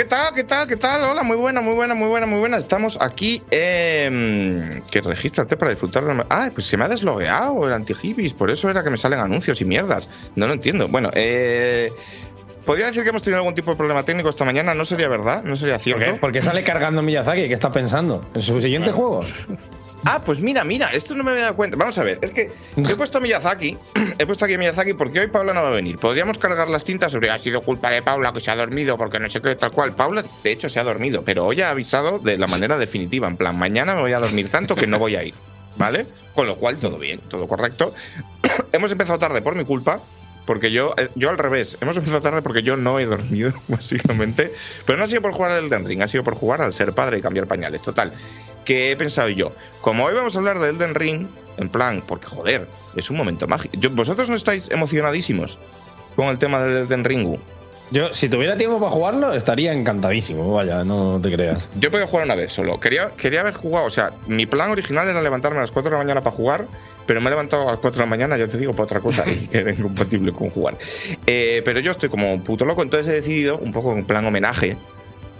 ¿qué tal? ¿Qué tal? ¿Qué tal? Hola, muy buena, muy buena, muy buena, muy buena. Estamos aquí. Eh, que regístrate para disfrutar de. Ah, pues se me ha deslogueado el anti por eso era que me salen anuncios y mierdas. No lo entiendo. Bueno, eh. Podría decir que hemos tenido algún tipo de problema técnico esta mañana, no sería verdad, no sería cierto. ¿Por qué? Porque sale cargando Miyazaki, ¿qué está pensando? ¿En su siguiente juego? Ah, pues mira, mira, esto no me había dado cuenta. Vamos a ver, es que he puesto a Miyazaki, he puesto aquí a Miyazaki porque hoy Paula no va a venir. Podríamos cargar las tintas sobre ha sido culpa de Paula que se ha dormido porque no sé qué, tal cual. Paula, de hecho, se ha dormido, pero hoy ha avisado de la manera definitiva. En plan, mañana me voy a dormir tanto que no voy a ir, ¿vale? Con lo cual, todo bien, todo correcto. Hemos empezado tarde por mi culpa. Porque yo, eh, yo al revés, hemos empezado tarde porque yo no he dormido, básicamente. Pero no ha sido por jugar al Elden ha sido por jugar al ser padre y cambiar pañales. Total, ¿qué he pensado yo? Como hoy vamos a hablar de Elden Ring, en plan, porque joder, es un momento mágico. ¿Vosotros no estáis emocionadísimos con el tema del Elden Ring? Yo, si tuviera tiempo para jugarlo, estaría encantadísimo, vaya, no te creas. Yo podía jugar una vez solo. Quería, quería haber jugado, o sea, mi plan original era levantarme a las 4 de la mañana para jugar, pero me he levantado a las 4 de la mañana, ya te digo, para otra cosa y que era incompatible con jugar. Eh, pero yo estoy como un puto loco, entonces he decidido, un poco en plan homenaje,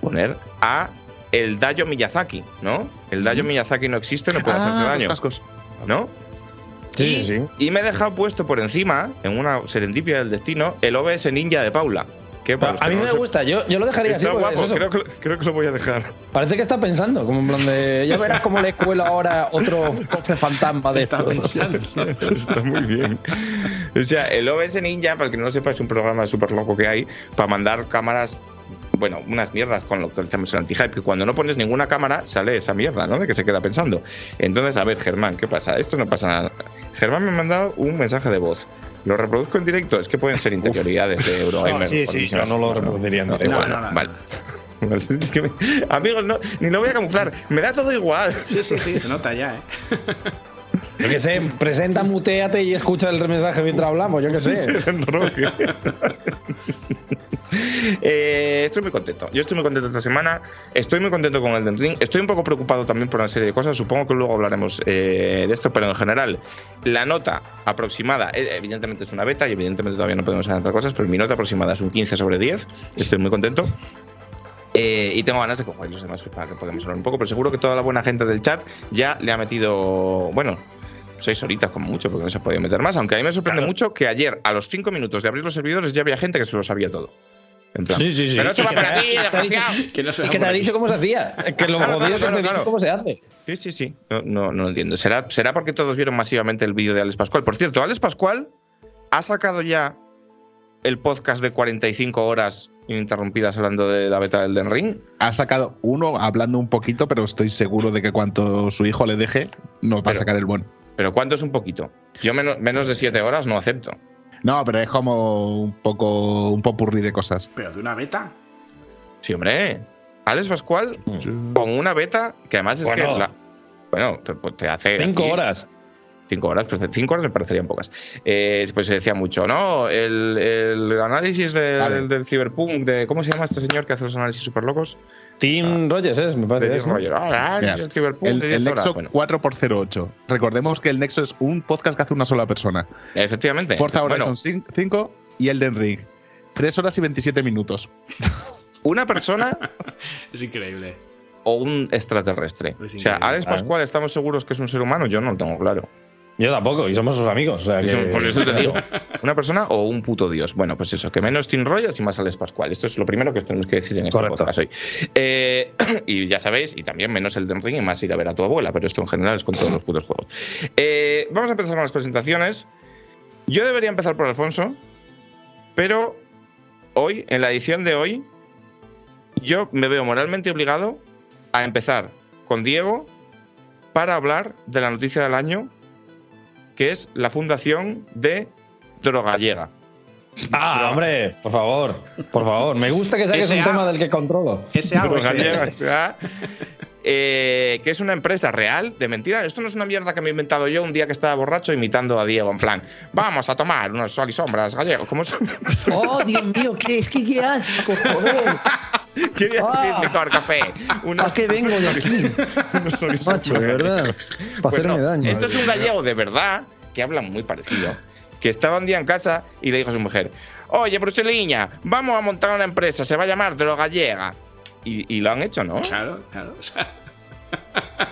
poner a el Dayo Miyazaki, ¿no? El Dayo Miyazaki no existe, no puede Ah, hacerte los daño. cascos. ¿No? Sí, y, sí, sí. y me he dejado puesto por encima, en una serendipia del destino, el OBS Ninja de Paula. Que para los A mí no me gusta, yo, yo lo dejaría así. Está porque guapo, es eso. creo que, creo que lo voy a dejar. Parece que está pensando, como en plan de. Ya verás cómo le cuelo ahora otro cofre fantasma de Está esto. pensando. Está muy bien. O sea, el OBS Ninja, para el que no lo sepa, es un programa súper loco que hay para mandar cámaras. Bueno, unas mierdas con lo que hacemos el anti-hype, que cuando no pones ninguna cámara sale esa mierda, ¿no? De que se queda pensando. Entonces, a ver, Germán, ¿qué pasa? Esto no pasa nada. Germán me ha mandado un mensaje de voz. ¿Lo reproduzco en directo? Es que pueden ser interioridades de Eurogamer. No, sí, sí, yo no lo reproduciría en No, directo. igual, No, no, vale. Es que me- amigos, no, ni lo voy a camuflar. Me da todo igual. Sí, sí, sí, se nota ya, ¿eh? Yo qué sé, presenta, muteate y escucha el mensaje mientras hablamos, yo qué sé. Eh, estoy muy contento. Yo estoy muy contento esta semana. Estoy muy contento con el Ring. Estoy un poco preocupado también por una serie de cosas. Supongo que luego hablaremos eh, de esto, pero en general, la nota aproximada, eh, evidentemente es una beta y evidentemente todavía no podemos hacer otras cosas, pero mi nota aproximada es un 15 sobre 10. Estoy muy contento. Eh, y tengo ganas de coger los demás para que podamos hablar un poco, pero seguro que toda la buena gente del chat ya le ha metido, bueno, seis horitas como mucho, porque no se ha podido meter más. Aunque a mí me sorprende mucho que ayer, a los cinco minutos de abrir los servidores, ya había gente que se lo sabía todo. En plan, Sí, sí, sí. Pero eso va Y que para te- ti, te ha dicho- desgraciado. Que no se que te ha dicho cómo se hacía. Que lo Claro, jodido que cómo se hace. Sí, sí, sí. No, no, no lo entiendo. ¿Será, ¿Será porque todos vieron masivamente el vídeo de Alex Pascual? Por cierto, Alex Pascual ha sacado ya el podcast de 45 horas ininterrumpidas hablando de la beta del Den Ring. Ha sacado uno hablando un poquito, pero estoy seguro de que cuanto su hijo le deje, no va Pero- a sacar el bueno. Pero ¿cuánto es un poquito? Yo menos, menos de 7 horas no acepto. No, pero es como un poco un popurrí de cosas. Pero de una beta. Sí, hombre. Alex Pascual con una beta que además es Bueno. que. la- bueno, te, te hace. Cinco aquí- horas. Cinco horas, pues cinco horas me parecerían pocas. Eh, pues se decía mucho, ¿no? El, el análisis del, del Cyberpunk, de. ¿Cómo se llama este señor que hace los análisis súper locos? Tim Rogers es, me parece. Diez ¿no? Roger. Ah, Mira, El, de 10 el horas. Nexo Bueno, 4x08. Recordemos que el Nexo es un podcast que hace una sola persona. efectivamente. Forza Bueno, Horizon 5 y Elden Ring. 3 horas y 27 minutos. una persona Es increíble. o un extraterrestre. Es o sea. Alex Pascual, ¿estamos seguros que es un ser humano? Yo no lo tengo claro. Yo tampoco, y somos sus amigos. O sea, Eso- que- por eso te digo. ¿Una persona o un puto dios? Bueno, pues eso, que menos Tim Rogers y más Alex Pascual. Esto es lo primero que tenemos que decir en este Correcto. podcast hoy. Eh, y ya sabéis, y también menos el Ring y más ir a ver a tu abuela, pero esto en general es con todos los putos juegos. Eh, vamos a empezar con las presentaciones. Yo debería empezar por Alfonso, pero hoy, en la edición de hoy, yo me veo moralmente obligado a empezar con Diego para hablar de la noticia del año, que es la fundación de Drogallega. Ah, hombre, por favor, por favor. Me gusta que saques un tema del que controlo. Ese eh, que es una empresa real de mentira. Esto no es una mierda que me he inventado yo un día que estaba borracho imitando a Diego en plan, vamos a tomar unos sol y sombras gallegos. ¿Cómo son? Oh, Dios mío, ¿qué, es que qué asco, joder. Quería Ah. decir licor, café. Unos, ¿A qué vengo de aquí? unos Macho, de verdad. Para hacerme daño. Esto es un gallego de verdad que habla muy parecido. Que estaba un día en casa y le dijo a su mujer: oye, Bruseliña, vamos a montar una empresa, se va a llamar Drogallega. Y, y lo han hecho, ¿no? Claro, claro. o sea.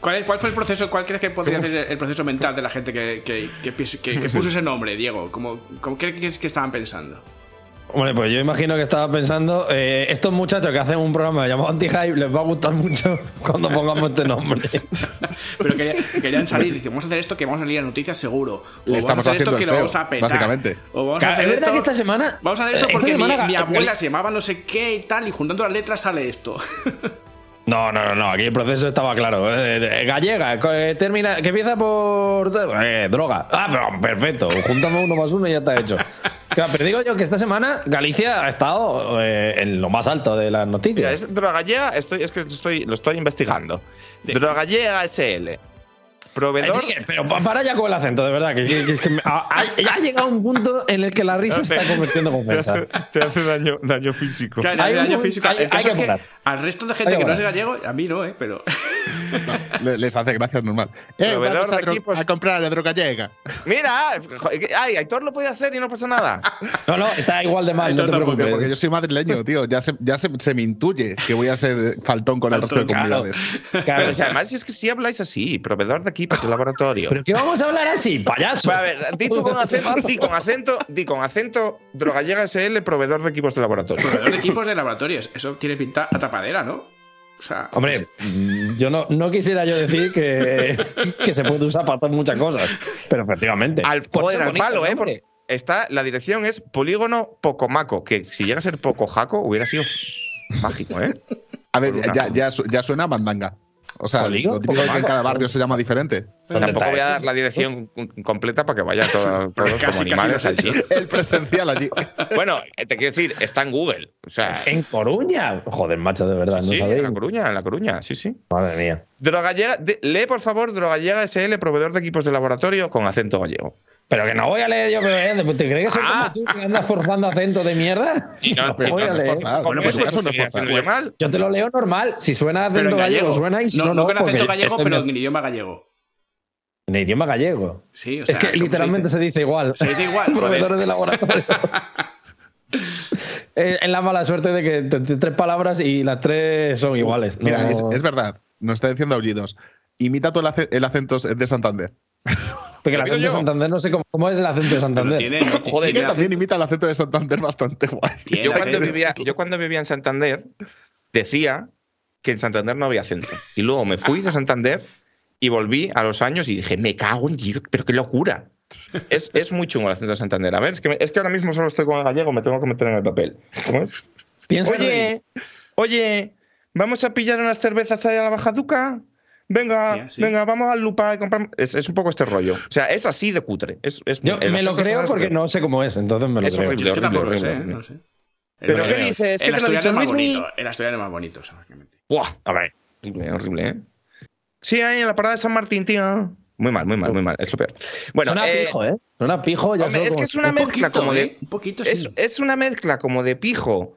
¿Cuál, es- cuál fue el proceso? ¿Cuál crees que podría ser el proceso mental de la gente que, que- que que- puso ese nombre, Diego? ¿Cómo, cómo crees que estaban pensando? Hombre, pues yo imagino que estaba pensando, eh, estos muchachos que hacen un programa llamado Anti-Hype les va a gustar mucho cuando pongamos este nombre. Pero quería- querían salir, dicen, vamos a hacer esto que vamos a salir a noticias seguro. O Le vamos a estamos hacer esto haciendo que el lo SEO, vamos a petar. básicamente. O vamos a hacer esto, que esta semana- Vamos a hacer esto eh, porque mi, mi abuela se llamaba no sé qué y tal, y juntando las letras sale esto. No, no, no, no, aquí el proceso estaba claro. Eh, eh, gallega, eh, termina, que empieza por eh, droga. Ah, pero perfecto, juntamos uno más uno y ya está hecho. Claro, pero digo yo que esta semana Galicia ha estado eh, en lo más alto de las Mira, noticias. es Drogallega, estoy, es que estoy, lo estoy investigando. Drogallega SL. Proveedor. Pero pa- para ya con el acento, de verdad. Que, que- que- que me- ha, ha- ya ha llegado un punto en el que la risa está convirtiendo en ofensa. Te hace daño, daño físico. Claro, Hay un daño momento- físico. hay- El caso hay que es que al resto de gente Hay que que no es gallego, a mí no, ¿eh? Pero. No, le- les hace gracia es normal. Eh, Proveedor vamos a, equipos. a comprar a Drogallega. Mira, joder, que- ay, Aitor lo puede hacer y no pasa nada. No, no, está igual de mal, Ay, no te tampoco, Porque, preocupes. porque yo soy madrileño, tío. Ya se, ya se, se me intuye que voy a ser faltón con el resto de Faltón, claro. comunidades. Claro, Pero si además es que si habláis así, proveedor de equipos de laboratorio. ¿Pero qué vamos a hablar así, payaso? a ver, di tú con acento, di con acento, di con acento, Drogallega SL, proveedor de equipos de laboratorio. Proveedor de equipos de laboratorios. Eso tiene pinta a tapadera, ¿no? O sea. Hombre, mm, yo no, no quisiera yo decir que, que se puede usar para hacer muchas cosas, pero efectivamente. Al, ser al palo, ¿eh? Porque está, la dirección es Polígono Pocomaco, que si llega a ser Pocojaco hubiera sido mágico, ¿eh? A ver, ya, ya, ya suena a mandanga. O sea, lo típico que en poco cada barrio se llama diferente. ¿Dónde Tampoco voy a dar la dirección completa para que vaya todo- todos Casi, como casi animales has allí. El presencial allí. Bueno, eh, te quiero decir, está en Google. O sea, En Coruña. Joder, macho, de verdad, no sí, en sabéis. La Coruña, en La Coruña, sí, sí. Madre mía. Drogallega, de- lee por favor Drogallega SL, proveedor de equipos de laboratorio con acento gallego. Pero que no voy a leer yo, pero, eh, ¿te crees que soy Ah. como tú que andas forzando acento de mierda? Y no, si voy no a te leer. forzas. Bueno, pues no mal. Yo te lo leo normal. Si suena acento en gallego, gallego. suena y si no, no, no. con acento gallego, este pero en idioma gallego. en idioma gallego. Sí, o sea. es que ¿cómo se literalmente dice? se dice igual. Se dice igual. Proveedores de laboratorio. Eh, es la mala suerte de que te- te- tres palabras y las tres son iguales. Mira, No- es, es verdad. Nos está diciendo aullidos. Imita tú el, el acento de Santander. Porque el ¿Lo digo acento de? Santander no sé cómo, cómo es el acento de Santander. tiene, no, Joder, Que tiene también acento- imita el acento de Santander bastante guay. Yo cuando, vivía, yo cuando vivía en Santander decía que en Santander no había acento. Y luego me fui de Santander y volví a los años y dije, me cago en Dios, pero qué locura. Es, es muy chungo el acento de Santander. A ver, es que, me- es que ahora mismo solo estoy con el gallego, me tengo que meter en el papel. ¿Cómo es? Piensa en Oye, oye, ¿vamos a pillar unas cervezas ahí a la Bajaduca? Venga, sí. venga, vamos al Lupa y compramos. Es, es un poco este rollo. O sea, es así de cutre. Es, es- Yo me lo creo porque horrible. no sé cómo es, entonces me lo Es creo. horrible. Yo es que tampoco lo horrible, sé, ¿eh? horrible. no sé. ¿Pero qué dices? ¿Es que el te lo ha asturiano dicho es más Luismi? bonito. El asturiano es más bonito, exactamente. Buah, a ver. Horrible, horrible, ¿eh? Sí, ahí en la parada de San Martín, tío. Muy mal, muy mal, muy mal. Es lo peor. Bueno, Suena eh, pijo, ¿eh? Suena pijo. Ya hombre, es como- que es una Un mezcla poquito, como de. ¿eh? Un poquito, sí. Es, es una mezcla como de pijo.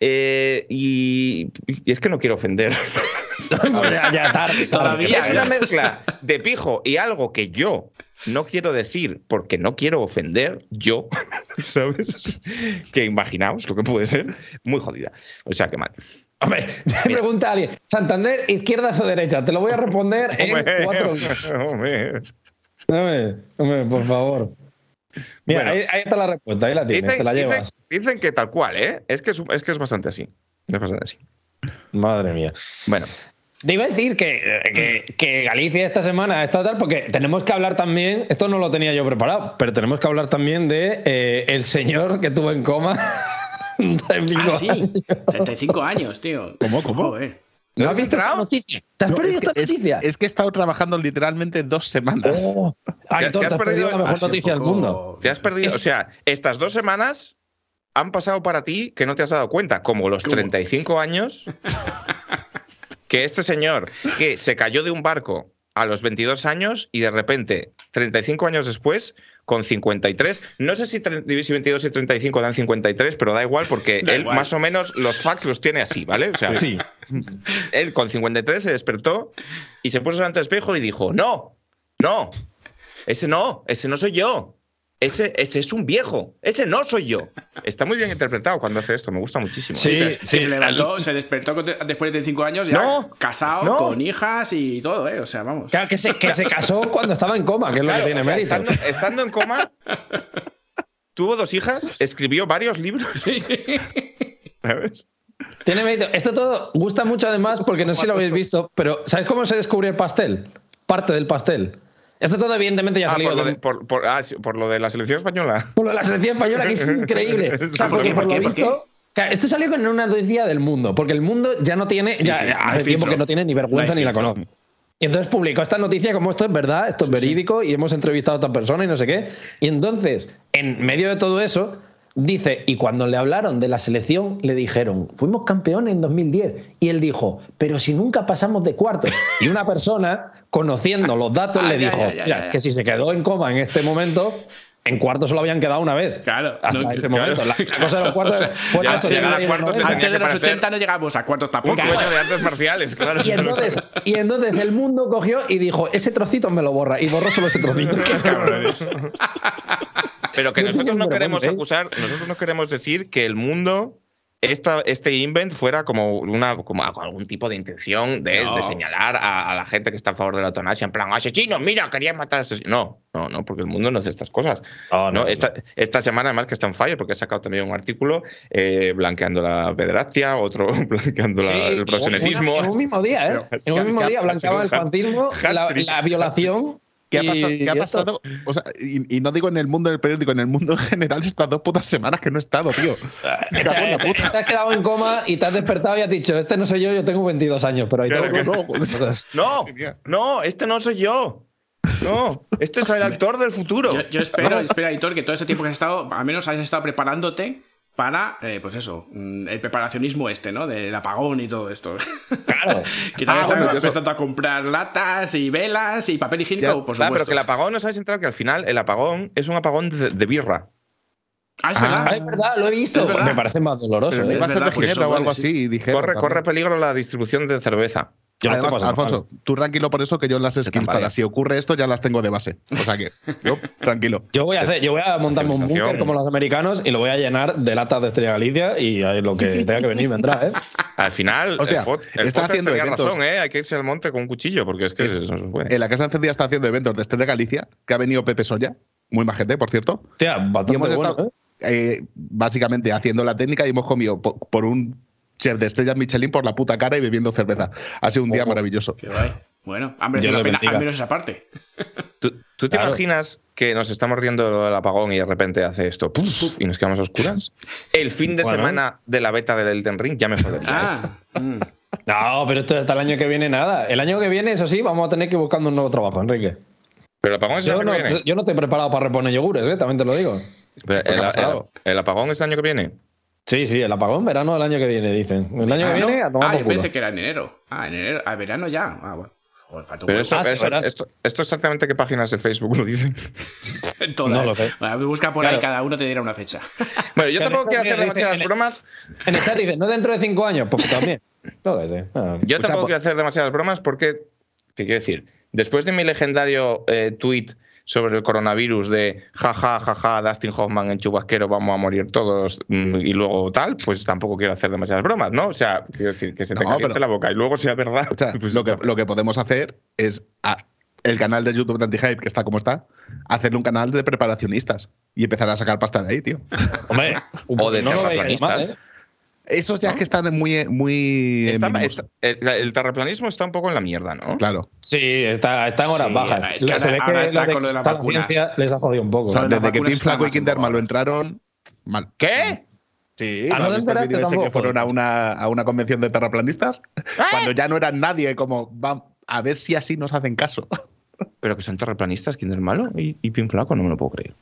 eh, y, y es que no quiero ofender. ya, ya, tarde, Todavía, es una mezcla de pijo y algo que yo no quiero decir porque no quiero ofender, yo, ¿sabes? que imaginaos lo que puede ser, muy jodida. O sea, que mal. Hombre, me pregunta alguien, ¿Santander, izquierdas o derechas? Te lo voy a responder en Hombre, cuatro. hombre. Hombre, hombre, por favor. Mira, Bueno. ahí, ahí está la respuesta, ahí la tienes, Dicen, te la dicen- llevas. dicen que tal cual, ¿eh? Es que es, es que es bastante así. Es bastante así. Madre mía. Bueno, Te iba a decir que, que, que Galicia esta semana está tal, porque tenemos que hablar también, esto no lo tenía yo preparado, pero tenemos que hablar también de eh, el señor que tuvo en coma. de Vigo. Ah, sí. 35 años, tío. ¿Cómo, cómo? Joder. ¿No has visto esta noticia? ¿Te has No, perdido es, esta que, noticia? es que he estado trabajando literalmente dos semanas. Oh, te has te has perdido perdido- la mejor Hace noticia del mundo. te has perdido. O sea, estas dos semanas han pasado para ti que no te has dado cuenta, como los ¿Cómo? 35 años que este señor que se cayó de un barco a los 22 años y de repente, 35 años después, con 53, no sé si, tre- si 22 y 35 dan 53, pero da igual porque Da él igual. más o menos los facts los tiene así, ¿vale? O sea, Sí. él con 53 se despertó y se puso delante del espejo y dijo, no, no, ese no, ese no soy yo. Ese, ese es un viejo. Ese no soy yo. Está muy bien interpretado cuando hace esto. Me gusta muchísimo. Sí, se levantó, se despertó después de 5 años, ya No, casado, no. con hijas y todo, ¿eh? O sea, vamos. Claro, que se, que se casó cuando estaba en coma, que es lo Claro, que tiene o sea, mérito. estando, estando en coma, tuvo dos hijas, escribió varios libros. ¿Sabes? Tiene mérito. Esto todo gusta mucho además porque no sé si lo habéis visto, pero ¿sabes cómo se descubrió el pastel? Parte del pastel. Esto todo evidentemente ya ha Ah, salido por lo, de- por- por- ah, sí, por lo de la selección española. por lo de la selección española, que es increíble. O sea, ¿Por porque qué? por ¿Por lo visto. Esto salió con una noticia del mundo, porque el mundo ya no tiene, Sí, ya sí, hace hay tiempo filtro. que no tiene ni vergüenza ni la conoce. Y entonces publicó esta noticia como esto es verdad, esto es verídico y hemos entrevistado a esta persona y no sé qué. Y entonces, en medio de todo eso, dice, y cuando le hablaron de la selección, le dijeron, fuimos campeones en 2010. Y él dijo, pero si nunca pasamos de cuartos. Y una persona, conociendo los datos, Ah, le ya, dijo, ya, ya, "Mira, ya. que si se quedó en coma en este momento, en cuartos solo habían quedado una vez. Claro, Hasta no, ese claro. momento. La cosa de los cuartos O sea, fue ya los llegar a 80 y los cuartos le 90. tenía Antes de los parecer 80 no llegábamos a cuartos tampoco. Un sueño de artes marciales, claro. Y entonces, y entonces el mundo cogió y dijo, ese trocito me lo borra. Y borró solo ese trocito. Pero que nosotros no queremos ¿eh? acusar, nosotros no queremos decir que el mundo, esta, este invent fuera como una como algún tipo de intención de, No. de señalar a, a la gente que está a favor de la eutanasia, en plan, asesinos, mira, querían matar a asesinos. No, no, no, porque el mundo no hace estas cosas. No, ¿no? no, esta, esta semana, además, que está en fire, porque he sacado también un artículo eh, blanqueando la pederastia, otro blanqueando la- Sí, el proxenetismo. En un mismo día, ¿eh? Pero, En un mismo ¿qué- día blanqueaba el fancismo, la, la violación. ¿Qué ha, pasado, y qué ha pasado? O sea, y, y no digo en el mundo del periódico, en el mundo en general, estas dos putas semanas que no he estado, tío. Me cago en la Te, puta. te has quedado en coma y te has despertado y has dicho, este no soy yo, yo tengo 22 años, pero ahí Claro tengo que no. no. No, este no soy yo. No, este es el actor del futuro. Yo, yo espero, espero, editor, que todo ese tiempo que has estado, al menos hayas estado preparándote para, eh, pues eso, mm, el preparacionismo este, ¿no? Del apagón y todo esto. Claro. que también Ah, están bueno, que eso- empezando a comprar latas y velas y papel higiénico, Ya, por Claro, pero que el apagón, ¿no sabes entrar? Que al final el apagón es un apagón de, de birra. Ah, es verdad. Ah, es verdad, lo he visto. Me parece más doloroso. Pero ¿eh? Iba a ser de Ginebra eso o algo así y dije. Corre, corre peligro la distribución de cerveza. Yo Además, pasando Alfonso, tú tranquilo por eso que yo las skills para si ocurre esto ya las tengo de base. O sea que, yo tranquilo. Yo voy a hacer, yo voy a montarme un búnker como los americanos y lo voy a llenar de latas de Estrella Galicia y ahí lo que tenga que venir vendrá, ¿eh? Al final, Hostia, el, pot- el está haciendo eventos. razón, ¿eh? Hay que irse al monte con un cuchillo, porque es que Es- eso no se puede. En la Casa Encendida está haciendo eventos de Estrella Galicia, que ha venido Pepe Soya, muy majete, por cierto. Hostia, Y bastante hemos bueno, estado ¿eh? eh, básicamente haciendo la técnica y hemos comido po- por, un chef de estrellas Michelin por la puta cara y bebiendo cerveza. Ha sido un día Ojo. maravilloso. Qué guay. Bueno, merecido Dios la pena, al menos esa parte. ¿Tú, tú te Claro. imaginas que nos estamos riendo de lo del apagón y de repente hace esto puf, puf, y nos quedamos a oscuras? El fin de Bueno. semana de la beta del Elden Ring ya me jodería. ¿eh? Ah, mm. No, pero esto hasta el año que viene nada. El año que viene, eso sí, vamos a tener que ir buscando un nuevo trabajo, Enrique. Pero el apagón es el Yo año no, que viene. yo no estoy preparado para reponer yogures, ¿eh? también te lo digo. El- el apagón es el año que viene. Sí, sí, el apagón verano del año que viene, dicen. El año Ah, que ¿no? viene a tomar Ah, yo culo. pensé que era en enero. Ah, en enero. A verano ya. Ah, bueno. Joder, Pero esto, Ah, esto, esto- esto exactamente qué páginas de Facebook lo dicen. Todas. no lo sé. Bueno, busca por Claro. ahí, cada uno te dirá una fecha. Bueno, yo tampoco quiero hacer demasiadas dice- bromas. En el chat dicen, no dentro de cinco años, pues también. Todo eso. Ah. Yo sea, tampoco po- quiero hacer demasiadas bromas porque, te quiero decir, después de mi legendario eh, tweet sobre el coronavirus de jaja, jaja, Dustin Hoffman en chubasquero, vamos a morir todos mm, y luego tal, pues tampoco quiero hacer demasiadas bromas, ¿no? O sea, quiero decir, que se te No, caliente pero- la boca y luego sea verdad. O sea, pues lo, que, lo que podemos hacer es a el canal de YouTube de Antihype, que está como está, hacerle un canal de preparacionistas y empezar a sacar pasta de ahí, tío. Hombre, O de no. Esos ya que están muy. muy Está- mínimos. está- el, el terraplanismo está un poco en la mierda, ¿no? Claro. Sí, está, está en horas Sí, bajas. es que Se ve que de con lo de la ciencia les ha jodido un poco. O sea, de desde que está Flaco y Kinderman lo entraron. Mal. ¿Qué? Sí, Ah, ¿no no has visto el enteraste vídeo ese que fueron a una, a una convención de terraplanistas? Cuando ya no eran nadie, como, va, a ver si así nos hacen caso. Pero que son terraplanistas, Kinder Malo y, y Pin Flaco, no me lo puedo creer.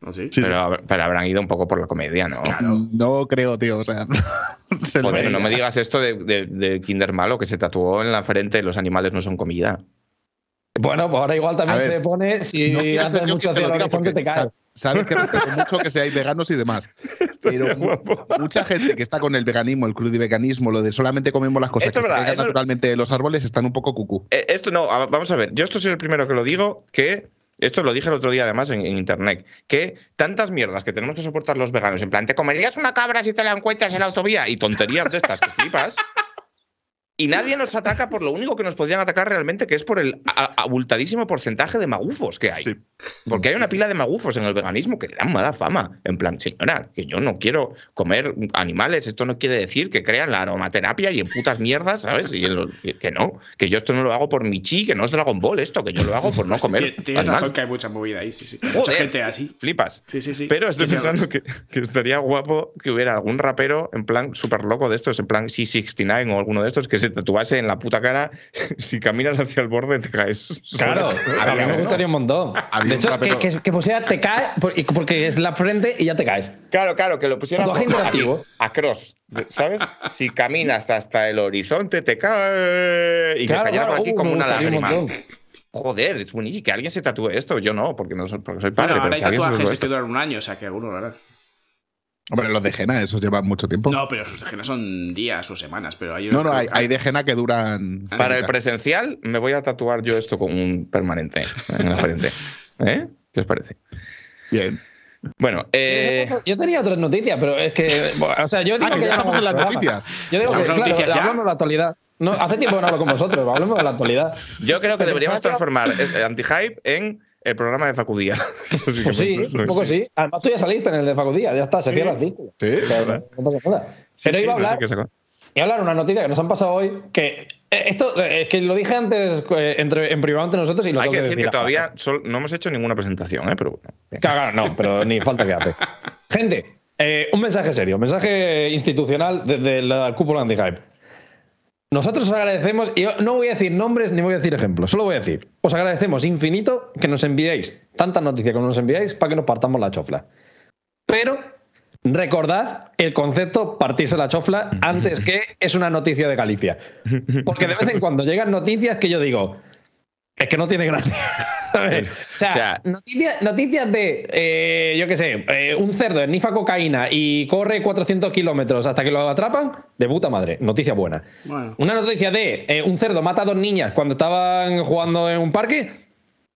¿No? ¿Sí? Sí, pero, pero habrán ido un poco por la comedia, ¿no? Claro. No creo, tío. O sea, se Joder, no me digas esto de, de- de Kinder Malo, que se tatuó en la frente los animales no son comida. Bueno, pues ahora igual también ver, se pone, si No haces mucho te diga porque te caes. sa- sabes que respeto mucho que seáis veganos y demás. Pero mu- mucha gente que está con el veganismo, el crudiveganismo, lo de solamente comemos las cosas Esto que se verdad, caigan eso- naturalmente de los árboles, están un poco cucú. Eh, esto no, vamos a ver, yo esto soy el primero que lo digo, que esto lo dije el otro día además en, internet, que tantas mierdas que tenemos que soportar los veganos, en plan, te comerías una cabra si te la encuentras en la autovía y tonterías de estas que flipas. Y nadie nos ataca por lo único que nos podrían atacar realmente, que es por el abultadísimo porcentaje de magufos que hay. Sí. Porque hay una pila de magufos en el veganismo que le dan mala fama. En plan, señora, que yo no quiero comer animales, esto no quiere decir que crean la aromaterapia y en putas mierdas, ¿sabes? Y lo- que, no, que yo esto no lo hago por mi chi, que no es Dragon Ball esto, que yo lo hago por no comer. Tienes- animales. razón que hay mucha movida ahí, sí, sí. Mucha Joder, gente así. Flipas. Sí, sí, sí. Pero estoy sí, pensando que, que estaría guapo que hubiera algún rapero en plan súper loco de estos, en plan C69 o alguno de estos, que se tatuase en la puta cara si caminas hacia el borde te caes. Claro, a mí me gustaría un montón. De un hecho, que, que, que pusiera te cae porque es la frente y ya te caes. Claro, claro, que lo pusiera interactivo. a, cross, ¿sabes? Si caminas hasta el horizonte te cae y Claro, que cayera claro, por aquí uh, como una un lágrima. montón. Joder, es buenísimo. Que alguien se tatúe esto. Yo no, porque, no soy, porque soy padre. Bueno, ahora pero hay que se tatuajes que duran un año, o sea que alguno lo harán. Hombre, los de Jena, esos llevan mucho tiempo. No, pero sus genes son días o semanas, pero hay no, no, hay, que- hay de Jena que duran. Para el presencial me voy a tatuar yo esto con un permanente en la frente. ¿Eh? ¿Qué os parece? Bien. Bueno, eh, Yo tenía otras noticias, pero es que. O sea, yo digo Ah, que que ya no estamos en las programa. noticias. Yo digo que, ¿Estamos en claro, noticias ya? hablamos de la actualidad. No, hace tiempo que no hablo con vosotros, hablemos de la actualidad. yo creo que Pero deberíamos transformar eh, Antihype en el programa de Facudía. Pues sí, un poco sí. Además, tú ya saliste en el de Facudía, ya está, se cierra el círculo. Sí, Pero no pasa nada. Pero iba a hablar. Y hablar una noticia que nos han pasado hoy, que eh, esto eh, es que lo dije antes eh, entre, en privado entre nosotros y lo Hay tengo que decir que ahora. todavía sol- no hemos hecho ninguna presentación, ¿eh? pero bueno. Claro, no, pero ni falta que hace. Gente, eh, un mensaje serio, mensaje institucional desde la cúpula anti-hype. Nosotros os agradecemos, y no voy a decir nombres ni voy a decir ejemplos, solo voy a decir, os agradecemos infinito que nos enviéis tantas noticias como nos enviáis para que nos partamos la chofla. Pero recordad el concepto partirse la chofla antes que es una noticia de Galicia. Porque de vez en cuando llegan noticias que yo digo, es que no tiene gracia. o sea, O sea- noticias, noticias de, eh, yo qué sé, eh, un cerdo esnifa cocaína y corre 400 kilómetros hasta que lo atrapan, de puta madre, noticia buena. Bueno. Una noticia de eh, un cerdo mata a dos niñas cuando estaban jugando en un parque,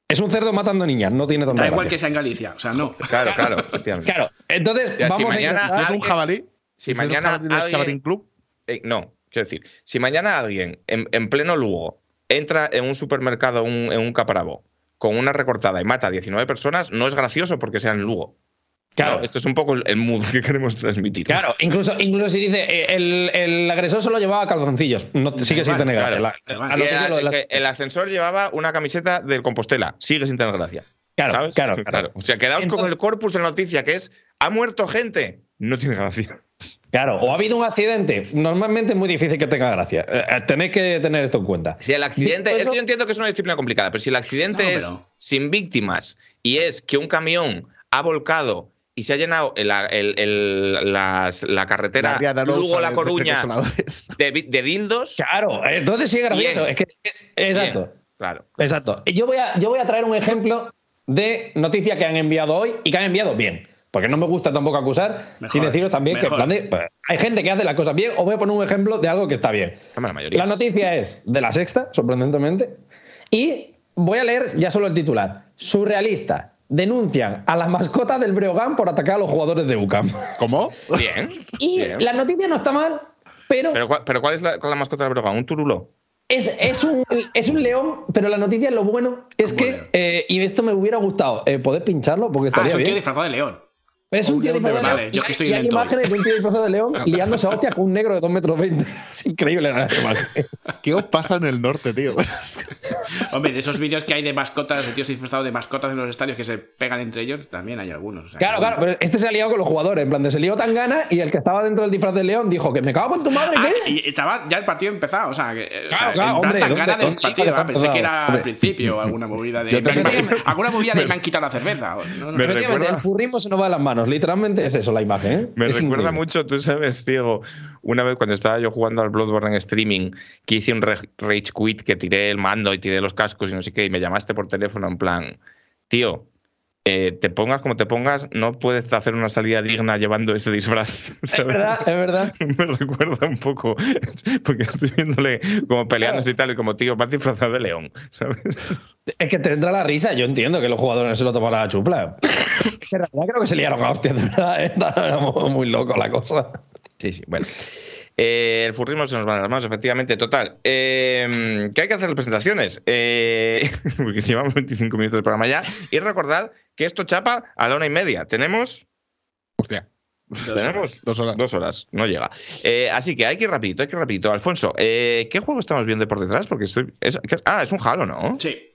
es un cerdo matando niñas, no tiene tanta Da igual que sea en Galicia, o sea, no. Claro, claro, efectivamente. Claro, entonces Ya, si vamos mañana a Si es un jabalí. Si es un mañana jabalí del alguien- Club. Eh, no, quiero decir, si mañana alguien en, en pleno Lugo entra en un supermercado un- en un caparabo con una recortada y mata a 19 personas, no es gracioso porque sea en Lugo. Claro. No, esto es un poco el, el mood que queremos transmitir. Claro, incluso, incluso si dice eh, el, el agresor solo llevaba calzoncillos, no, sigue sin tener gracia. claro. La- el, lo de las- que el ascensor llevaba una camiseta del Compostela, sigue sin tener gracia. Claro, ¿sabes? claro, claro. O sea, quedaos con el corpus de la noticia que es ¿ha muerto gente? No tiene gracia. Claro, o ha habido un accidente. Normalmente es muy difícil que tenga gracia. Eh, eh, tenéis que tener esto en cuenta. Si el accidente, es eso- que yo entiendo que es una disciplina complicada, pero si el accidente No, es sin víctimas y es que un camión ha volcado y se ha llenado el- el- el- las- la carretera Lugo-La de- de Coruña de, dildos. Claro, entonces sí es gracioso. Bien. Es que, exacto. bien, claro. Exacto. Y Yo voy, a, yo voy a traer un ejemplo de noticia que han enviado hoy y que han enviado bien. Porque no me gusta tampoco acusar, Mejor, sin deciros también que mejor. plan de, pues, hay gente que hace las cosas bien. Os voy a poner un ejemplo de algo que está bien. La mayoría. La noticia es de la sexta, sorprendentemente. Y voy a leer ya solo el titular. Surrealista. Denuncian a la mascota del Breogán por atacar a los jugadores de UCAM. ¿Cómo? Bien. Y bien. la noticia no está mal, pero, Pero, ¿cuál, pero ¿cuál es la, la mascota del Brogan? ¿Un turulo? es, es, un, es un león, pero la noticia, lo bueno es ¿Cómo que, eh, y esto me hubiera gustado, eh, poder pincharlo porque Ah, estaría es un tío bien. disfrazado de león. Es un Un tío de disfrazado de verdad. león Vale, yo y que hay- estoy y hay lento hoy. imágenes de un tío disfrazado de león liándose a hostia con un negro de 2 metros 20. Es increíble la imagen. ¿Qué os pasa en el norte, tío? Hombre, de esos vídeos que hay de mascotas, de tíos disfrazados de mascotas en los estadios que se pegan entre ellos, también hay algunos. o sea, Claro, claro, pero este se ha liado con los jugadores. En plan, de se lió tan gana y el que estaba dentro del disfraz de león dijo que me cago con tu madre, Ah, ¿qué? y estaba ya el partido empezado, o sea, que, o Claro, sea, claro, en plan hombre, tan ¿dónde- gana del partido. ah, pensé que era al principio alguna movida de. Te- me- alguna movida de me han quitado la cerveza. o- no, no, Me no. Efectivamente, recuerda- el furrismo se nos va de las manos. Literalmente es eso la imagen. ¿eh? Me Es recuerda increíble. mucho, tú sabes, Diego, una vez cuando estaba yo jugando al Bloodborne en streaming, que hice un rage quit, que tiré el mando y tiré los cascos y no sé qué, y me llamaste por teléfono en plan, tío, eh, te pongas como te pongas, no puedes hacer una salida digna llevando ese disfraz. Es verdad, es verdad. Me recuerda un poco, porque estoy viéndole como peleándose y tal, y como tío, va disfrazado de león, ¿sabes? Es que te entra la risa. Yo entiendo que los jugadores se lo toman a la chufla. Es que en realidad creo que se liaron a hostias, de verdad. ¿eh? Era muy, muy loco la cosa. Sí, sí, bueno. Eh, el furrismo se nos va de las manos, efectivamente, total. Eh, ¿Qué hay que hacer las presentaciones? Eh, porque si llevamos 25 minutos de programa ya. Y recordad que esto chapa a la una y media. Tenemos. Hostia. Tenemos Dos horas. Dos horas, no llega. Eh, así que hay que ir rapidito, hay que ir rapidito. Alfonso, eh, ¿qué juego estamos viendo por detrás? Porque estoy. es- ¿qué- ah, es un Halo, ¿no? Sí.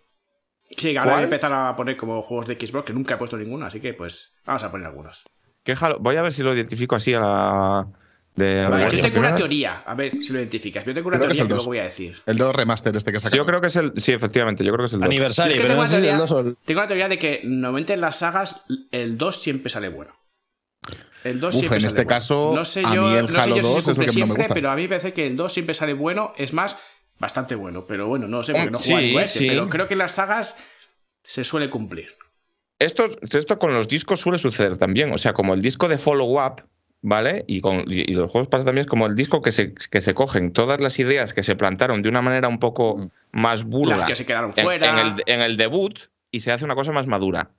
Sí, que ahora voy a empezar a poner como juegos de Xbox, que nunca he puesto ninguno, así que pues vamos a poner algunos. ¿Qué Halo? Voy a ver si lo identifico así a la. De, Vale, de- yo tengo una teoría, a ver si lo identificas. Yo tengo una Creo que es teoría el que dos. luego voy a decir. El 2 remaster este que Sí, sacaron. yo creo que es el. Sí, efectivamente, yo creo que es el 2. Aniversario, Es que pero tengo no una sé si el teoría- 2 o el- Tengo la teoría de que normalmente en las sagas el 2 siempre sale bueno. El 2 Uf, siempre en sale este bueno. caso, no sé a yo, mí el no sé yo si 2 se es cumple que no me siempre, gusta. pero a mí me parece que el 2 siempre sale bueno, es más, bastante bueno. Pero bueno, no sé, porque no juego sí, sí. pero creo que en las sagas se suele cumplir. Esto, esto con los discos suele suceder también. O sea, como el disco de follow-up, ¿vale? Y, con, y, los juegos pasa también es como el disco que se, que se cogen todas las ideas que se plantaron de una manera un poco Mm. más burda Las que se quedaron en, fuera. en el, en el debut y se hace una cosa más madura.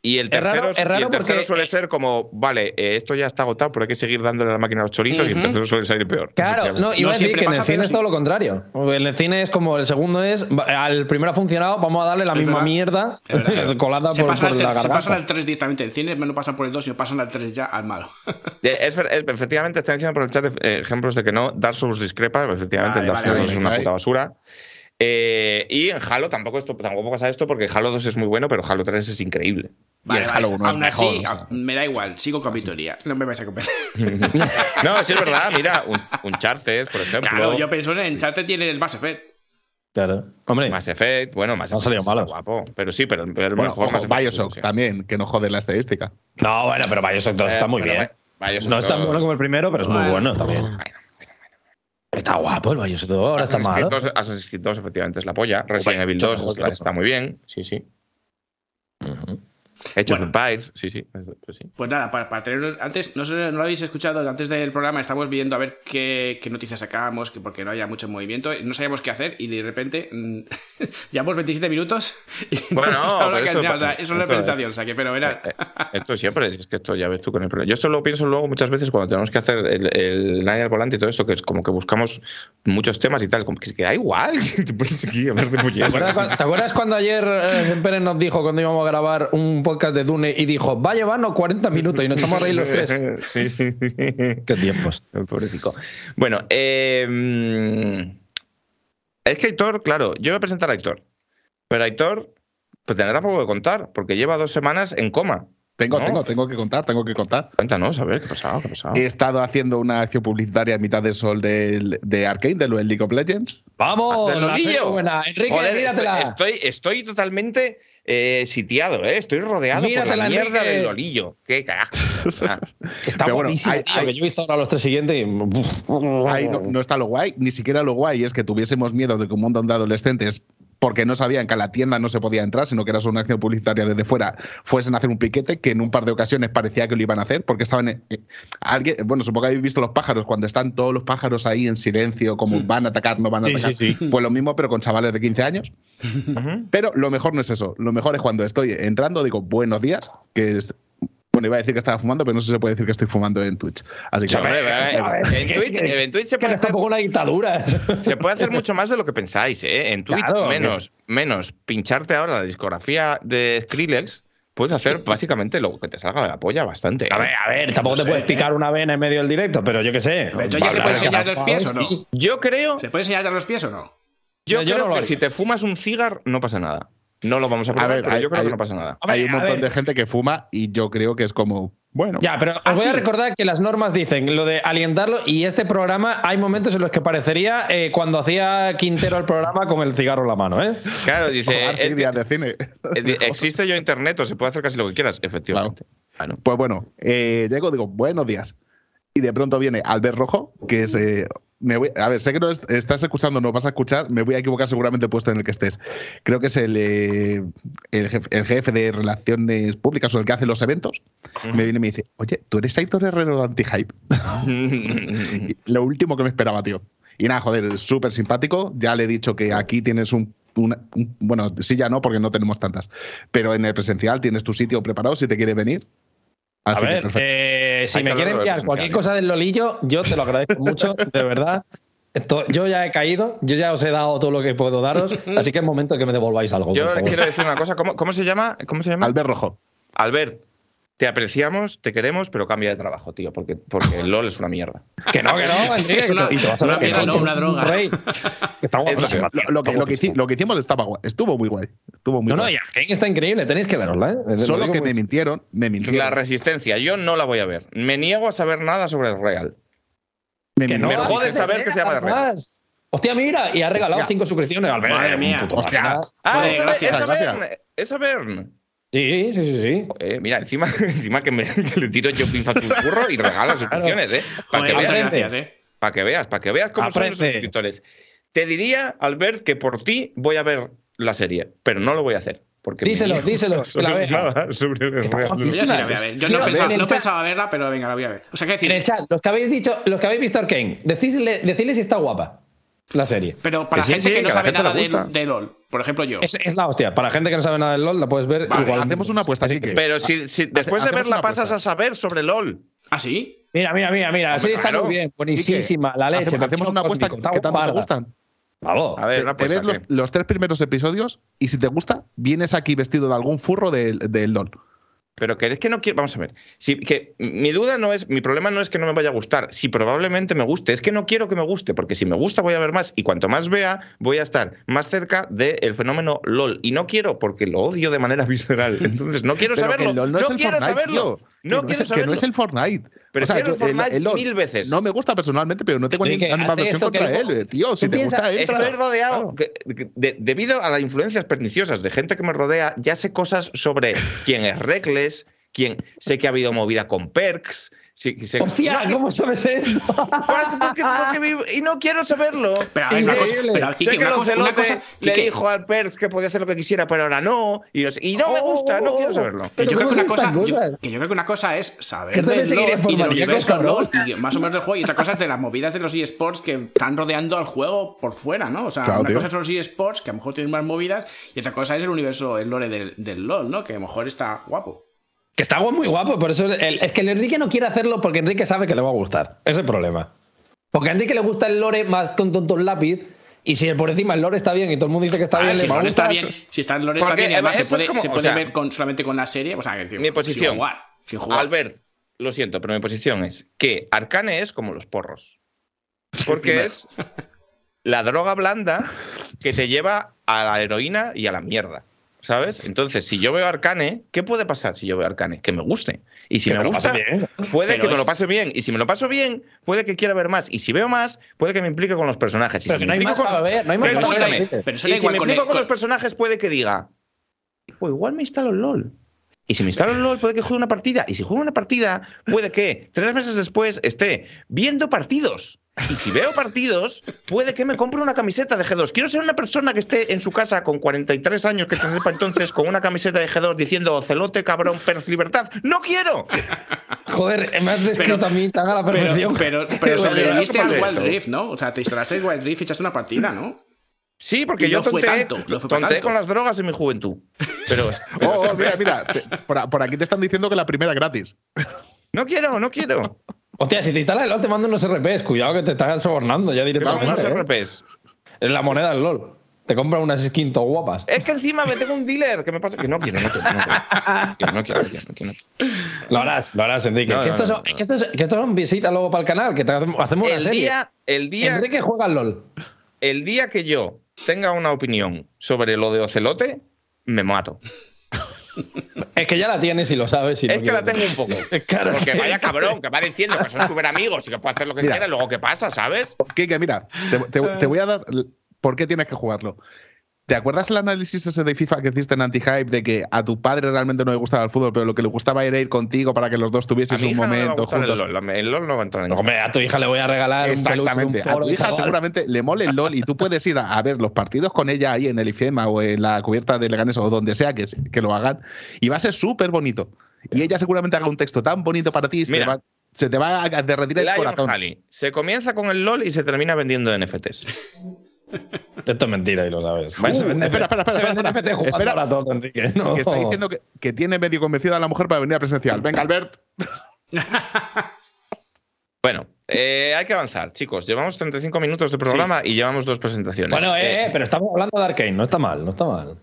Y el Es tercero, raro- es raro y el tercero porque, suele eh, ser como, vale, eh, esto ya está agotado, pero hay que seguir dándole a la máquina a los chorizos y el tercero suele salir peor. Claro, no, iba No a decir siempre que en el pasa, cine es todo lo contrario. En el cine es como el segundo es, al primero ha funcionado, vamos a darle la Es misma verdad. mierda Es verdad. colada se, por, pasan por al la tre- se pasan garganta. al 3 directamente en cine, no pasan por el 2, sino pasan al 3 ya al malo. Eh, Es, es- efectivamente, están diciendo por el chat eh, ejemplos de que no, Dark Souls discrepa, efectivamente, Vale, el Dark vale, Souls vale. es una puta basura. Eh, y en Halo tampoco, esto, tampoco pasa esto porque Halo 2 es muy bueno, pero Halo 3 es increíble. Vale, el vale. Halo uno es Aún así, mejor, o sea. a- me da igual, sigo con mi teoría. No me vais a convencer. No, sí es verdad, mira, un, Uncharted, por ejemplo. claro, yo pienso en Uncharted tiene el Mass Effect. Claro. Hombre, Mass Effect, bueno, Mass No han Effect salido está malos. guapo, pero sí, pero, pero Bueno, mejor ojo, Mass Effect, Bioshock sí. también, que no jode la estadística. no, bueno, pero Bioshock 2 está Eh, muy pero bien. Bioshock No es tan 2. bueno como el primero, pero es muy Bueno. bueno también. Está guapo el Bioshock 2, ahora está Creed malo. 2, Assassin's Creed 2 efectivamente es la polla. Resident Evil mucho 2 mejor que está, está muy bien, sí, sí. Age of Bueno. Empires, sí, sí. Pues sí. Pues nada, para, para tener antes, no no lo habéis escuchado, antes del programa estamos viendo a ver qué, qué noticias sacábamos, que porque no haya mucho movimiento, no sabíamos qué hacer y de repente mm, llevamos 27 minutos y no Bueno, hablado pero esto nada, o sea, es una Esto es- presentación, o sea, que fenomenal. Eh, eh, esto siempre es, es que esto ya ves tú con el problema. Yo esto lo pienso luego muchas veces cuando tenemos que hacer el, el nadie al volante y todo esto, que es como que buscamos muchos temas y tal, como que, que da igual, te pones aquí a hablar de ¿Te acuerdas, te acuerdas cuando ayer eh, Pérez nos dijo cuando íbamos a grabar un podcast de Dune y dijo, va a llevarnos 40 minutos y nos estamos a reír los tres? Sí. Qué tiempos. El pobrecito. Bueno, eh, mm, es que Aitor, claro, yo voy a presentar a Aitor, pero Aitor pues tendrá poco que contar, porque lleva dos semanas en coma. Tengo, No. tengo, tengo que contar, tengo que contar. Cuéntanos, a ver, ¿qué ha pasado? ¿Qué pasado? He estado haciendo una acción publicitaria a mitad del sol del- de Arkane, de lo del League of Legends. ¡Vamos! La buena. Enrique, Joder, míratela. Estoy, estoy totalmente eh, sitiado, ¿eh? Estoy rodeado Míratela, por la mierda Enrique. del lolillo. ¿Qué carajo? Ah, Está Pero bueno, buenísimo, hay- tío, hay- que yo he visto ahora los tres siguientes y... Ahí no, no está lo guay, ni siquiera lo guay es que tuviésemos miedo de que un montón de adolescentes, porque no sabían que a la tienda no se podía entrar, sino que era solo una acción publicitaria desde fuera, fuesen a hacer un piquete, que en un par de ocasiones parecía que lo iban a hacer, porque estaban. eh, alguien, bueno, supongo que habéis visto los pájaros, cuando están todos los pájaros ahí en silencio, como van a atacar, no van a Sí, atacar. sí, sí. Pues lo mismo, pero con chavales de 15 años. Pero lo mejor no es eso. Lo mejor es cuando estoy entrando, digo buenos días, que es. Bueno, iba a decir que estaba fumando, pero no sé si se puede decir que estoy fumando en Twitch. Así que. En Twitch, que- en Twitch se puede hacer una dictadura. Se puede hacer mucho más de lo que pensáis, ¿eh? En Twitch, Claro, menos, menos pincharte ahora la discografía de Skrillex, puedes hacer básicamente lo que te salga de la polla bastante. ¿eh? A ver, a ver, tampoco No te sé, puedes ¿eh? picar una vena en medio del directo, pero yo qué sé. Pero entonces ya se puede enseñar los pies o no? Sí. Yo creo, ¿Se puede enseñar los pies o no? yo Yo creo no que haría. si te fumas un cigar, no pasa nada. No lo vamos a probar, ver, pero hay- yo creo hay- que no pasa nada. Hay un a montón ver. de gente que fuma y yo creo que es como. Bueno. Ya, pero os voy a recordar que las normas dicen lo de alientarlo y este programa hay momentos en los que parecería eh, cuando hacía Quintero el programa con el cigarro en la mano, ¿eh? Claro, dice, es de cine. eh, existe yo internet o se puede hacer casi lo que quieras, efectivamente. Claro. Pues bueno, eh, llego, digo, buenos días. Y de pronto viene Albert Rojo, que es eh, me voy, a ver, sé que no es- estás escuchando, no vas a escuchar, me voy a equivocar seguramente el puesto en el que estés. Creo que es el, eh, el, jefe, el jefe de relaciones públicas o el que hace los eventos. Me viene y me dice, oye, tú eres Aitor Herrero de Antihype. Lo último que me esperaba, tío. Y nada, joder, súper simpático. Ya le he dicho que aquí tienes un, una- un- Bueno, sí, ya no, porque no tenemos tantas. Pero en el presencial tienes tu sitio preparado si te quieres venir. A Así que ver, perfecto. eh, si Hay me que quiere hablarlo de enviar cualquier presencial, cosa del Lolillo, yo te lo agradezco mucho, de verdad. Esto- yo ya he caído, yo ya os he dado todo lo que puedo daros, así que es momento de que me devolváis algo. Yo por le favor. quiero decir una cosa. ¿Cómo, cómo se llama? ¿Cómo se llama? Albert Rojo. Albert, te apreciamos, te queremos, pero cambia de trabajo, tío, porque, porque el LOL es una mierda. Que no, que no, Enrique, Es una- te- y te vas a una ver que mierda, no, no, una droga. Es Lo, lo que, hicimos estaba guay. Estuvo muy guay. Estuvo muy No, no, guay. y Arkane está increíble, tenéis que verosla, ¿eh? Lo Solo que muy- me mintieron, me mintieron. La resistencia, yo no la voy a ver. Me niego a saber nada sobre el Real. me Que no, me jode saber que se llama de Real. Hostia, mira, y ha regalado Ya. cinco suscripciones. Madre mía. puto Hostia. Ah, esa Bern. Sí, sí, sí, sí. Eh, mira, encima, encima que, me, que le tiro yo pinza a tu curro y regalo suscripciones, ¿eh? Para que, veas, eh. para que veas, para que veas cómo son los suscriptores. Te diría, Albert, que por ti voy a ver la serie, pero no lo voy a hacer. Porque Díselo, díselo, la saber vea. nada sobre el Real. Yo sí la voy a ver. Yo Quiero no, pensaba, en no el chat. pensaba verla, pero venga, la voy a ver. O sea, ¿qué En el decir? chat, los que habéis dicho, los que habéis visto Arkane, decidle, decidle si está guapa la serie. Pero para Que sí, gente sí, que no que sabe nada de, de LOL, por ejemplo yo. Es, es la hostia. Para gente que no sabe nada del LOL, la puedes ver Vale, igual. hacemos una apuesta, así que. Pero si, si después de verla pasas apuesta. a saber sobre LOL. ¿Ah, sí? Mira, mira, mira, mira. Hombre, serie está claro. muy bien, buenísima. La leche. Hacemos, hacemos una apuesta Cósmico, que tanto te gustan. Vamos. A ver, Te, te ves los, los tres primeros episodios y si te gusta, vienes aquí vestido de algún furro del, del LOL. Pero que es que no quiero. Vamos a ver. Si, que mi duda no es. Mi problema no es que no me vaya a gustar. Si probablemente me guste. Es que no quiero que me guste. Porque si me gusta, voy a ver más. Y cuanto más vea, voy a estar más cerca del fenómeno LOL. Y no quiero porque lo odio de manera visceral. Entonces, no quiero Pero saberlo. que el LOL no, es el quiero Fortnite, saberlo. tío. No que quiero es, saberlo. Que no es el Fortnite. Prefiero el yo- Fortnite LOL mil veces. No me gusta personalmente, pero no tengo ni hace versión contra el él. eh, Tío, si te piensas- gusta, entra. Estoy rodeado, Claro. que- de- debido a las influencias perniciosas de gente que me rodea, ya sé cosas sobre quién es Reckless, quién sé que ha habido movida con Perks. sí- sé- Hostia, No, ¿cómo sabes eso? porque- porque vivo- y no quiero saberlo. Pero a ver, una cosa, pero, sé que una el cosa, una Ocelote cosa, le Quique, dijo al Perks que podía hacer lo que quisiera, pero ahora no. Y, no sé- y no me gusta, no quiero saberlo. que yo, creo que, ¿cómo una cosa, estas yo- cosas? que yo creo que una cosa es saber Que del y del universo LOL y más o menos del juego y otra cosa es de las movidas de los eSports que están rodeando al juego por fuera, ¿no? O sea, Claro, una tío. cosa son los eSports que a lo mejor tienen más movidas y otra cosa es el universo, el lore del, del LOL, ¿no? Que a lo mejor está guapo. Que está muy guapo, por eso el- es que el Enrique no quiere hacerlo porque Enrique sabe que le va a gustar. Ese es el problema. Porque a Enrique le gusta el lore más con tonto el lápiz. Y si por encima el lore está bien y todo el mundo dice que está Ah, bien, si le el lore está bien, si está el lore está bien y además se puede, como- se o puede sea, ver con, solamente con la serie, o sea, decir, Mi posición. sin jugar, sin jugar. Albert, lo siento, pero mi posición es que Arcane es como los porros. Porque es la droga blanda que te lleva a la heroína y a la mierda. ¿Sabes? Entonces, si yo veo Arcane, ¿qué puede pasar si yo veo Arcane? Que me guste. Y si Que me gusta, puede Pero que me lo pase bien. Y si me lo paso bien, puede que quiera ver más. Y si veo más, puede que me implique con los personajes. Y Pero si que me no hay más con- para ver, no hay más Pero para ver, escúchame, Enrique. Pero eso y da si me implico con- los personajes, puede que diga, pues igual me instalo el LOL. Y si me instalo el LOL, puede que juegue una partida. Y si juego una partida, puede que tres meses después esté viendo partidos. Y si veo partidos, puede que me compre una camiseta de G2. Quiero ser una persona que esté en su casa con 43 años, que tendré para entonces, con una camiseta de G2 diciendo celote, cabrón, pers, libertad. ¡No quiero! Joder, me has descrito Pero- a mí tan a la Pero, perfección. pero, pero Pero sobreviviste ¿qué al Wild? Rift, ¿no? O sea, te instalaste el Wild Rift y echaste una partida, ¿no? Sí, porque Y yo no fue tanto, no fue tonteé tanto. con las drogas en mi juventud. Pero Oh, oh, mira, mira. te- por, por aquí te están diciendo que la primera es gratis. no quiero, no quiero. Hostia, si te instalas el LOL te mando unos RPs. Cuidado que te estás sobornando ya directamente. unos ¿eh? RPs. Es la moneda del LOL. Te compra unas skins guapas. Es que encima me tengo un dealer. ¿Qué me pasa? Que no quiero, no quiero. No quiero, no quiero. Lo harás, lo harás, Enrique. Que, estos son, que estos- que estos son visitas luego para el canal, que te hacemos una El serie. día, el, día, Enrique juega al LOL. el día que yo tenga una opinión sobre lo de Ocelote, me mato. Es que ya la tienes y lo sabes. y no es que la tengo un poco. Claro, Porque vaya cabrón, que va diciendo que son súper amigos y que puede hacer lo que Mira. quiera, luego qué pasa, ¿sabes? Kike, mira, te, te- te voy a dar. ¿Por qué tienes que jugarlo? ¿Te acuerdas el análisis ese de FIFA que hiciste en Anti-Hype de que a tu padre realmente no le gustaba el fútbol, pero lo que le gustaba era ir contigo para que los dos tuvieses un momento juntos? El LOL. el LOL no va a entrar en Hombre, a tu hija le voy a regalar Exactamente. Un a tu hija seguramente le mole el LOL y tú puedes ir a, ver los partidos con ella ahí en el IFEMA o en la cubierta de Leganes o donde sea que, que lo hagan y va a ser súper bonito. Y ella seguramente haga un texto tan bonito para ti y se, te va, a derretir el corazón. Se comienza con el LOL y se termina vendiendo NFTs. Esto es mentira y lo sabes. Uh, espera, espera, espera. Se vende NFT jugando para todo, Enrique. No. Que está diciendo que, tiene medio convencida a la mujer para venir a presencial. Venga, Albert. bueno, eh, hay que avanzar, chicos. Llevamos 35 minutos de programa y llevamos dos presentaciones. Bueno, eh, eh, pero estamos hablando de Arkane, no está mal, no está mal.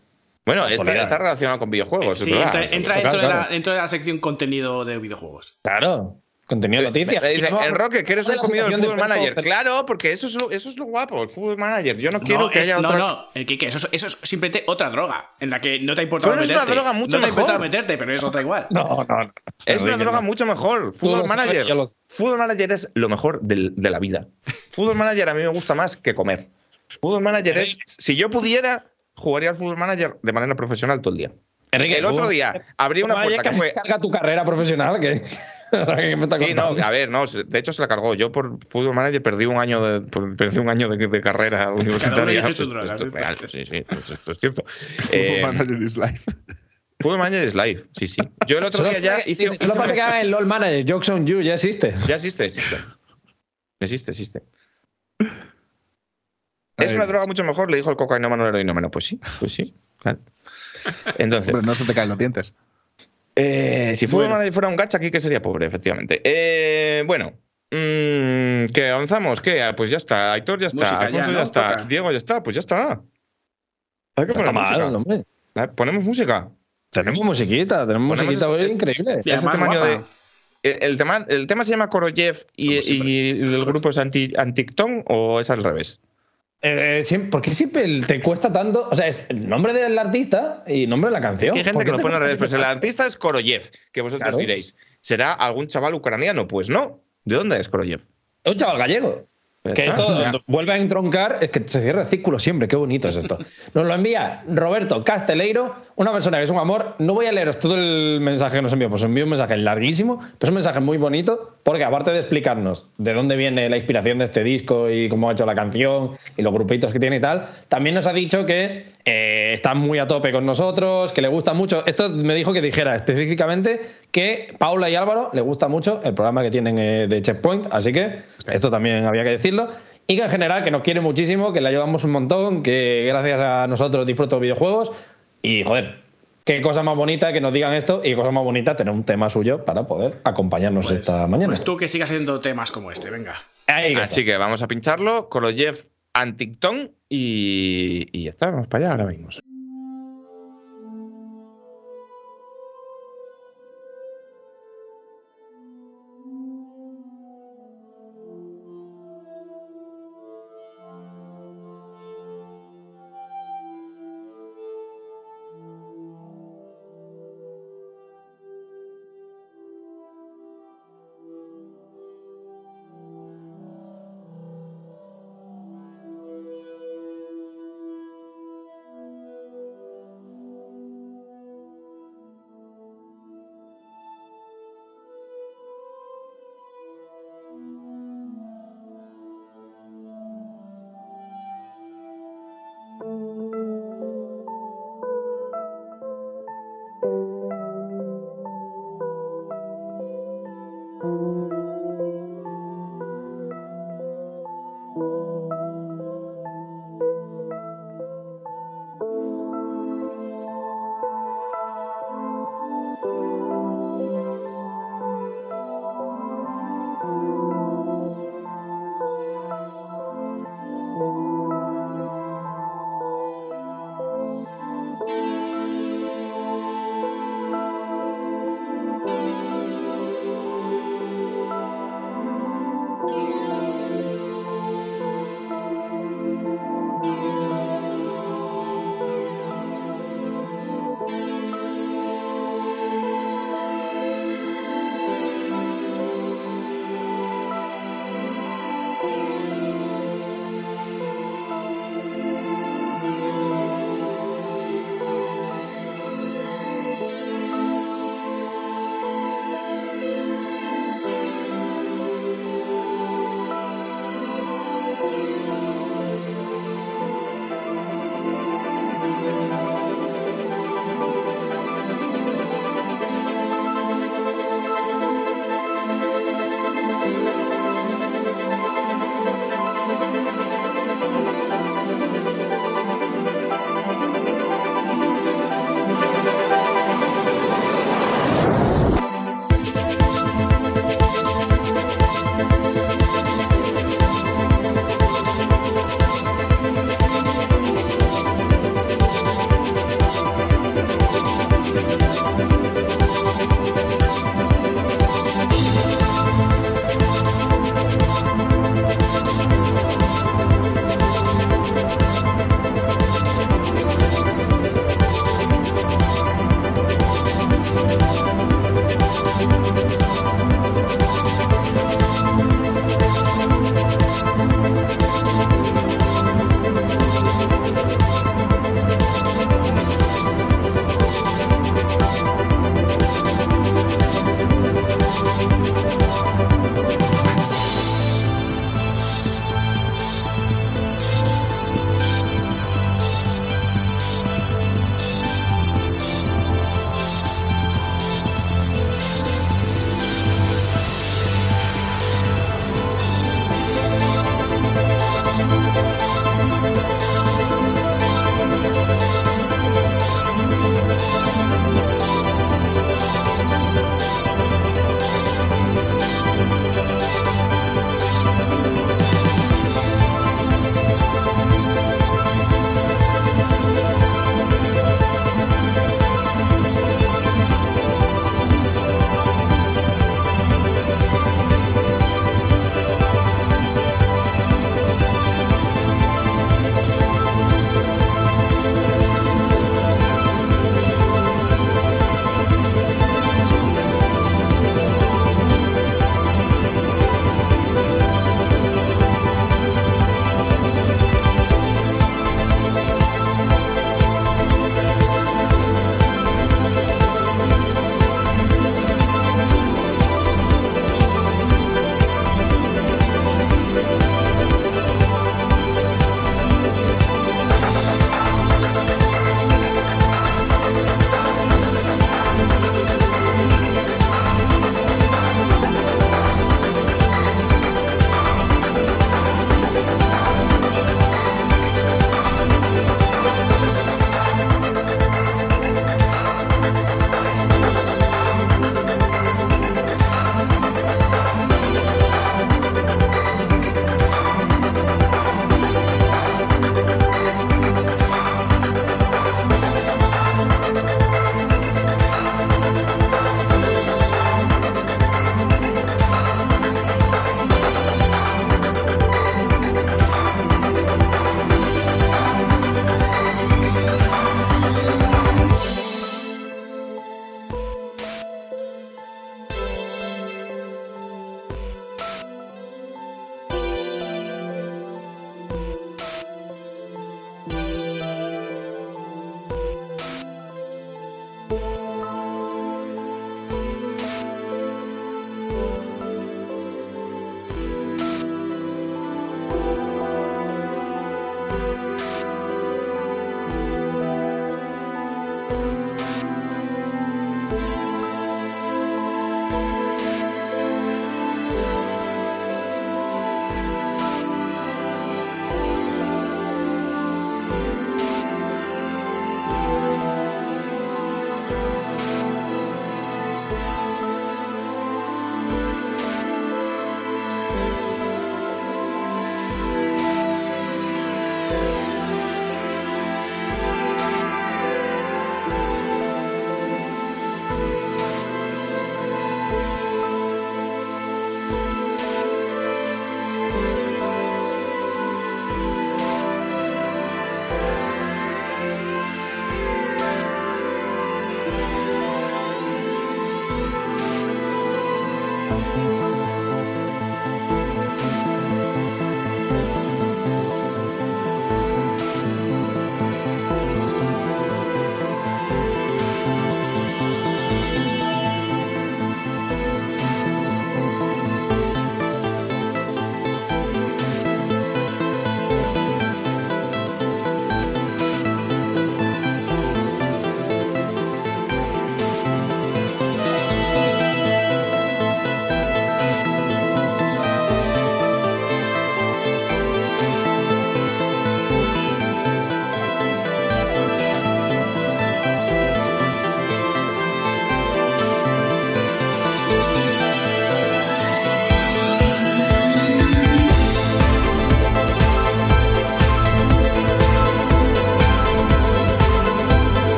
Bueno, está, está, relacionado con videojuegos. Sí, entra, entra dentro, De la, dentro, de la, sección contenido de videojuegos. Claro. Contenido de noticias. en Roque, que eres un comido del fútbol manager. Claro, porque eso es, lo, eso es lo guapo, el fútbol manager. Yo no, quiero que haya no, otra. No, no, el Kike, eso, eso es simplemente otra droga en la que no te ha importado pero meterte. Es una droga mucho no mejor. te ha meterte, pero es otra igual. No, no. Es una droga mucho mejor. Fútbol manager. Los... Fútbol manager es lo mejor de, de la vida. fútbol manager a mí me gusta más que comer. Fútbol manager es. Si yo pudiera, jugaría al fútbol manager de manera profesional todo el día. Enrique, el otro día abrí una puerta que fue. carga tu carrera profesional que. Sí, no, a ver, no, de hecho se la cargó. Yo por Fútbol Manager perdí un año de, perdí un año de, de carrera universitaria. Pues, drogas, esto, real, sí, sí, esto es cierto. Fútbol eh, Manager is life. Fútbol Manager is life, sí, sí. Yo el otro día ya hice. Solo para que haga el LOL Manager, Jokes on You, ya existe. Ya existe, existe. Existe, existe. Es una droga mucho mejor, le dijo el cocainómano al heroinómano. Pues sí, pues sí, claro. Entonces. Pero no se te caen los dientes. Eh, si Fútbol Manager fuera un gacha aquí, que sería pobre, efectivamente. Eh, bueno, mmm, ¿qué avanzamos? ¿Qué? Ah, pues ya está. Aitor ya está. Música Alfonso ya, está. Toca. Diego ya está. Pues ya está. Hay que poner música. mal, hombre. ¿Ponemos música? Tenemos musiquita, tenemos Ponemos musiquita este- hoy increíble. Y Ese además tamaño de- el, el tema, ¿El tema se llama Koroyev y, y el grupo es anti, Anticton o es al revés? Eh, siem- ¿Por qué siempre te cuesta tanto? O sea, es el nombre del artista y el nombre de la canción. Hay ¿Por gente que lo pone al revés. Pues el artista es Koroyev, que vosotros Claro. diréis. ¿Será algún chaval ucraniano? Pues no. ¿De dónde es Koroyev? Es un chaval gallego. Que esto vuelve a entroncar, es que se cierra el círculo siempre, qué bonito es esto. Nos lo envía Roberto Casteleiro, una persona que es un amor. No voy a leeros todo el mensaje que nos envió, pues envió un mensaje larguísimo, pero es un mensaje muy bonito, porque aparte de explicarnos de dónde viene la inspiración de este disco y cómo ha hecho la canción y los grupitos que tiene y tal, también nos ha dicho que eh, está muy a tope con nosotros, que le gusta mucho. Esto me dijo que dijera específicamente que Paula y Álvaro le gusta mucho el programa que tienen eh, de Checkpoint, así que esto también había que decirlo. Y que en general que nos quiere muchísimo, que le ayudamos un montón, que gracias a nosotros disfruto de videojuegos. Y joder, qué cosa más bonita que nos digan esto y qué cosa más bonita tener un tema suyo para poder acompañarnos Pues- esta mañana. Pues tú que sigas haciendo temas como este, venga. Ahí que Así que vamos a pincharlo. Koroyev Anticton y, y ya está. Vamos para allá, ahora venimos.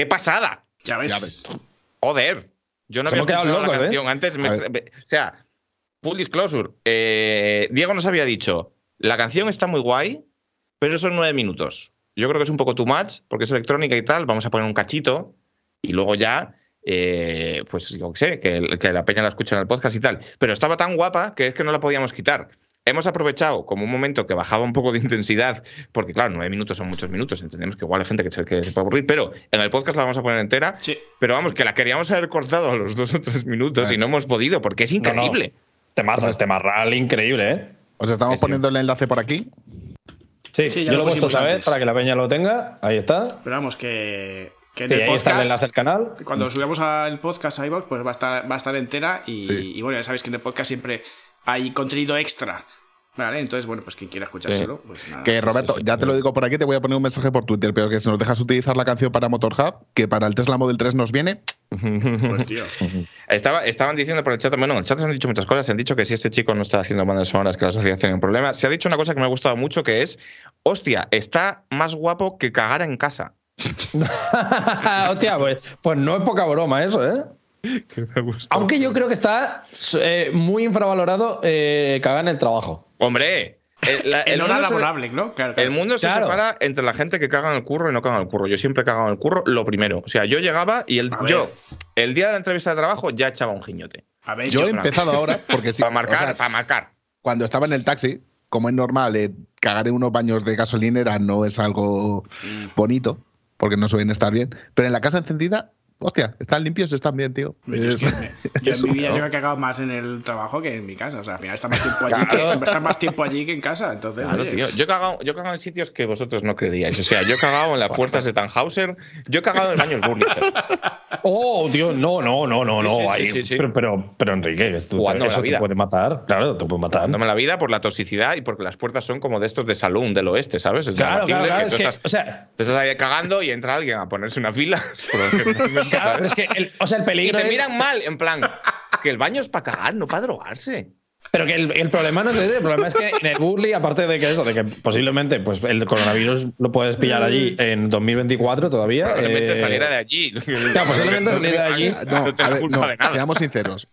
¡Qué pasada! Ya ves. Ya ves. Joder. Yo no Se había escuchado locos, la ¿eh? canción antes. me- o sea, full disclosure. eh, Diego nos había dicho, la canción está muy guay, pero son nueve minutos. Yo creo que es un poco too much, porque es electrónica y tal. Vamos a poner un cachito y luego ya, eh, pues yo qué sé, que, que la peña la escucha en el podcast y tal. Pero estaba tan guapa que es que no la podíamos quitar. Hemos aprovechado como un momento que bajaba un poco de intensidad, porque claro, nueve minutos son muchos minutos, entendemos que igual hay gente que se, que se puede aburrir, pero en el podcast la vamos a poner entera. Sí. Pero vamos, que la queríamos haber cortado a los dos o tres minutos y no hemos podido, porque es No, no. increíble. Temarral increíble, ¿eh? Os estamos poniendo el enlace por aquí. Sí, Sí, ya yo lo he puesto otra vez para que la peña lo tenga. Ahí está. Pero vamos, que, que en Sí, el ahí está el enlace al canal. cuando subamos al podcast a pues va a estar, va a estar entera y, Sí. y bueno, ya sabéis que en el podcast siempre hay contenido extra. Vale, entonces, bueno, pues quien quiera escuchárselo, pues nada. Que Roberto, sí, ya te lo digo por aquí, te voy a poner un mensaje por Twitter, pero que si nos dejas utilizar la canción para Motorhub, que para el Tesla Model 3 nos viene. Pues, tío. Estaba, estaban diciendo por el chat, bueno, en el chat se han dicho muchas cosas. Se han dicho que si este chico no está haciendo bandas sonoras, que la sociedad tiene un problema. Se ha dicho una cosa que me ha gustado mucho, que es, hostia, está más guapo que cagar en casa. Hostia, pues, pues no es poca broma eso, ¿eh? Aunque yo creo que está eh, muy infravalorado eh, cagar en el trabajo. Hombre, el, la- el hora mundo se- laborable, ¿no? Claro, claro. El mundo se Claro. separa entre la gente que caga en el curro y no caga en el curro. Yo siempre he cagado en el curro lo primero. O sea, yo llegaba y el, yo, el día de la entrevista de trabajo, ya echaba un giñote. A ver, Yo he empezado ahora, porque sí. para marcar, o sea, para marcar. cuando estaba en el taxi, como es normal, eh, cagar en unos baños de gasolinera no es algo Mm. bonito, porque no suelen estar bien. Pero en la casa encendida, hostia, están limpios, están bien, tío. Yo, Es- es que- yo en mi vida yo he cagado más en el trabajo que en mi casa. O sea, al final está más tiempo allí, que, está más tiempo allí que en casa. Entonces, Claro, oye, tío. Yo he, cagado, yo he cagado en sitios que vosotros no creeríais. O sea, yo he cagado en las puertas de Tannhauser. Yo he cagado en el baño del. Oh, tío, no, no, no, no, no. Sí, sí, ahí- sí, sí. Pero, pero, pero, Enrique, esto, Jugando eso la te puede matar. Claro, te puede matar. Dándome la vida por la toxicidad y porque las puertas son como de estos de salón del oeste, ¿sabes? Es Claro, claro, imbatible claro, tú es que, estás, o sea, te estás ahí cagando y entra alguien a ponerse una fila. claro, es que el, o sea, el y peligro te es- miran mal, en plan, que el baño es para cagar, no para drogarse. Pero que el, el problema no es ese, el problema es que en el Burley, aparte de que eso, de que posiblemente pues, el coronavirus lo puedes pillar allí en 2024 todavía. Probablemente eh, saliera de allí. Claro, posiblemente saliera de allí. No, No, a ver, no, de nada. seamos sinceros.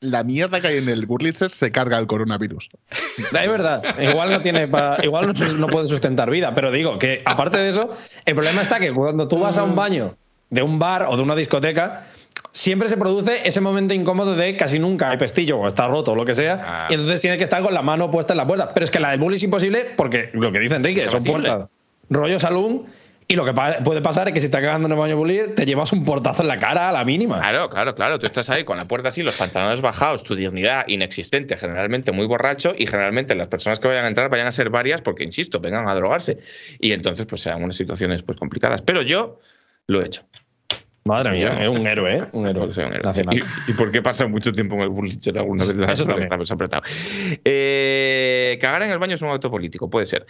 La mierda que hay en el Burlitzer se carga el coronavirus. Es verdad, igual no tiene pa- igual no, no puede sustentar vida, pero digo que aparte de eso, el problema está que cuando tú vas a un baño de un bar o de una discoteca, siempre se produce ese momento incómodo de casi nunca hay pestillo o está roto o lo que sea, Ah. y entonces tienes que estar con la mano puesta en la puerta. Pero es que la del bully es imposible porque lo que dice Enrique, Es son puertas, rollo salón, y lo que puede pasar es que si estás cagando en el baño bully, te llevas un portazo en la cara a la mínima. Claro, claro, claro. Tú estás ahí con la puerta así, los pantalones bajados, tu dignidad inexistente, generalmente muy borracho, y generalmente las personas que vayan a entrar vayan a ser varias porque, insisto, vengan a drogarse. Y entonces, pues sean unas situaciones pues complicadas. Pero yo lo he hecho. Madre mía, es un héroe, ¿eh? Un héroe. Soy un héroe. nacional. ¿Y, y por qué pasa mucho tiempo en el Burlitzer alguna vez? Eso también. Estamos apretados. Eh, cagar en el baño es un acto político, puede ser.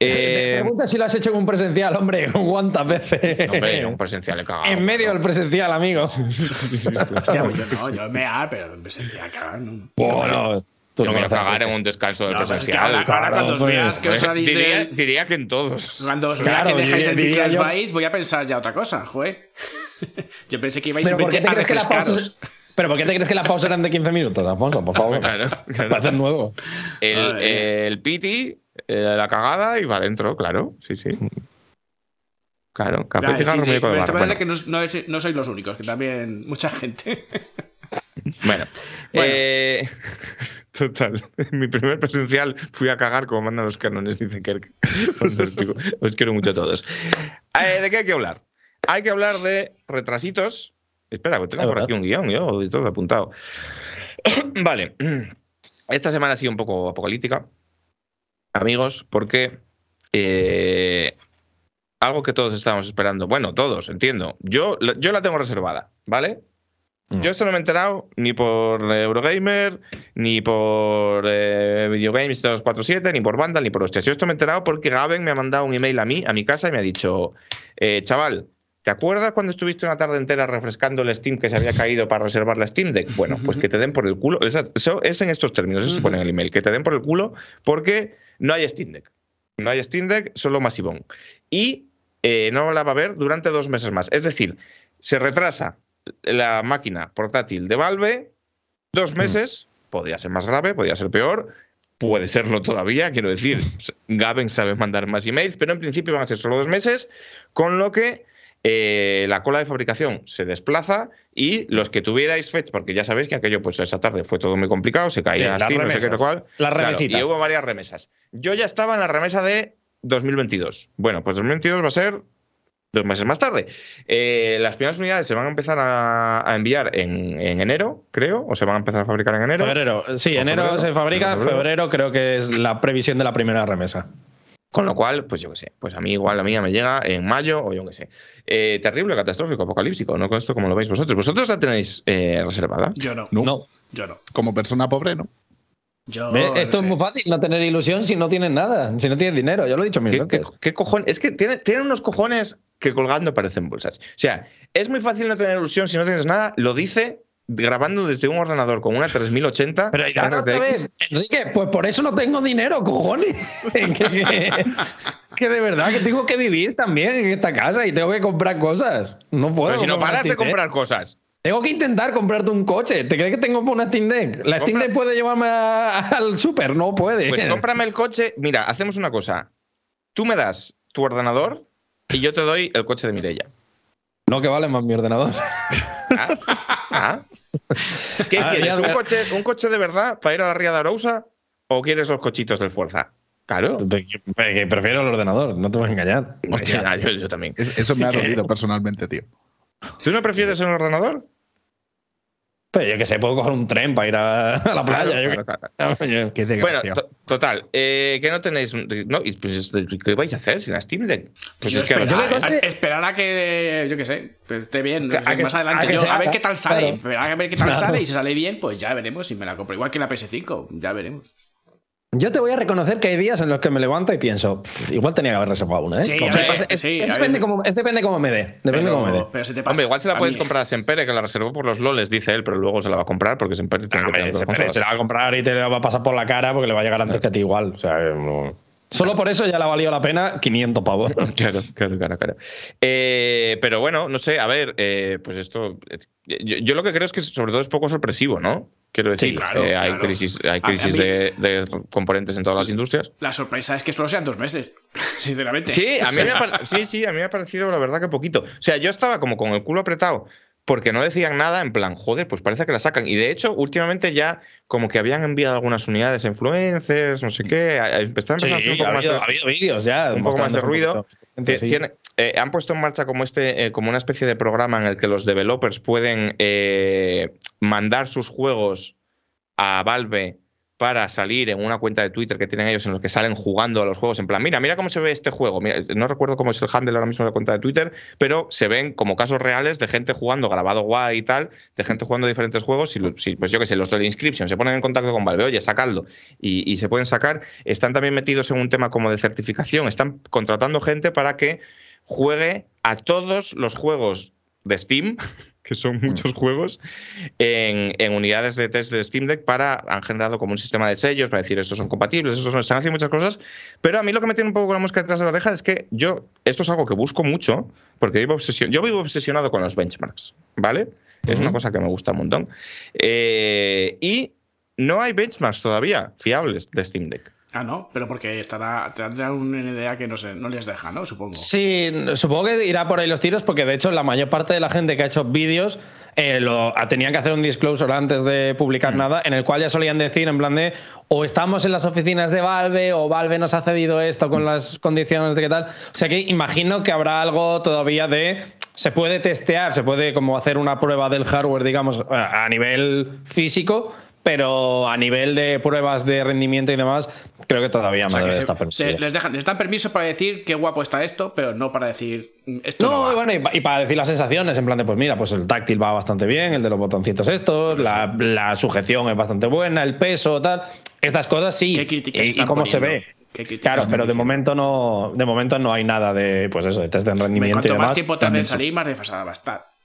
Te Eh, pregunta si lo has hecho con un presencial, hombre, con cuántas veces. hombre, un presencial he cagado. en medio del presencial, amigo. hostia, pues yo no, yo me ah, pero en presencia, cagar. No. Bueno, tú Yo no me voy a cagar en un descanso del No, pero es que presencial. ahora, ahora claro, cuando os pues, veas que os salís diría, diría que en todos. Cuando os Claro, que dejáis diría- el diría os yo- vais, voy a pensar ya otra cosa, joder. Yo pensé que ibais Pero ¿por qué simplemente te a refrescaros. pausas ¿Pero por qué te crees que las pausas eran de 15 minutos, Alfonso? Por favor. Claro, claro. Parece nuevo. El, el piti, eh, la cagada y va adentro, claro. Sí, sí. Claro, café, sí, cigarro, muñeco de parece Bueno, que no, no es- no sois los únicos, que también mucha gente. bueno. Bueno. Eh, total. En mi primer presencial fui a cagar como mandan los cánones, dice Kerk. Fantástico. Os quiero mucho a todos. Eh, ¿De qué hay que hablar? Hay que hablar de retrasitos. Espera, que tengo por aquí un guion, yo, y todo apuntado. vale. Esta semana ha sido un poco apocalíptica, amigos, porque eh, algo que todos estábamos esperando. Bueno, todos, entiendo. Yo, yo la tengo reservada, ¿vale? Mm. Yo esto no me he enterado ni por Eurogamer, ni por eh, Videogames 247, ni por Vandal, ni por hostias. Yo esto me he enterado porque Gaben me ha mandado un email a mí, a mi casa, y me ha dicho, eh, chaval, ¿te acuerdas cuando estuviste una tarde entera refrescando el Steam que se había caído para reservar la Steam Deck? Bueno, pues que te den por el culo. Eso, es en estos términos, eso se pone en el email, que te den por el culo porque no hay Steam Deck. No hay Steam Deck, solo Masivón. Y eh, no la va a haber durante dos meses más. Es decir, se retrasa la máquina portátil de Valve dos meses. Podría ser más grave, podría ser peor. Puede serlo todavía, quiero decir. Gaben sabe mandar más emails, pero en principio van a ser solo dos meses, con lo que eh, la cola de fabricación se desplaza y los que tuvierais fecha, porque ya sabéis que aquello, pues esa tarde fue todo muy complicado, se caía no sé qué, cual. Las Claro, remesitas. y hubo varias remesas. Yo ya estaba en la remesa de 2022. Bueno, pues 2022 va a ser dos meses más tarde. Eh, las primeras unidades se van a empezar a, a enviar en, en enero, creo, o se van a empezar a fabricar en enero. Febrero. Sí, ¿O enero febrero? se fabrica, ¿Febrero? febrero creo que es la previsión de la primera remesa. Con lo cual, pues yo qué sé, pues a mí igual la mía me llega en mayo o yo qué sé. Eh, terrible, catastrófico, apocalíptico, no con esto como lo veis vosotros. ¿Vosotros la tenéis eh, reservada? Yo no. No. Yo no. Como persona pobre, ¿no? Yo Esto sé. es muy fácil, no tener ilusión si no tienes nada, si no tienes dinero. Yo lo he dicho mil ¿Qué, qué, veces. qué cojones? Es que tiene, tiene unos cojones que colgando parecen bolsas. O sea, es muy fácil no tener ilusión si no tienes nada. Lo dice grabando desde un ordenador con una 3080. Pero ya vez, Enrique, pues por eso no tengo dinero, cojones. que, que- que de verdad que tengo que vivir también en esta casa y tengo que comprar cosas. No puedo. Pero si no paras de comprar cosas. Tengo que intentar comprarte un coche. ¿Te crees que tengo por una Steam Deck? ¿La Steam Deck puede llevarme a- al súper? No puede. Pues cómprame el coche. Mira, hacemos una cosa. Tú me das tu ordenador y yo te doy el coche de Mirella. No, que vale más mi ordenador. ¿Ah? ¿Ah? ¿Qué Ah, quieres? ¿Un coche, ¿Un coche de verdad para ir a la Ría de Arousa o quieres los cochitos del Fuerza? Claro. Que- prefiero el ordenador, no te voy a engañar. Yo, yo también. Es- eso me ha dolido personalmente, tío. ¿Tú no prefieres el ordenador? Pero yo que sé, puedo coger un tren para ir a, la playa. bueno, total, eh, que no tenéis. No, pues, ¿Qué vais a hacer sin la Steam Deck? Pues es que esperar a que, yo qué sé, pues esté bien. A más adelante, a, ver qué tal sale. A ver qué tal sale y si sale bien, pues ya veremos si me la compro. Igual que la PS5, ya veremos. Yo te voy a reconocer que hay días en los que me levanto y pienso, igual tenía que haber reservado una, ¿eh? Sí, es, depende, cómo, depende cómo me dé. Depende cómo me dé. Pero te pasa, Hombre, igual se la puedes comprar a Sempere, que la reservó por los loles, dice él, pero luego se la va a comprar porque Sempere tiene que se la va a comprar y te la va a pasar por la cara porque le va a llegar antes que a ti igual. O sea, no. Solo por eso ya le ha valido la pena 500 pavos. claro, claro, claro. claro. Eh, pero bueno, no sé, a ver, eh, pues esto. Yo, lo que creo es que sobre todo es poco sorpresivo, ¿no? Quiero decir, claro, eh, hay crisis, hay crisis de, componentes en todas las industrias. La sorpresa es que solo sean dos meses, sinceramente. Sí, a mí, me sí, sí, a mí me ha parecido la verdad que poquito. O sea, yo estaba como con el culo apretado porque no decían nada en plan, joder, pues parece que la sacan. Y de hecho, últimamente ya como que habían enviado algunas unidades a influencers, no sé qué, están sí, un poco ha habido, más de, vídeos ya. Un poco más de ruido. Eh, han puesto en marcha como este, eh, como una especie de programa en el que los developers pueden eh, mandar sus juegos a Valve para salir en una cuenta de Twitter que tienen ellos en los que salen jugando a los juegos. En plan, mira, mira cómo se ve este juego. no recuerdo cómo es el handle ahora mismo de la cuenta de Twitter, pero se ven como casos reales de gente jugando grabado guay y tal, de gente jugando diferentes juegos. Y, pues yo qué sé, los de la inscription se ponen en contacto con Valve, oye, sacadlo. Y, y se pueden sacar. Están también metidos en un tema como de certificación. Están contratando gente para que juegue a todos los juegos de Steam que son mm. muchos juegos, en, unidades de test de Steam Deck para, han generado como un sistema de sellos para decir estos son compatibles, estos no, están haciendo muchas cosas, pero a mí lo que me tiene un poco con la mosca detrás de la oreja es que yo, esto es algo que busco mucho, porque vivo yo vivo obsesionado con los benchmarks, ¿vale? Es una cosa que me gusta un montón. Eh, y no hay benchmarks todavía fiables de Steam Deck. Ah, no, pero porque estará, tendrá un NDA que no, sé, no les deja, ¿no? Supongo. Sí, supongo que irá por ahí los tiros, porque de hecho la mayor parte de la gente que ha hecho vídeos eh, lo, tenían que hacer un disclosure antes de publicar mm. nada, en el cual ya solían decir en plan de o estamos en las oficinas de Valve o Valve nos ha cedido esto con las condiciones de qué tal. O sea que imagino que habrá algo todavía de se puede testear, se puede como hacer una prueba del hardware, digamos, a nivel físico pero a nivel de pruebas de rendimiento y demás, creo que todavía no está les, dejan, les dan permiso para decir qué guapo está esto, pero no para decir mm, esto. No, bueno, y, para decir las sensaciones, en plan de, pues mira, pues el táctil va bastante bien, el de los botoncitos estos, la, sujeción es bastante buena, el peso, tal. Estas cosas sí. y, cómo se ve. Claro, pero de momento no, de momento no hay nada de, pues eso, de test de rendimiento. Cuanto y demás, más tiempo te hacen salir, más desfasada va a estar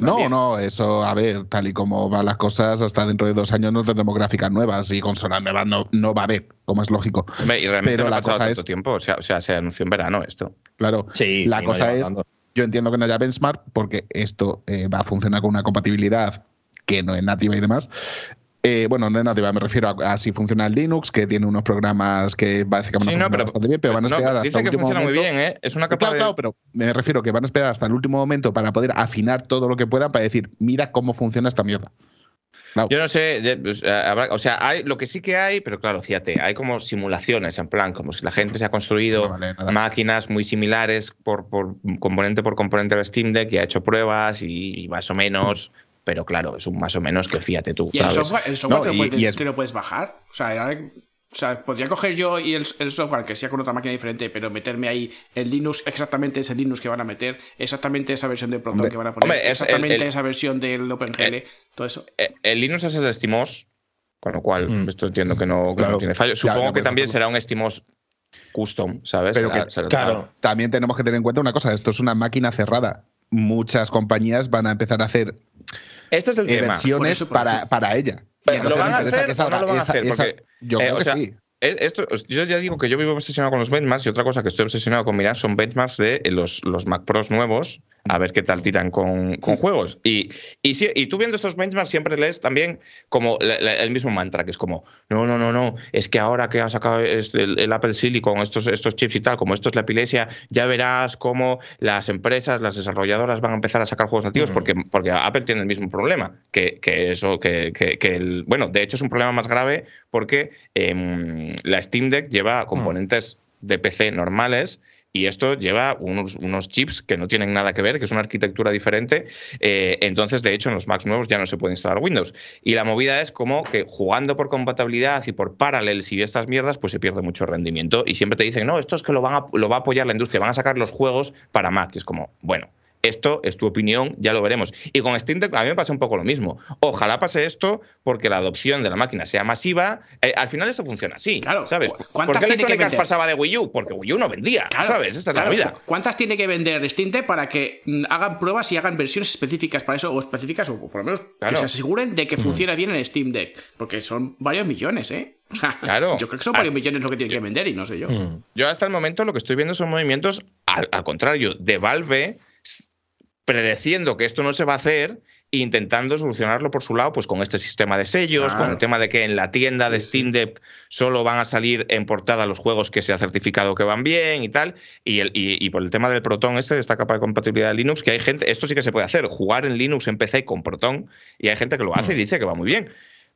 no, no, eso, a ver, tal y como van las cosas, hasta dentro de dos años no tendremos gráficas nuevas y consolas nuevas no, no va a haber, como es lógico. y Pero la cosa es. tiempo, o sea, se anunció en verano esto. Claro, sí, la cosa es. Yo entiendo que no haya benchmark porque esto eh, va a funcionar con una compatibilidad que no es nativa y demás. Eh, bueno, no es nativa, me refiero a, si funciona el Linux, que tiene unos programas que básicamente sí, pero, bastante bien, pero van a esperar hasta el último momento. Muy bien, ¿eh? Es una capa claro, pero me refiero a que van a esperar hasta el último momento para poder afinar todo lo que puedan para decir, mira cómo funciona esta mierda. Yo no sé, pues, o sea, hay lo que sí que hay, pero claro, fíjate, hay como simulaciones, en plan, como si la gente se ha construido máquinas muy similares por, por, componente por componente de Steam Deck y ha hecho pruebas y más o menos pero claro, es un más o menos que fíjate tú. ¿Y el software, el software te, lo puedes, bajar? O sea, podría coger yo y el, software que sea con otra máquina diferente, pero meterme ahí el Linux, exactamente ese Linux que van a meter, exactamente esa versión de Proton que van a poner, exactamente esa versión del OpenGL, todo eso. Eh, el, Linux es el SteamOS, con lo cual mm. esto entiendo que no, tiene fallo. Supongo que también será un SteamOS custom, ¿sabes? Pero claro, también tenemos que tener en cuenta una cosa, esto es una máquina cerrada. Muchas compañías van a empezar a hacer este es el tema. versiones para, para, ella. ¿Lo van a hacer o no lo van a hacer? Porque, yo creo que sí. Eh, esto, yo ya digo que yo vivo obsesionado con los benchmarks y otra cosa que estoy obsesionado con mirar son benchmarks de los, los Mac Pros nuevos, a ver qué tal tiran con, con juegos. Y, y, si, y, tú viendo estos benchmarks siempre lees también como el mismo mantra, que es como, no, no, no, no, es que ahora que ha sacado este, el, Apple Silicon, estos, estos chips y tal, como esto es la epilepsia, ya verás cómo las empresas, las desarrolladoras van a empezar a sacar juegos nativos porque, porque Apple tiene el mismo problema, que, que eso, que, que, el, bueno, de hecho es un problema más grave porque... Em, la Steam Deck lleva mm. componentes de PC normales y esto lleva unos, unos, chips que no tienen nada que ver, que es una arquitectura diferente. Eh, entonces, de hecho, en los Macs nuevos ya no se puede instalar Windows. Y la movida es como que jugando por compatibilidad y por Parallels y estas mierdas, pues se pierde mucho rendimiento. Y siempre te dicen, no, esto es que lo, van a, lo va a apoyar la industria, van a sacar los juegos para Mac. Y es como, bueno, esto es tu opinión, ya lo veremos. Y con Steam Deck a mí me pasa un poco lo mismo. Ojalá pase esto porque la adopción de la máquina sea masiva. Eh, al final esto funciona así, claro. ¿sabes? ¿Por qué pasaba de Wii U? Porque Wii U no vendía, ¿sabes? Esta es la vida. ¿Cuántas tiene que vender Steam Deck para que mm, hagan pruebas y hagan versiones específicas para eso? O específicas, o por lo menos que se aseguren de que funciona bien en Steam Deck. Porque son varios millones, ¿eh? O sea, claro. Yo creo que son varios millones lo que tienen que vender y no sé yo. Yo hasta el momento lo que estoy viendo son movimientos, al contrario, de Valve predeciendo que esto no se va a hacer e intentando solucionarlo por su lado, pues con este sistema de sellos, con el tema de que en la tienda de Steam Deck solo van a salir en portada los juegos que se ha certificado que van bien y tal, y, el, y, por el tema del Proton este, de esta capa de compatibilidad de Linux, que hay gente, esto sí que se puede hacer, jugar en Linux en PC con Proton, y hay gente que lo hace y mm. dice que va muy bien,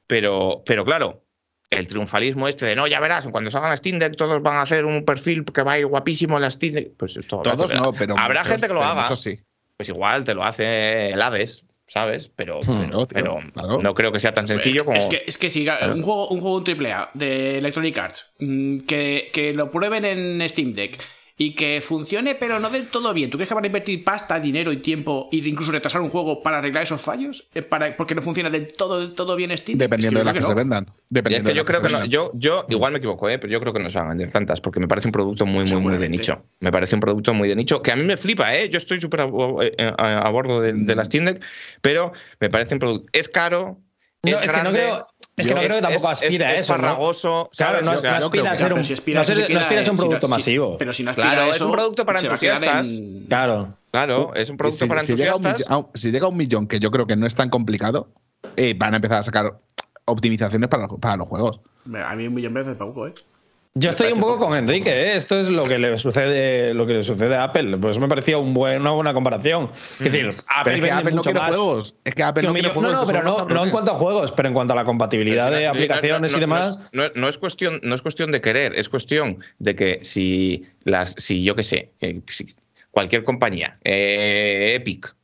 pero, pero claro, el triunfalismo este de no, ya verás, cuando salgan las Steam Deck todos van a hacer un perfil que va a ir guapísimo en las Steam Deck, pues esto Todos no, pero habrá gente que lo haga. Sí pues igual te lo hace el Hades, ¿sabes? Pero, pero, no creo que sea tan sencillo como. Es que, es que si un juego, un juego un AAA de Electronic Arts mm, que, que lo prueben en Steam Deck y que funcione, pero no del todo bien. ¿Tú crees que van a invertir pasta, dinero y tiempo e incluso retrasar un juego para arreglar esos fallos? Eh, para, porque no funciona del todo, todo bien Steam. Dependiendo de las que, se vendan. Dependiendo yo creo que no, yo, yo igual me equivoco, ¿eh? pero yo creo que no se van a vender tantas porque me parece un producto muy, muy, muy de nicho. Me parece un producto muy de nicho que a mí me flipa, ¿eh? Yo estoy súper a, bordo de, de la Steam Deck, pero me parece un producto. Es caro. es, es que no creo, es que no creo que tampoco aspira a eso. Es farragoso. Claro, no, aspira a ser un, no aspira a ser un producto masivo. Pero si no aspira claro, es un producto para entusiastas. Claro. Claro, es un producto para entusiastas. si llega a un millón, que yo creo que no es tan complicado, eh, van a empezar a sacar optimizaciones para, para los juegos. A mí un millón de veces poco, ¿eh? Yo estoy un poco con Enrique, ¿eh? esto es lo que le sucede, lo que le sucede a Apple. Pues me parecía un buen, una buena comparación. Es decir, Apple, es que Apple no quiere juegos. Es que Apple no quiere juegos. No, no, pero no, en cuanto a juegos, pero en cuanto a la compatibilidad de aplicaciones y demás. No es, cuestión, no es cuestión de querer, es cuestión de que si las, si yo qué sé, cualquier compañía, eh, Epic,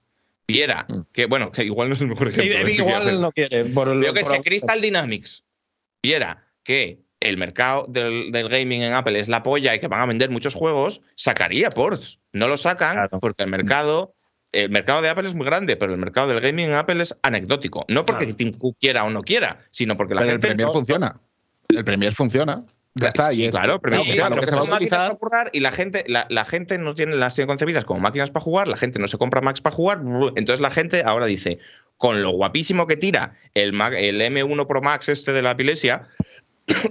viera mm. que, bueno, igual no es el mejor ejemplo. Epic igual no quiere. yo que sé, Crystal Dynamics viera que el mercado del, gaming en Apple es la polla y que van a vender muchos juegos, sacaría ports. No lo sacan porque el mercado, el mercado de Apple es muy grande, pero el mercado del gaming en Apple es anecdótico. No porque Tim Cook quiera o no quiera, sino porque la gente. El Premier funciona. El Premier funciona. Ya está, y claro, pero que, se va a utilizar y la gente, la, gente no tiene las tiene concebidas como máquinas para jugar, la gente no se compra Macs para jugar, entonces la gente ahora dice, con lo guapísimo que tira el, el M1 Pro Max este de la Pilesia,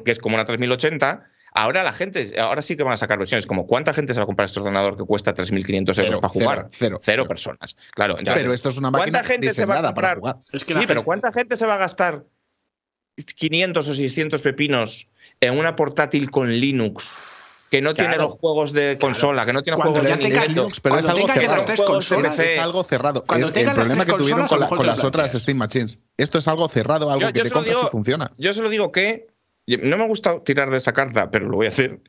que es como una 3080, ahora la gente, ahora sí que van a sacar versiones como ¿cuánta gente se va a comprar este ordenador que cuesta 3.500 euros para jugar? Cero, cero, personas. Claro, pero esto es una máquina ¿cuánta gente se va a comprar? sí, pero ¿cuánta gente se va a gastar 500 o 600 pepinos en una portátil con Linux? que no tiene los juegos de consola, que no tiene juegos de Linux, pero es algo, cerrado. es algo cerrado. Es el problema que tuvieron con, las otras Steam Machines. Esto es algo cerrado, algo que te compras y funciona. Yo solo digo que no me gusta tirar de esta carta, pero lo voy a hacer.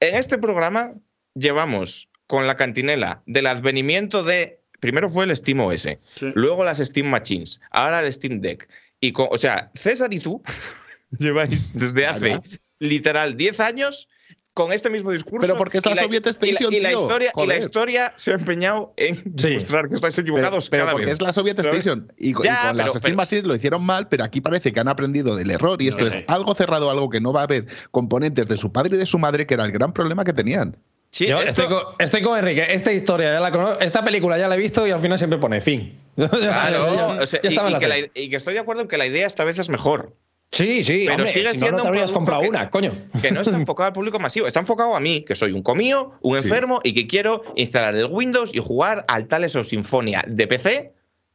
En este programa llevamos con la cantinela del advenimiento de. Primero fue el Steam OS, luego las Steam Machines, ahora el Steam Deck. Y o sea, César y tú lleváis desde hace literal 10 años con este mismo discurso. Pero porque es la, Soviet Station, y la, historia, y la historia se ha empeñado en demostrar que estáis equivocados. Pero, porque es la Soviet Station. Y, con las Steam Machines lo hicieron mal, pero aquí parece que han aprendido del error. Y esto es algo cerrado, algo que no va a haber componentes de su padre y de su madre, que era el gran problema que tenían. Sí, Yo estoy, con, Enrique. Esta historia ya la conozco, esta película ya la he visto y al final siempre pone fin. Claro, y, que estoy de acuerdo en que la idea esta vez es mejor. Sí, sí, pero sigue siendo un producto que, una, coño. Que no está enfocado al público masivo, está enfocado a mí, que soy un comío, un enfermo y que quiero instalar el Windows y jugar al Tales o Sinfonia de PC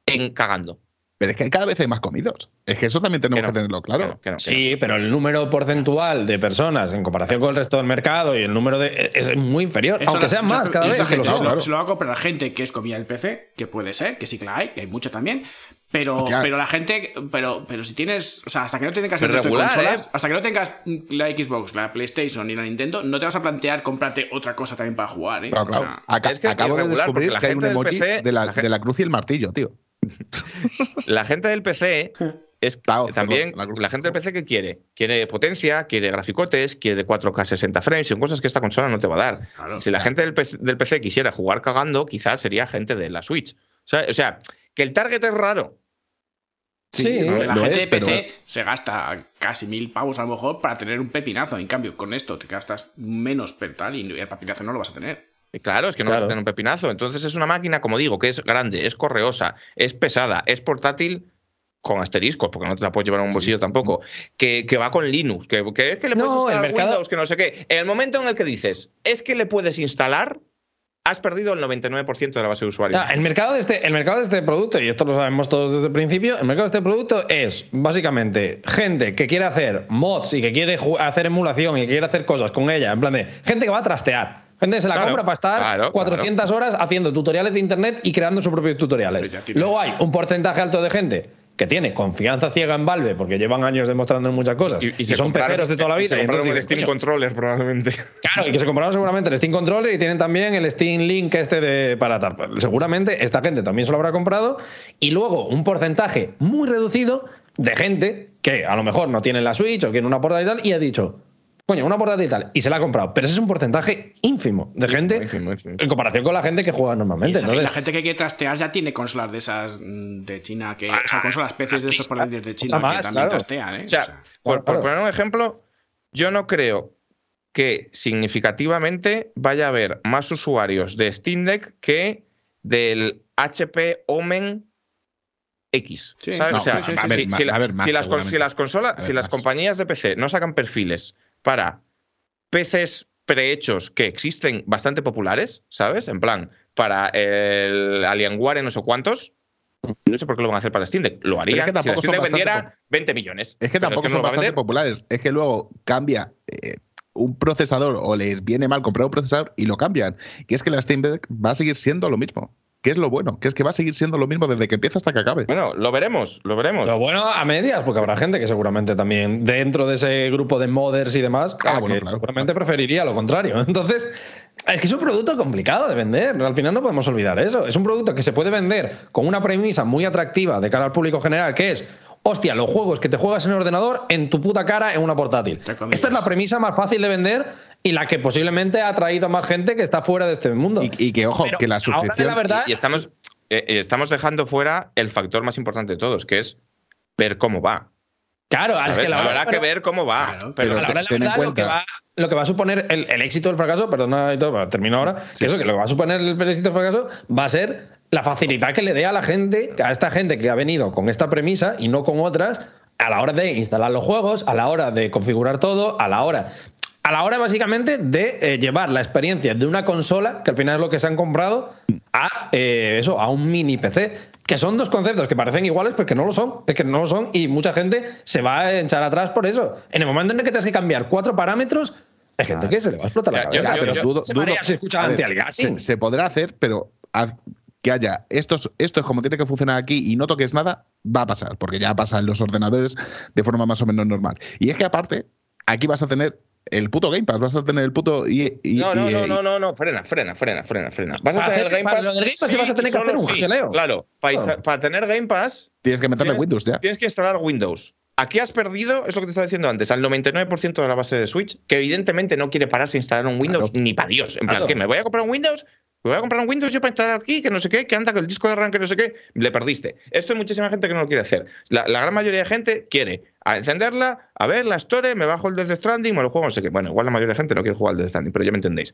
en cagando. Pero es que cada vez hay más comidos. Es que eso también tenemos que, tenerlo claro. sí, pero el número porcentual de personas en comparación con el resto del mercado y el número de. es muy inferior. aunque sean más cada vez. Se lo, va a comprar gente que es comida del PC, que puede ser, que sí que la hay, que hay mucho también Pero, Hostia. pero la gente, pero, pero si tienes, o sea, hasta que no tengas el resto de regular, consolas, ¿eh? hasta que no tengas la Xbox, la PlayStation y la Nintendo, no te vas a plantear comprarte otra cosa también para jugar, ¿eh? Claro, O claro. sea, Aca- es que acabo de descubrir la que hay un gente del emoji PC de, la, la gen- de la cruz y el martillo, tío. La gente del PC es también perdón, la cruz. la gente del PC que quiere, quiere potencia, quiere graficotes, quiere 4K 60 frames, son cosas que esta consola no te va a dar. Claro. si la gente del PC, del PC quisiera jugar cagando, quizás sería gente de la Switch. O sea, o sea, que el target es raro. Sí, lo- la gente es, de pero- PC se gasta casi mil pavos a lo mejor para tener un pepinazo. En cambio, con esto te gastas menos per tal y el pepinazo no lo vas a tener. Y Claro, es que no vas a tener un pepinazo. Entonces es una máquina, como digo, que es grande, es correosa, es pesada, es portátil con asteriscos, porque no te la puedes llevar en un bolsillo tampoco, que, que va con Linux, que, que es que le puedes No, el instalar mercado- Windows, que no sé qué. En el momento en el que dices, es que le puedes instalar, has perdido el 99% de la base de usuarios. Ah, el, mercado de este, el mercado de este producto, y esto lo sabemos todos desde el principio, el mercado de este producto es básicamente gente que quiere hacer mods y que quiere hacer emulación y que quiere hacer cosas con ella, en plan de gente que va a trastear. Gente que se la Claro, compra para estar claro, 400 horas haciendo tutoriales de internet y creando sus propios tutoriales. Luego hay un porcentaje alto de gente que tiene confianza ciega en Valve porque llevan años demostrando muchas cosas y, se son peceros de toda la y vida. se y entonces compraron el Steam "Coño, Controller, probablemente. Claro, y que se compraron seguramente el Steam Controller y tienen también el Steam Link este de para tal. Pues Seguramente esta gente también se lo habrá comprado. Y luego un porcentaje muy reducido de gente que a lo mejor no tiene la Switch o tiene una portátil y tal y ha dicho, coño, una portátil y tal, y se la ha comprado. Pero ese es un porcentaje ínfimo de gente ínfimo, ínfimo. en comparación con la gente que juega normalmente. esa- y Entonces, la gente que quiere trastear ya tiene consolas de esas mm, de China, que, o sea, consolas especies de estos portátiles de China que también claro. trastean, ¿eh? O sea, O sea, por, por poner un ejemplo, yo no creo que significativamente vaya a haber más usuarios de Steam Deck que del HP Omen X. Sí. ¿sabes? No, o sea, sí, sí, si- las, compañías de PC no sacan perfiles para PCs prehechos que existen bastante populares, ¿sabes? En plan, para el Alienware no sé cuántos. No sé por qué lo van a hacer para Steam Deck. Lo harían que si la Steam Deck vendiera 20 millones. Es que tampoco son bastante populares. Es que luego cambia eh, un procesador o les viene mal comprar un procesador y lo cambian. Y es que la Steam Deck va a seguir siendo lo mismo. Que es lo bueno, que es que va a seguir siendo lo mismo desde que empieza hasta que acabe. Bueno, lo veremos, lo veremos. lo bueno a medias, porque habrá gente que seguramente también dentro de ese grupo de modders y demás, Ah, a bueno, que claro. seguramente preferiría lo contrario. Entonces, es que es un producto complicado de vender. Al final no podemos olvidar eso. Es un producto que se puede vender con una premisa muy atractiva de cara al público general, que es. Hostia, los juegos que te juegas en el ordenador en tu puta cara en una portátil. Esta es la premisa más fácil de vender y la que posiblemente ha atraído a más gente que está fuera de este mundo. Y, y que, ojo, Pero que la ahora, suscripción. la verdad, Y, y estamos, eh, eh, estamos dejando fuera el factor más importante de todos, que es ver cómo va. claro, es que la verdad, Habrá que pero- ver cómo va. Claro, pero pero la ten en verdad, lo que, cuenta- va, lo que va a suponer el, el éxito del fracaso, perdona y todo, termino ahora, que eso, que lo que va a suponer el, el éxito del fracaso va a ser la facilidad que le dé a la gente, a esta gente que ha venido con esta premisa y no con otras, a la hora de instalar los juegos, a la hora de configurar todo, a la hora. A la hora, básicamente, de eh, llevar la experiencia de una consola, que al final es lo que se han comprado, a eh, eso, a un mini PC. Que son dos conceptos que parecen iguales, pero que no lo son. Es que no lo son. Y mucha gente se va a echar atrás por eso. En el momento en el que tienes que cambiar cuatro parámetros, hay gente que se le va a explotar la Ya, yo- cabeza. yo- pero yo- dudo- se dudo- si escucha ver, se, se podrá hacer, pero que haya esto es, esto es como tiene que funcionar aquí y no toques nada, va a pasar, porque ya pasa en los ordenadores de forma más o menos normal. Y es que aparte, aquí vas a tener el puto Game Pass, vas a tener el puto. Y, y- No, no, y- no, no, no, no, frena, frena, frena, frena, frena. Vas a tener hacer- Game Pass. lo del Game Pass sí vas a tener que solo hacer un sí, geleo. Claro, para, Claro. para tener Game Pass Tienes que meterle Tienes- Windows ya. tienes que instalar Windows. Aquí has perdido, es lo que te estaba diciendo antes, al 99% de la base de Switch, que evidentemente no quiere pararse a instalar un Windows Claro. ni para Dios. En plan, Claro. ¿qué? ¿Me voy a comprar un Windows? ¿Me voy a comprar un Windows yo para instalar aquí? Que no sé qué, que anda con el disco de RAM, que no sé qué. Le perdiste. Esto hay muchísima gente que no lo quiere hacer. La, la gran mayoría de gente quiere a encenderla, a ver la Store, me bajo el Death Stranding, me lo juego, no sé qué. Bueno, igual la mayoría de gente no quiere jugar al Death Stranding, pero ya me entendéis.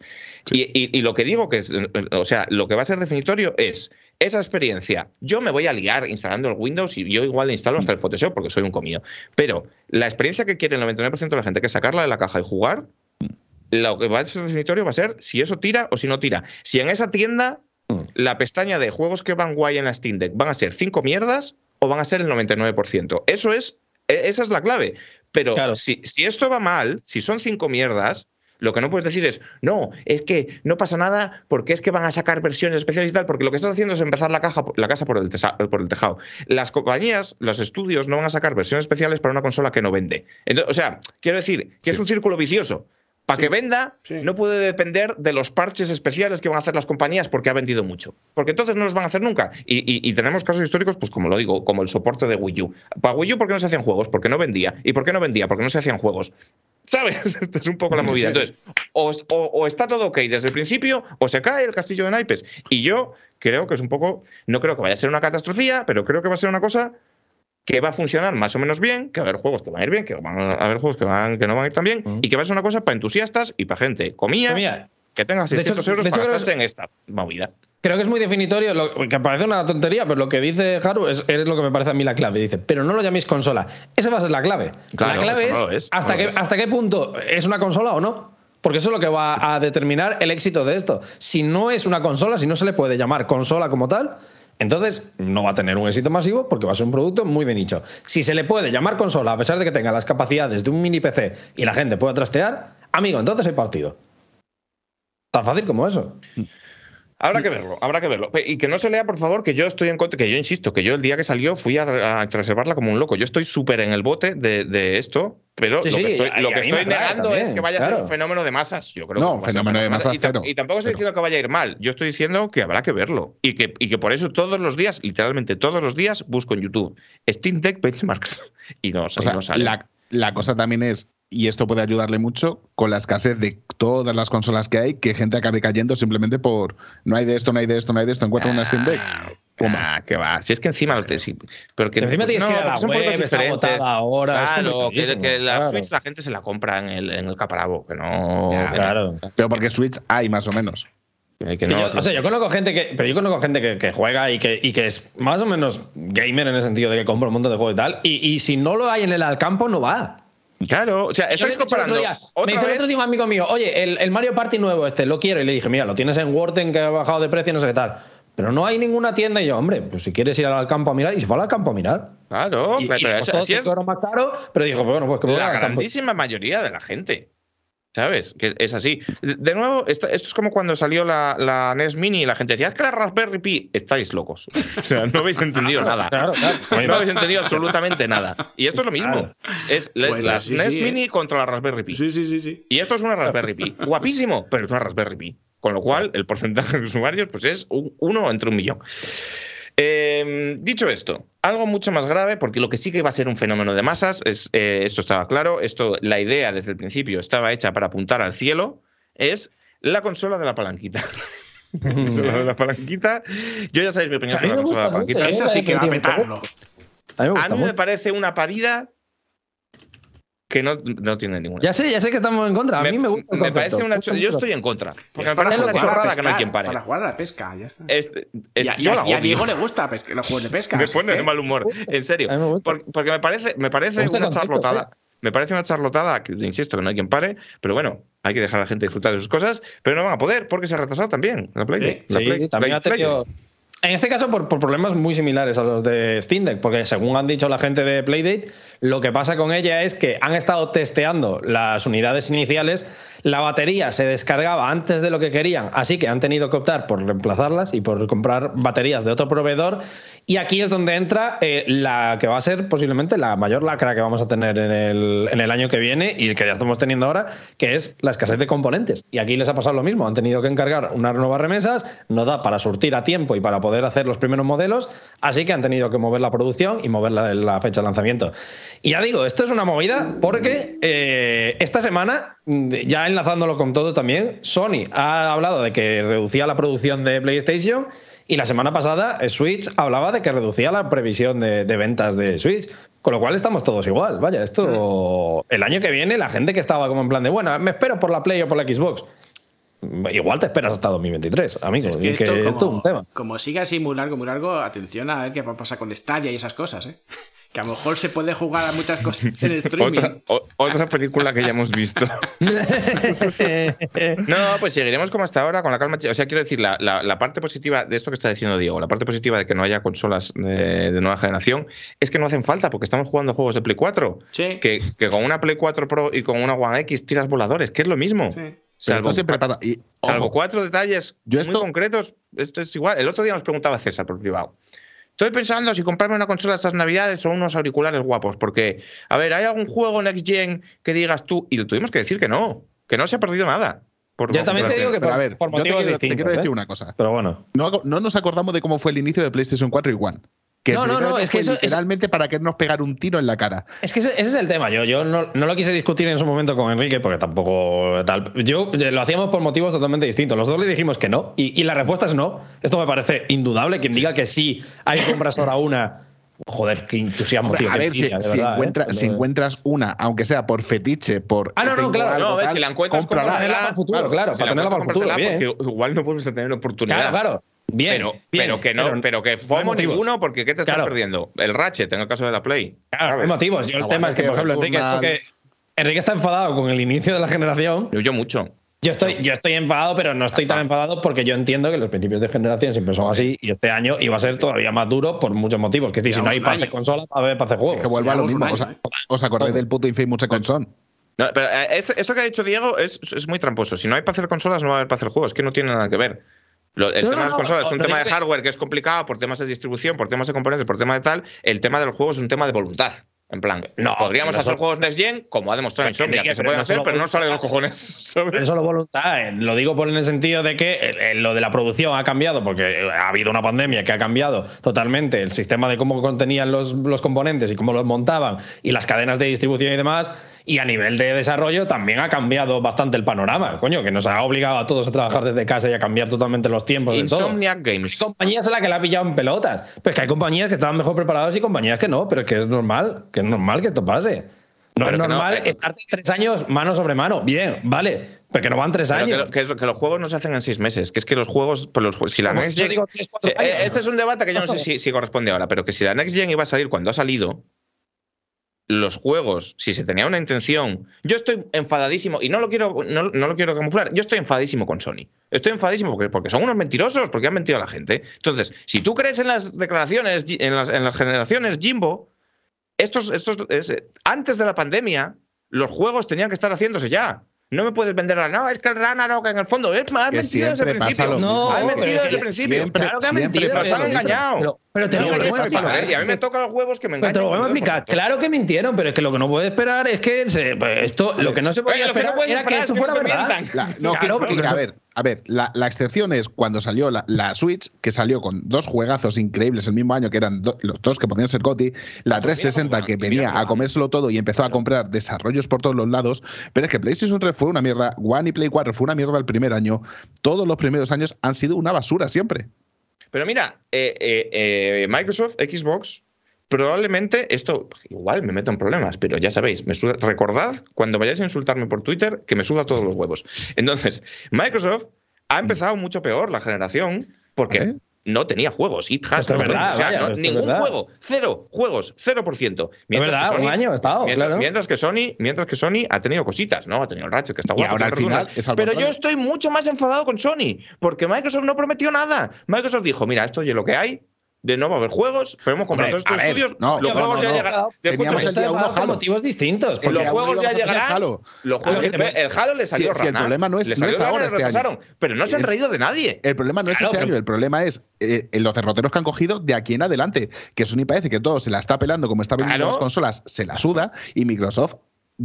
Y, y- y lo que digo que es, o sea, lo que va a ser definitorio es esa experiencia. Yo me voy a liar instalando el Windows y yo igual le instalo hasta el Photoshop porque soy un comido. Pero la experiencia que quiere el 99% de la gente, que es sacarla de la caja y jugar, lo que va a ser definitorio va a ser si eso tira o si no tira. Si en esa tienda la pestaña de juegos que van guay en la Steam Deck van a ser cinco mierdas o van a ser el 99%. Eso es, e- esa es la clave. Pero Claro. si, si esto va mal, si son cinco mierdas, Lo que no puedes decir es, no, es que no pasa nada porque es que van a sacar versiones especiales y tal, porque lo que estás haciendo es empezar la, caja, la casa por el, por el tejado. Las compañías, los estudios no van a sacar versiones especiales para una consola que no vende. o sea, quiero decir que es un círculo vicioso. Para que venda, no puede depender de los parches especiales que van a hacer las compañías porque ha vendido mucho. Porque entonces no los van a hacer nunca. Y, tenemos casos históricos, pues como lo digo, como el soporte de Wii U. Para Wii U, ¿por qué no se hacían juegos? Porque no vendía. ¿Y por qué no vendía? Porque no se hacían juegos. ¿Sabes? Esta es un poco la movida. Entonces, o, está todo ok desde el principio, o se cae el castillo de naipes. Y yo creo que es un poco. No creo que vaya a ser una catastrofía, pero creo que va a ser una cosa que va a funcionar más o menos bien, que va a haber juegos que van a ir bien, que van a haber juegos que, van, que no van a ir tan bien, y que va a ser una cosa para entusiastas y para gente comía, que tenga 600 euros para gastarse en esta movida. Creo que es muy definitorio, lo, que parece una tontería, pero lo que dice Haru es, lo que me parece a mí la clave. Dice, pero no lo llaméis consola. Esa va a ser la clave. la clave es, hasta, qué, hasta qué punto es una consola o no. Porque eso es lo que va a determinar el éxito de esto. Si no es una consola, si no se le puede llamar consola como tal, entonces, no va a tener un éxito masivo porque va a ser un producto muy de nicho. Si se le puede llamar consola, a pesar de que tenga las capacidades de un mini PC y la gente pueda trastear, amigo, entonces hay partido. Tan fácil como eso. Habrá que verlo, habrá que verlo. Y que no se lea, por favor, que yo estoy en contra, que yo insisto, que yo el día que salió fui a, reservarla como un loco. Yo estoy súper en el bote de, esto, pero lo que estoy, negando es que vaya a ser un fenómeno de masas. Yo creo no, fenómeno de masas. Y, tampoco estoy diciendo que vaya a ir mal. Yo estoy diciendo que habrá que verlo. Y que, y que por eso todos los días, literalmente todos los días, busco en YouTube Steam Deck Benchmarks. Y no, no sale. La, la cosa también es y esto puede ayudarle mucho con la escasez de todas las consolas que hay, que gente acabe cayendo simplemente por no hay de esto, no hay de esto, no hay de esto, encuentra una Steam Deck. Ah, que va. Si es que encima lo te, pero que encima tienes que ir a la son web, diferentes. ahora. Claro, que, la Switch la gente se la compra en el, en el caparabo, que no. claro. Pero porque Switch hay más o menos. yo, o sea, yo conozco gente que, pero yo conozco gente que, que juega y que, y que, es más o menos gamer en el sentido de que compra un montón de juegos y tal. Y, y si no lo hay en el al campo, no va. Claro, o sea, estáis comparando. me dice el otro día un amigo mío, oye, el, Mario Party nuevo este, lo quiero. Y le dije, mira, lo tienes en Worten que ha bajado de precio y no sé qué tal. Pero no hay ninguna tienda. Y yo, hombre, pues si quieres ir al campo a mirar, y se fue al campo a mirar. Claro, pero eso, es más caro, pero dijo, bueno, pues que La grandísima mayoría de la gente. ¿Sabes? Que es así. De nuevo, esto, es como cuando salió la, NES Mini y la gente decía, es que la Raspberry Pi, estáis locos. O sea, no habéis entendido nada. Claro, claro. No habéis entendido absolutamente nada. Y esto es lo mismo. Es la, pues NES Mini ¿eh? contra la Raspberry Pi. Sí, sí, sí, sí. Y esto es una Raspberry Pi. Guapísimo, pero es una Raspberry Pi. Con lo cual, el porcentaje de usuarios pues es uno entre un millón. Em, dicho esto, algo mucho más grave, porque lo que sí que va a ser un fenómeno de masas, es, eh, esto estaba claro, esto, la idea desde el principio estaba hecha para apuntar al cielo, es la consola de la palanquita. la consola de la palanquita. Yo ya sabéis mi opinión sobre la consola de la palanquita. Esa sí que va a petarlo. A mí me parece una parida que no, no, tiene ninguna. Ya sé, ya sé que estamos en contra. A mí me gusta el Me parece una yo estoy en contra. Porque me parece una chorrada que no hay quien pare. Para jugar a la pesca, ya está. y, a, Diego le gusta los juegos de pesca. me pone de mal humor, en serio. Porque, me parece, me parece una charlotada. Me parece una charlotada, que, insisto, que no hay quien pare, pero bueno, hay que dejar a la gente disfrutar de sus cosas, pero no van a poder porque se ha retrasado también la Play. Sí, también ha tenido, en este caso, por, problemas muy similares a los de Steam Deck, porque según han dicho la gente de Playdate, lo que pasa con ella es que han estado testeando las unidades iniciales, la batería se descargaba antes de lo que querían, así que han tenido que optar por reemplazarlas y por comprar baterías de otro proveedor y aquí es donde entra eh, la que va a ser posiblemente la mayor lacra que vamos a tener en el, en el, año que viene y que ya estamos teniendo ahora, que es la escasez de componentes. Y aquí les ha pasado lo mismo, han tenido que encargar unas nuevas remesas, no da para surtir a tiempo y para poder hacer los primeros modelos, así que han tenido que mover la producción y mover la, fecha de lanzamiento. Y ya digo, esto es una movida porque eh, esta semana, ya enlazándolo con todo también, Sony ha hablado de que reducía la producción de PlayStation y la semana pasada eh, Switch hablaba de que reducía la previsión de, ventas de Switch. Con lo cual estamos todos igual. Vaya, esto. El año que viene, la gente que estaba como en plan de, bueno, me espero por la Play o por la Xbox. Igual te esperas hasta 2023, amigo. Es que, esto, como, un tema. Como siga así muy largo, muy largo, atención a ver qué va a pasar con Stadia y esas cosas, ¿eh? Que a lo mejor se puede jugar a muchas cosas en streaming. Otra, o- otra película que ya hemos visto. No, pues seguiremos como hasta ahora con la calma. O sea, quiero decir, la, la- la parte positiva de esto que está diciendo Diego, la parte positiva de que no haya consolas de, de nueva generación, es que no hacen falta porque estamos jugando juegos de Play 4. Sí. Que, que con una Play 4 Pro y con una One X tiras voladores, que es lo mismo. Sí. Salvo, esto siempre pasa. Y, salvo cuatro detalles Yo muy esto- concretos, esto es igual. El otro día nos preguntaba César por privado. Estoy pensando si comprarme una consola estas navidades o unos auriculares guapos, porque, a ver, ¿hay algún juego Next Gen que digas tú? Y le tuvimos que decir que no, que no se ha perdido nada. por Yo también te digo que pero por, a ver, por yo te motivos quiero, te distintos. quiero decir ¿eh? una cosa. Pero bueno. No, no nos acordamos de cómo fue el inicio de PlayStation 4 y One. Que No, no, no, es que eso- eso- literalmente para querernos pegar un tiro en la cara. Es que ese, ese es el tema. Yo, yo no, no lo quise discutir en su momento con Enrique porque tampoco tal. Yo eh, lo hacíamos por motivos totalmente distintos. Los dos le dijimos que no y, y la respuesta es no. Esto me parece indudable. Quien diga que sí, hay compras ahora una. Joder, qué entusiasmo, Hombre, tío. a ver, si, de si verdad, ¿eh? encuentra- Cuando- si encuentras una, aunque sea por fetiche, por. Ah, no, no, claro. algo No, a ver, tal, si la encuentras, cómprala. cómpratela. para el futuro, claro, Si para la tenerla para el futuro. Bien. porque igual no puedes tener oportunidad. Claro, claro. Bien. Pero, bien, pero que no, pero, que no FOMO motivos. ninguno, porque ¿qué te estás Claro. perdiendo? El Ratchet, en el caso de la Play. Claro, ¿sabes? hay motivos. Yo el tema es que, por ejemplo, Enrique, Returnal- esto que Enrique está enfadado con el inicio de la generación. Yo, yo mucho. Yo estoy, yo estoy enfadado, pero no estoy tan enfadado porque yo entiendo que los principios de generación siempre son así y este año iba a ser todavía más duro por muchos motivos. Que es decir, si no hay hacer año. consola, va a haber para hacer juegos. Que vuelva a lo mismo. año, ¿Os, ¿Os acordáis del puto Infamous Second Son? No, pero eh, es- esto que ha dicho Diego es, es muy tramposo. Si no hay para hacer consolas, no va a haber para hacer juegos. Es que no tiene nada que ver. Lo- el No, tema no, de las no, consolas es un no, tema no, de no. hardware que es complicado por temas de distribución, por temas de componentes, por temas de tal. El tema de los juegos es un tema de voluntad. En plan, No, podríamos hacer juegos Next Gen, como ha demostrado Insomnia, Enrique, que se pueden no hacer, pero no sale de los cojones. ¿sabes? Es solo voluntad. eh. Lo digo por en el sentido de que eh, eh, lo de la producción ha cambiado, porque ha habido una pandemia que ha cambiado totalmente el sistema de cómo contenían los, los componentes y cómo los montaban y las cadenas de distribución y demás. Y a nivel de desarrollo también ha cambiado bastante el panorama, coño, que nos ha obligado a todos a trabajar desde casa y a cambiar totalmente los tiempos de todo. Insomniac Games. Compañías a las que la ha pillado en pelotas. Pues que hay compañías que estaban mejor preparadas y compañías que no, pero es que es normal, que es normal que esto pase. No Pero es que no, normal eh, estar tres años mano sobre mano. Bien, vale, pero que no van tres Pero años. que lo- que los juegos no se hacen en seis meses. Que es que los juegos. pues los, si la Como Next Gen. digo, tres, cuatro Sí, años. eh, este es un debate que yo no sé si, si corresponde ahora, pero que si la Next Gen iba a salir cuando ha salido, los juegos, si se tenía una intención. Yo estoy enfadadísimo, y no lo quiero, no, no lo quiero camuflar, yo estoy enfadadísimo con Sony. Estoy enfadísimo porque, porque son unos mentirosos, porque han mentido a la gente. Entonces, si tú crees en las declaraciones, en las, en las generaciones Jimbo, estos, estos, es- antes de la pandemia, los juegos tenían que estar haciéndose ya. No me puedes vender ahora, no, es que el Ragnarok en el fondo, es más, has Que mentido desde el principio. mismo. has No, mentido pero desde es el que principio. siempre- Claro que ha mentido. Nos han engañado. Pero, pero te lo vuelvo a explicar. pasa, ¿eh? Y a mí me tocan los huevos que me Pero engañan. te lo vuelvo a entonces, explicar. por- Claro que mintieron, pero es que lo que no puede esperar es que se- pues esto, lo que no se podía Oye, que no esperar puedes era que esto es que fuera no te verdad. La- no, Claro, que- que- a ver, a ver, la, la excepción es cuando salió la, la Switch, que salió con dos juegazos increíbles el mismo año, que eran do- los dos que podían ser GOTY, la 360 que venía a comérselo todo y empezó a comprar desarrollos por todos los lados, pero es que PlayStation 3 fue una mierda, One y Play 4 fue una mierda el primer año, todos los primeros años han sido una basura siempre. Pero mira, eh, eh, eh, Microsoft, Xbox, probablemente esto igual me meto en problemas, pero ya sabéis, me suda- recordad cuando vayáis a insultarme por Twitter que me suda todos los huevos. Entonces, Microsoft ha empezado mucho peor la generación porque. No tenía juegos. It has verdad, o sea, vaya, no- ningún verdad. juego, cero juegos, 0%. Es Mientras verdad, que un Sony- año ha estado, Mientras, claro. mientras que Sony, mientras que Sony ha tenido cositas, ¿no? Ha tenido el Ratchet que está Y guapo. ahora al final es Pero yo estoy mucho más enfadado con Sony, porque Microsoft no prometió nada. Microsoft dijo, mira, esto es lo que hay, de no va a haber juegos, pero hemos comprado Hombre, todos estos ver, estudios, no, los no, juegos no, ya no. llegarán. Teníamos el día uno Halo. motivos distintos. El los juegos ya llegarán. Halo. Los juegos, Claro, que- el Halo le salió si el problema no es- le no es ahora este año. Pero no se han El- reído de nadie. El problema no es Claro, este pero- año, el problema es eh, en los derroteros que han cogido de aquí en adelante. Que Sony parece que todo se la está pelando como está vendiendo Claro. las consolas, se la suda, y Microsoft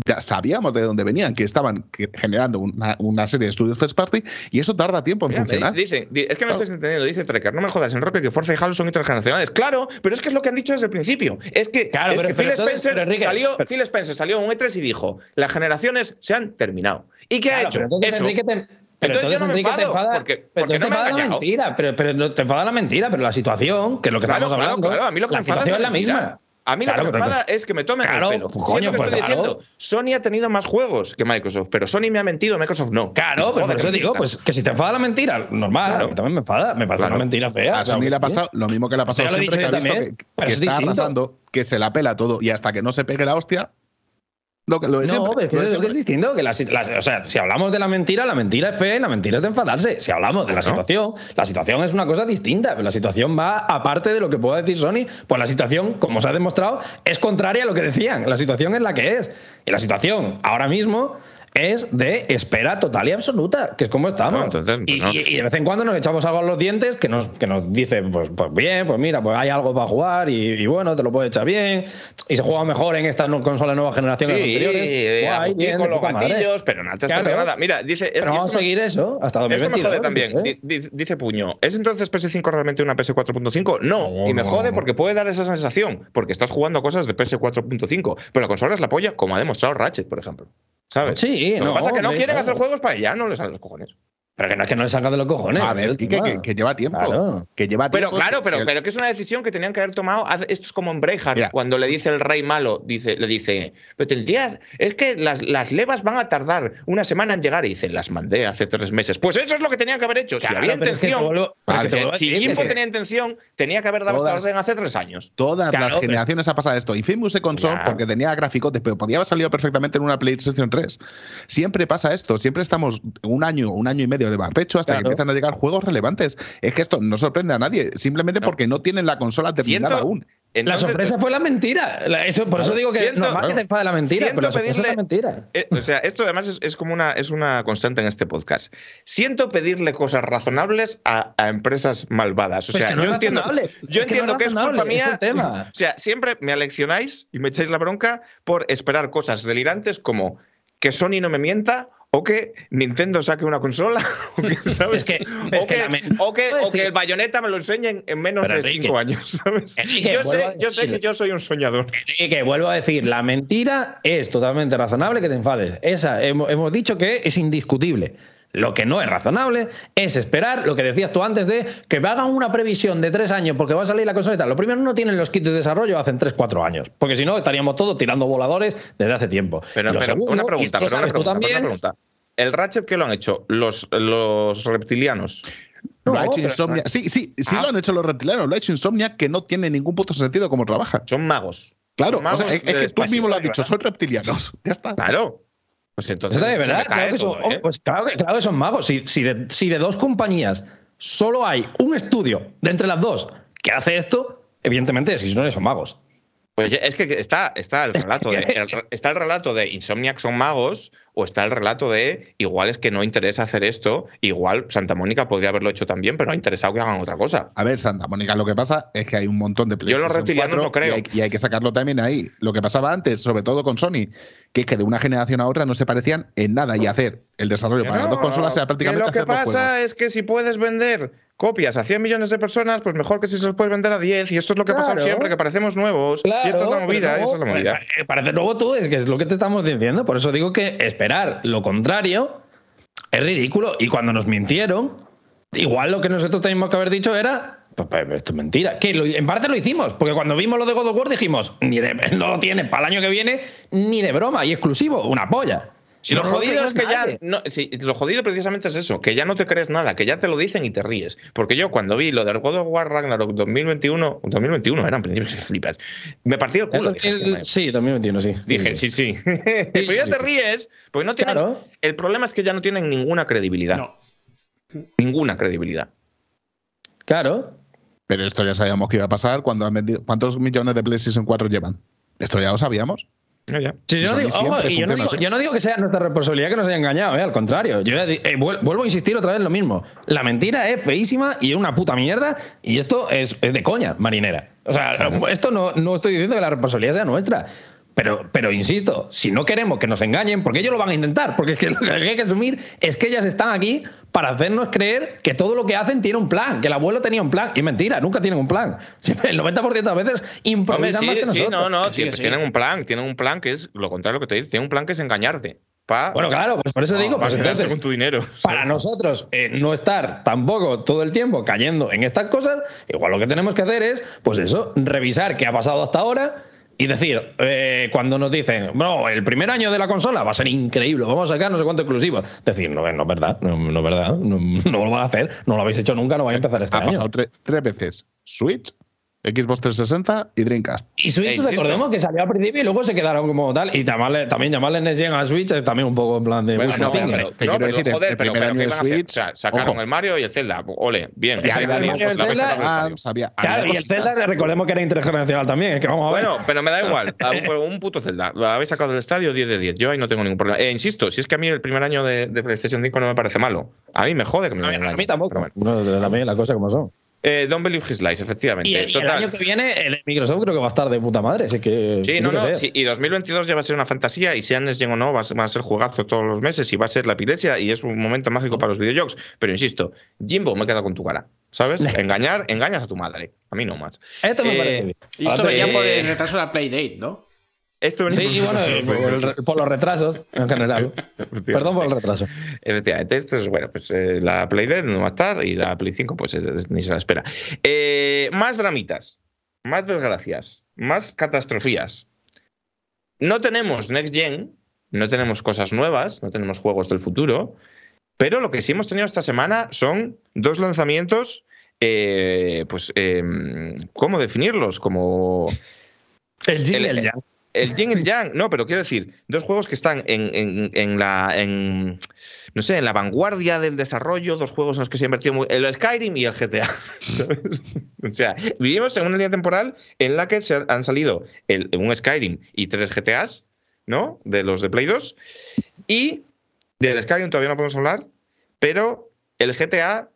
ya sabíamos de dónde venían, que estaban que- generando una, una serie de estudios first party, y eso tarda tiempo en Mira, me funcionar. dice, di- es que no estás entendiendo, dice Trekker, no me jodas, en Roque que Forza y Halo son intergeneracionales. Claro, pero es que es lo que han dicho desde el principio. Es que, Claro, es pero- que pero Phil, entonces- Spencer pero, Enrique, salió, Phil Spencer salió en un E3 y dijo, las generaciones se han terminado. ¿Y qué ha hecho? entonces Eso. Enrique te, pero Entonces yo no me te enfada, porque- pero porque entonces no me te enfada la mentira, pero, pero no te enfada la mentira, pero la situación, que es lo que Claro, estamos claro, hablando, claro, a mí lo que la me enfada situación es la misma. A mí lo que me enfada es que me tomen Claro, el pelo. pues, coño, que pues, estoy claro. diciendo, Sony ha tenido más juegos que Microsoft, pero Sony me ha mentido, Microsoft no. Claro, jode por que eso digo, pues que si te enfada la mentira, normal, mí también me enfada, me parece Claro. una mentira fea. A Sony que le ha sí. pasado lo mismo que le ha pasado siempre, que ha visto también, que, que es está distinto. arrasando, que se la pela todo y hasta que no se pegue la hostia. Lo, que- lo de No, siempre, pero es que lo de eso es que distinto. Que la, si- la- o sea, si hablamos de la mentira, la mentira es fe y la mentira es de enfadarse. Si hablamos de la situación, la situación es una cosa distinta. Pero la situación va aparte de lo que pueda decir Sony. Pues la situación, como se ha demostrado, es contraria a lo que decían. La situación es la que es. Y la situación ahora mismo es de espera total y absoluta, que es como estamos. No, entonces, pues y, no. y- y de vez en cuando nos echamos algo a los dientes que nos, que nos dice, pues, pues bien, pues mira, pues hay algo para jugar y, y bueno, te lo puede echar bien. Y se juega mejor en esta consola de nueva generación Sí, anteriores. eh, Guay, agustico, bien, de los gatillos, pero no te Claro. nada. Mira, dice. es- vamos a seguir eso hasta Esto me 2022. jode también. ¿eh? Di- di- Dice Puño, ¿es entonces PS5 realmente una PS 4.5? No, No, y me jode porque puede dar esa sensación, porque estás jugando cosas de PS 4.5, pero la consola es la polla, como ha demostrado Ratchet, por ejemplo. ¿Sabes? Sí, Lo que no, pasa es que no quieren claro. hacer juegos para ella, no les salen los cojones. Pero que no es que no le salga de los cojones. A ver, tema. que, que lleva tiempo. Claro. Que lleva Pero tiempo. claro, si- pero, si el- pero que es una decisión que tenían que haber tomado. Esto es como en Mira. cuando le dice el rey malo, dice, le dice, pero tendrías, es que las, las levas van a tardar una semana en llegar. Y dice, las mandé hace tres meses. Pues eso es lo que tenían que haber hecho. si Claro, había pero es que te intención, pero Vale, que si que Jimbo que- tenía intención, tenía que haber dado esta Todas- orden hace tres años. Todas Claro, las pero- generaciones ha pasado esto. Infamous se console porque tenía gráficos, pero podía haber salido perfectamente en una PlayStation 3. Siempre pasa esto. Siempre estamos un año, un año y medio de barbecho hasta Claro. que empiezan a llegar juegos relevantes. Es que esto no sorprende a nadie, simplemente No. porque no tienen la consola terminada Siento- aún. La sorpresa fue la mentira. Eso, por eso Claro. digo que Siento- normal que te enfade la mentira, siento pero la sorpresa es la pedirle- mentira. eh, o sea, esto además es, es como una, es una constante en este podcast. Siento pedirle cosas razonables a, a empresas malvadas. O Pues sea, que no yo es entiendo, yo Es que no entiendo es que es culpa es mía. tema. O sea, siempre me aleccionáis y me echáis la bronca por esperar cosas delirantes como que Sony no me mienta o que Nintendo saque una consola o que, ¿sabes? Es que- o, es que que, me- o que- o que el bayoneta me lo enseñen en menos Pero, de Enrique, cinco años, ¿sabes? Enrique, yo, sé, yo sé que yo soy un soñador. Y que vuelvo a decir, la mentira es totalmente razonable que te enfades. Esa hemos, hemos dicho que es indiscutible. Lo que no es razonable es esperar lo que decías tú antes de que me hagan una previsión de tres años porque va a salir la consola y tal. Lo primero, no tienen los kits de desarrollo hace tres, cuatro años. Porque si no, estaríamos todos tirando voladores desde hace tiempo. Pero, segundo, una pregunta, pero una sabes tú pregunta, pero una también, pregunta. ¿El Ratchet qué lo han hecho? Los, los reptilianos. Lo No, ha hecho Insomnia. Sí, sí, sí Ah. lo han hecho los reptilianos. Lo ha hecho Insomnia, que no tiene ningún puto sentido cómo trabaja. Son magos. Claro, o sea, es, que tú mismo lo has ¿verdad? dicho, son reptilianos. Ya está. Claro. Pues entonces Eso también es se me verdad. cae Claro que, son, ¿eh? pues claro, que, claro que son magos. Si, si, de, si de dos compañías solo hay un estudio de entre las dos que hace esto, evidentemente, si no son magos. Pues es que está, está, el relato de, el- está el relato de Insomniac son magos o está el relato de igual es que no interesa hacer esto, igual Santa Mónica podría haberlo hecho también, pero no ha interesado que hagan otra cosa. A ver, Santa Mónica, lo que pasa es que hay un montón de Yo los PlayStation reptilianos 4 no creo. Y hay, y hay que sacarlo también ahí. Lo que pasaba antes, sobre todo con Sony, que es que de una generación a otra no se parecían en nada y hacer el desarrollo para las dos consolas sea prácticamente que lo que pasa es que si puedes vender copias a 100 millones de personas, pues mejor que si se los puedes vender a 10. Y esto es lo que ha pasado Claro. siempre, que parecemos nuevos. Claro, y esta es la movida, luego, esa es la movida. eh, Parece luego tú, es que es lo que te estamos diciendo. Por eso digo que esperar lo contrario es ridículo. Y cuando nos mintieron, igual lo que nosotros teníamos que haber dicho era. Pues, pues, esto es mentira. Que en parte lo hicimos, porque cuando vimos lo de God of War dijimos, ni de, no lo tiene para el año que viene, ni de broma, y exclusivo, una polla. Si No lo jodido es que ya. No, sí, lo jodido precisamente es eso, que ya no te crees nada, que ya te lo dicen y te ríes. Porque yo cuando vi lo del God of War Ragnarok 2021, 2021 era en principio que flipas, me partí el culo. dije, sí, me- Sí, 2021, sí. Dije, sí, sí. Pero ya sí, te sí. ríes, porque no tienen. Claro. El problema es que ya no tienen ninguna credibilidad. No. Ninguna credibilidad. Claro. Pero esto ya sabíamos que iba a pasar cuando han vendido. ¿Cuántos millones de PlayStation 4 llevan? Esto ya lo sabíamos. Ya, ya. Sí, yo, no Sony digo, ojo, siempre y yo, no digo, así. yo no digo que sea nuestra responsabilidad que nos haya engañado, eh, al contrario. Yo eh, vuel- vuelvo a insistir otra vez en lo mismo. La mentira es feísima y es una puta mierda y esto es, es de coña, marinera. O sea, esto no, no estoy diciendo que la responsabilidad sea nuestra. Pero, pero insisto, si no queremos que nos engañen, porque ellos lo van a intentar, porque es que lo que hay que asumir es que ellas están aquí para hacernos creer que todo lo que hacen tiene un plan, que el abuelo tenía un plan. Y es mentira, nunca tienen un plan. Siempre, el 90% de las veces Hombre, improvisan sí, más que sí, nosotros. no, no, Sí, tienen- sí. tienen un plan, tienen un plan que es lo contrario a lo que te dice, tienen un plan que es engañarte. Pa, Bueno, claro, pues por eso digo, para pues entonces, con tu dinero. para nosotros eh, no estar tampoco todo el tiempo cayendo en estas cosas, igual lo que tenemos que hacer es, pues eso, revisar qué ha pasado hasta ahora Y decir, eh, cuando nos dicen, no, el primer año de la consola va a ser increíble, vamos a sacar no sé cuánto exclusivo. Decir, no, no es verdad, no, no es verdad, no, no, lo van a hacer, no lo habéis hecho nunca, no vais a empezar este ha año. pasado tre- tres veces. Switch, Xbox 360 y Dreamcast. Y Switch, recordemos que salió al principio y luego se quedaron como tal. Y llamarle- también llamarle Next Gen a Switch es también un poco en plan de. Bueno, no, pero, te no, quiero pero, decir, el- joder, el pero, primer pero año ¿qué de van a hacer? Switch, O sea, sacaron ojo. el Mario y el Zelda. Ole, bien. Ya el Zelda, Ah, sabía- Claro, y el. Zelda, recordemos que era intergeneracional también. Es que vamos a ver. Bueno, pero me da igual. Un, puto Zelda. Lo habéis sacado del estadio 10 de 10. Yo ahí no tengo ningún problema. Eh, insisto, si es que a mí el primer año de, de PlayStation 5 no me parece malo. A mí me jode que me lo a mí tampoco. Pero bueno. Bueno, también las cosas como son. Eh, Don't Believe His Lies, efectivamente. Y, el, y el Total. año que viene, el Microsoft creo que va a estar de puta madre. Así que. Sí, no, no. sí, y 2022 ya va a ser una fantasía. Y si Next Gen o no, va a ser, va a ser juegazo todos los meses y va a ser la epilepsia. Y es un momento mágico para los videojuegos. Pero insisto, Jimbo, me queda con tu cara. ¿Sabes? Engañar, engañas a tu madre. A mí no más. Esto me Eh, parece bien. Y esto venía por el retraso de la Playdate, ¿no? Esto Sí, bueno, por, el- por los retrasos en general. Perdón por el retraso. Efectivamente, esto es bueno, pues eh, la Play Dead no va a estar y la Play 5 pues eh, ni se la espera. Eh, más dramitas, más desgracias, más catastrofías. No tenemos Next Gen, no tenemos cosas nuevas, no tenemos juegos del futuro, pero lo que sí hemos tenido esta semana son dos lanzamientos, pues, eh, ¿cómo definirlos? Como El Jin y El- el Yang. El Yin y el Yang, no, pero quiero decir, dos juegos que están en, en- en la. En, no sé, en la vanguardia del desarrollo, dos juegos en los que se ha invertido muy, el Skyrim y el GTA. ¿sabes? o sea, vivimos en una línea temporal en la que se han salido el- un Skyrim y tres GTAs, ¿no? De los de Play 2. Y del Skyrim todavía no podemos hablar, pero el GTA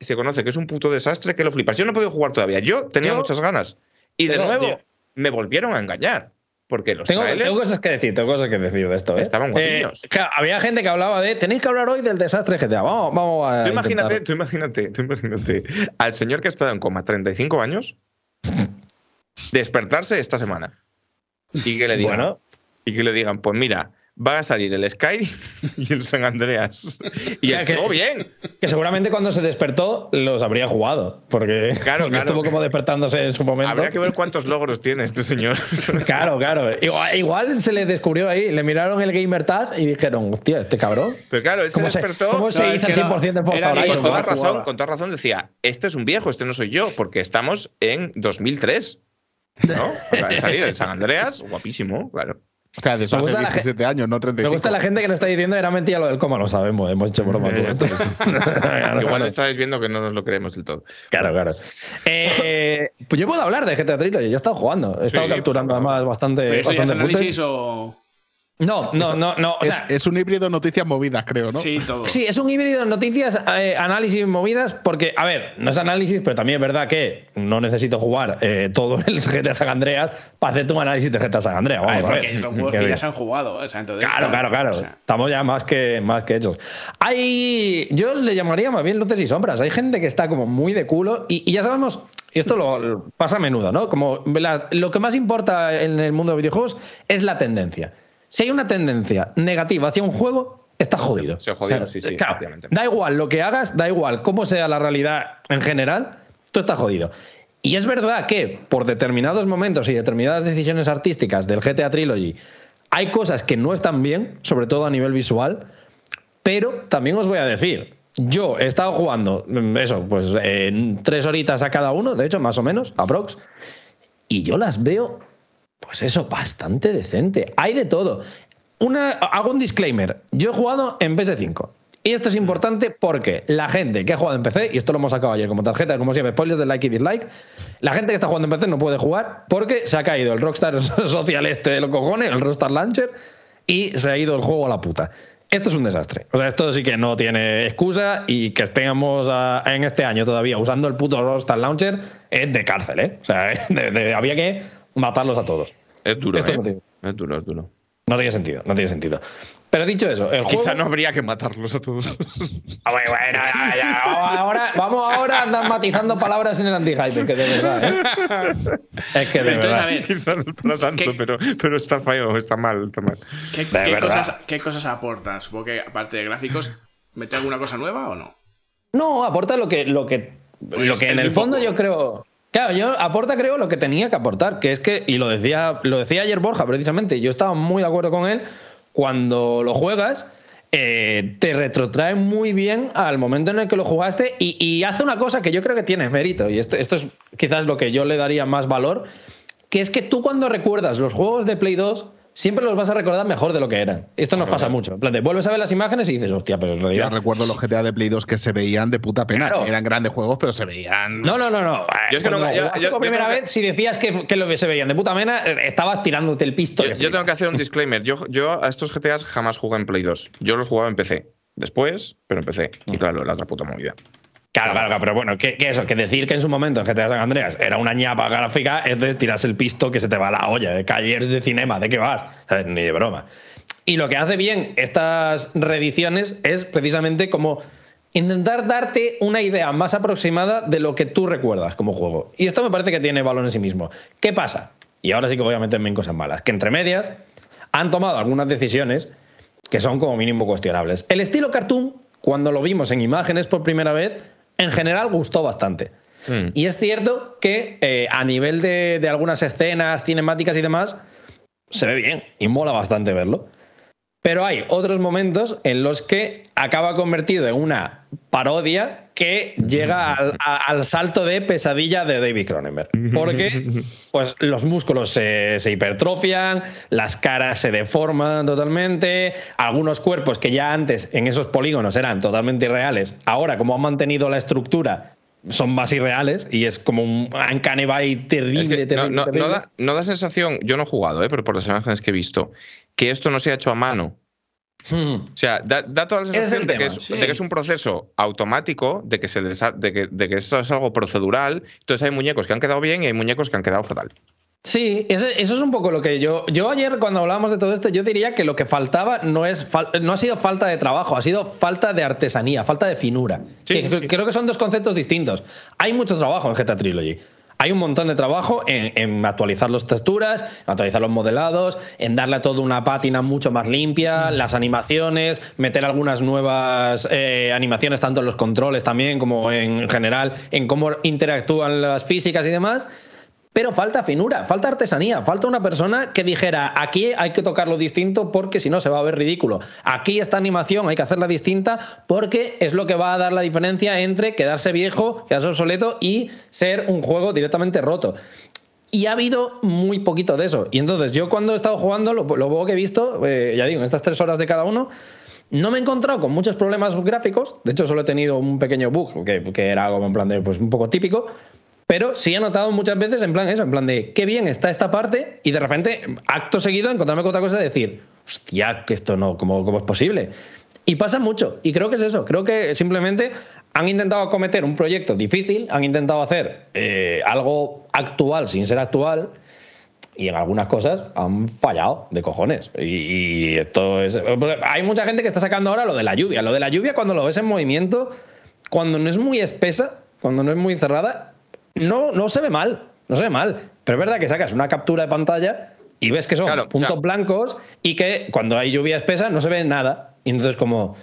se conoce que es un puto desastre que lo flipas. Yo no he podido jugar todavía. Yo tenía Yo- muchas ganas. Y de nuevo, tío. me volvieron a engañar. Porque los Tengo, trailers tengo cosas que decir, tengo cosas que decir de esto. ¿eh? Estaban guapillos. Eh, claro, había gente que hablaba de. Tenéis que hablar hoy del desastre GTA. Vamos, vamos a. Tú imagínate, tú imagínate, tú imagínate al señor que ha estado en coma 35 años despertarse esta semana y que le digan, Bueno, y que le digan, pues mira, va a salir el Sky y el San Andreas. Y Ya el, que- todo bien. que seguramente cuando se despertó los habría jugado. Porque, Claro, porque claro. estuvo como despertándose en su momento. Habría que ver cuántos logros tiene este señor. Claro, claro. Igual, igual se le descubrió ahí, le miraron el gamer tag y dijeron, hostia, este cabrón. Pero claro, él se ¿Cómo se, despertó cómo se No, es hizo que el era- 100% de Forza Horizon? con toda Horizon, razón, jugaba. con toda razón decía, este es un viejo, este no soy yo, porque estamos en 2003. ¿No? De salir el San Andreas, guapísimo, claro. O sea, de eso Me hace gusta la 17 años, no 35. Me gusta la gente que nos está diciendo era mentira lo del coma, lo sabemos, hemos hecho broma con esto. Claro, Igual estáis viendo que no nos lo creemos del todo. Claro, claro. Eh, pues yo puedo hablar de GTA Trilogy, yo he estado jugando, he estado Sí, capturando pues, además bastante. ¿Pero esto ya es bastante análisis o...? No, no, no, no. O Es, sea, es un híbrido noticias movidas, creo, ¿no? Sí, todo. Sí, es un híbrido de noticias, eh, análisis movidas, porque, a ver, no es análisis, pero también es verdad que no necesito jugar eh, todo el GTA San Andreas para hacerte un análisis de GTA San Andreas. A ver, Vamos a, porque ver. son juegos Que ya se han jugado. O sea, entonces, Claro, claro, claro. o sea, Estamos ya más que, más que hechos. Hay. Yo le llamaría más bien luces y sombras. Hay gente que está como muy de culo y, y ya sabemos. Y esto lo, lo pasa a menudo, ¿no? Como la- lo que más importa en el mundo de videojuegos es la tendencia. Si hay una tendencia negativa hacia un juego, está jodido. Se jodió, sí, sí, claro, da igual lo que hagas, da igual cómo sea la realidad en general, tú estás jodido. Y es verdad que por determinados momentos y determinadas decisiones artísticas del GTA Trilogy hay cosas que no están bien, sobre todo a nivel visual, pero también os voy a decir, yo he estado jugando mm, eso, pues en tres horitas a cada uno, de hecho, más o menos, aprox, y yo las veo, pues eso, bastante decente. Hay de todo. Una, hago un disclaimer. Yo he jugado en PS5. Y esto es importante porque la gente que ha jugado en PC, y esto lo hemos sacado ayer como tarjeta, como siempre, spoilers de like y dislike, la gente que está jugando en PC no puede jugar porque se ha caído el Rockstar Social este de los cojones, el Rockstar Launcher, y se ha ido el juego a la puta. Esto es un desastre. O sea, esto sí que no tiene excusa y que estemos en este año todavía usando el puto Rockstar Launcher es de cárcel, ¿eh? O sea, había que matarlos a todos. Es duro, Esto ¿eh? no tiene- Es duro, es duro. No tiene sentido, no tiene sentido. Pero dicho eso, el juego. Quizá no habría que matarlos a todos. Ah, bueno, bueno, ya, ya, vamos ahora, vamos ahora a andar matizando palabras en el anti-hype, que de verdad, ¿eh? Es que de Entonces, verdad. a ver, Quizá no es para tanto, ¿Qué? pero, pero está feo, está mal, está mal. ¿qué, cosas, ¿qué cosas aporta? Supongo que aparte de gráficos, ¿mete alguna cosa nueva o no? No, aporta lo que, lo que, Pues lo que en el fondo yo creo. Claro, yo aporta creo lo que tenía que aportar, que es que, y lo decía, lo decía ayer Borja precisamente, yo estaba muy de acuerdo con él, cuando lo juegas, eh, te retrotrae muy bien al momento en el que lo jugaste y, hace una cosa que yo creo que tiene mérito, y esto, esto es quizás lo que yo le daría más valor, que es que tú cuando recuerdas los juegos de Play 2, siempre los vas a recordar mejor de lo que eran. Esto nos pasa mucho. En plan, de, vuelves a ver las imágenes y dices, hostia, pero en realidad. Yo recuerdo los GTA de Play 2 que se veían de puta pena. Claro. Eran grandes juegos, pero se veían. No, no, no, no. Yo es que no, yo, yo, por primera vez, si decías que, que, lo se veían de puta pena, eh, estabas tirándote el pisto. Yo, tengo que hacer un disclaimer. Yo, yo a estos GTAs jamás jugué en Play 2. Yo los jugaba en PC. Después, pero en PC. Y claro, la otra puta movida. Claro, claro, claro, pero bueno, que, que, eso, que decir que en su momento en GTA San Andreas era una ñapa gráfica es de tirarse el pisto que se te va a la olla, de caller de cinema, ¿de qué vas? Ni de broma. Y lo que hace bien estas reediciones es precisamente como intentar darte una idea más aproximada de lo que tú recuerdas como juego. Y esto me parece que tiene valor en sí mismo. ¿Qué pasa? Y ahora sí que voy a meterme en cosas malas. Que entre medias han tomado algunas decisiones que son como mínimo cuestionables. El estilo cartoon, cuando lo vimos en imágenes por primera vez, en general gustó bastante. Mm. Y es cierto que eh, a nivel de, de, algunas escenas cinemáticas y demás, se ve bien y mola bastante verlo. Pero hay otros momentos en los que acaba convertido en una parodia que llega al, a, al salto de pesadilla de David Cronenberg. Porque pues, los músculos se, se, hipertrofian, las caras se deforman totalmente, algunos cuerpos que ya antes en esos polígonos eran totalmente irreales, ahora como han mantenido la estructura son más irreales y es como un uncanny terrible, es que terrible, no, terrible. No, da, no, da, sensación, yo no he jugado, ¿eh? pero por las imágenes que he visto, que esto no se ha hecho a mano. Hmm. O sea, da, da, toda la sensación de que, es, sí. de que, es, un proceso automático, de que, se les ha, de, que, de que esto es algo procedural. Entonces hay muñecos que han quedado bien y hay muñecos que han quedado fatal. Sí, eso, eso, es un poco lo que yo. Yo ayer, cuando hablábamos de todo esto, yo diría que lo que faltaba no, es, no ha sido falta de trabajo, ha sido falta de artesanía, falta de finura. Sí, que, sí. Creo que son dos conceptos distintos. Hay mucho trabajo en GTA Trilogy. Hay un montón de trabajo en, en, actualizar las texturas, en actualizar los modelados, en darle a todo una pátina mucho más limpia, mm. las animaciones, meter algunas nuevas eh, animaciones, tanto en los controles también como en general, en cómo interactúan las físicas y demás. Pero falta finura, falta artesanía, falta una persona que dijera, aquí hay que tocarlo distinto porque si no se va a ver ridículo. Aquí esta animación hay que hacerla distinta porque es lo que va a dar la diferencia entre quedarse viejo, quedarse obsoleto y ser un juego directamente roto. Y ha habido muy poquito de eso. Y entonces yo cuando he estado jugando, lo, poco que he visto, eh, ya digo, en estas tres horas de cada uno, no me he encontrado con muchos problemas gráficos. De hecho, solo he tenido un pequeño bug, que, que era algo en plan de, pues, un poco típico. Pero sí he notado muchas veces en plan eso, en plan de qué bien está esta parte y de repente, acto seguido, encontrarme con otra cosa de decir, hostia, que esto no, ¿cómo, cómo es posible? Y pasa mucho, y creo que es eso, creo que simplemente han intentado acometer un proyecto difícil, han intentado hacer eh, algo actual sin ser actual, y en algunas cosas han fallado de cojones. Y, y, esto es. Hay mucha gente que está sacando ahora lo de la lluvia. Lo de la lluvia, cuando lo ves en movimiento, cuando no es muy espesa, cuando no es muy cerrada, no, no se ve mal, no se ve mal. Pero es verdad que sacas una captura de pantalla y ves que son claro, puntos claro. blancos y que cuando hay lluvia espesa no se ve nada. Y entonces como,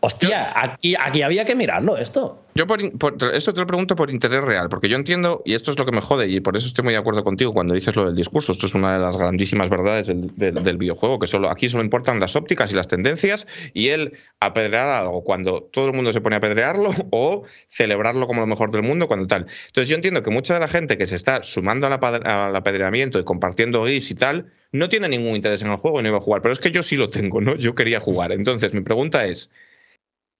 hostia, aquí, aquí había que mirarlo esto. Yo por, esto te lo pregunto por interés real, porque yo entiendo, y esto es lo que me jode, y por eso estoy muy de acuerdo contigo cuando dices lo del discurso. Esto es una de las grandísimas verdades del, videojuego, que solo aquí solo importan las ópticas y las tendencias, y el apedrear algo cuando todo el mundo se pone a apedrearlo, o celebrarlo como lo mejor del mundo cuando tal. Entonces yo entiendo que mucha de la gente que se está sumando al, al apedreamiento y compartiendo GIFs y tal, no tiene ningún interés en el juego y no iba a jugar. Pero es que yo sí lo tengo, ¿no? Yo quería jugar. Entonces mi pregunta es.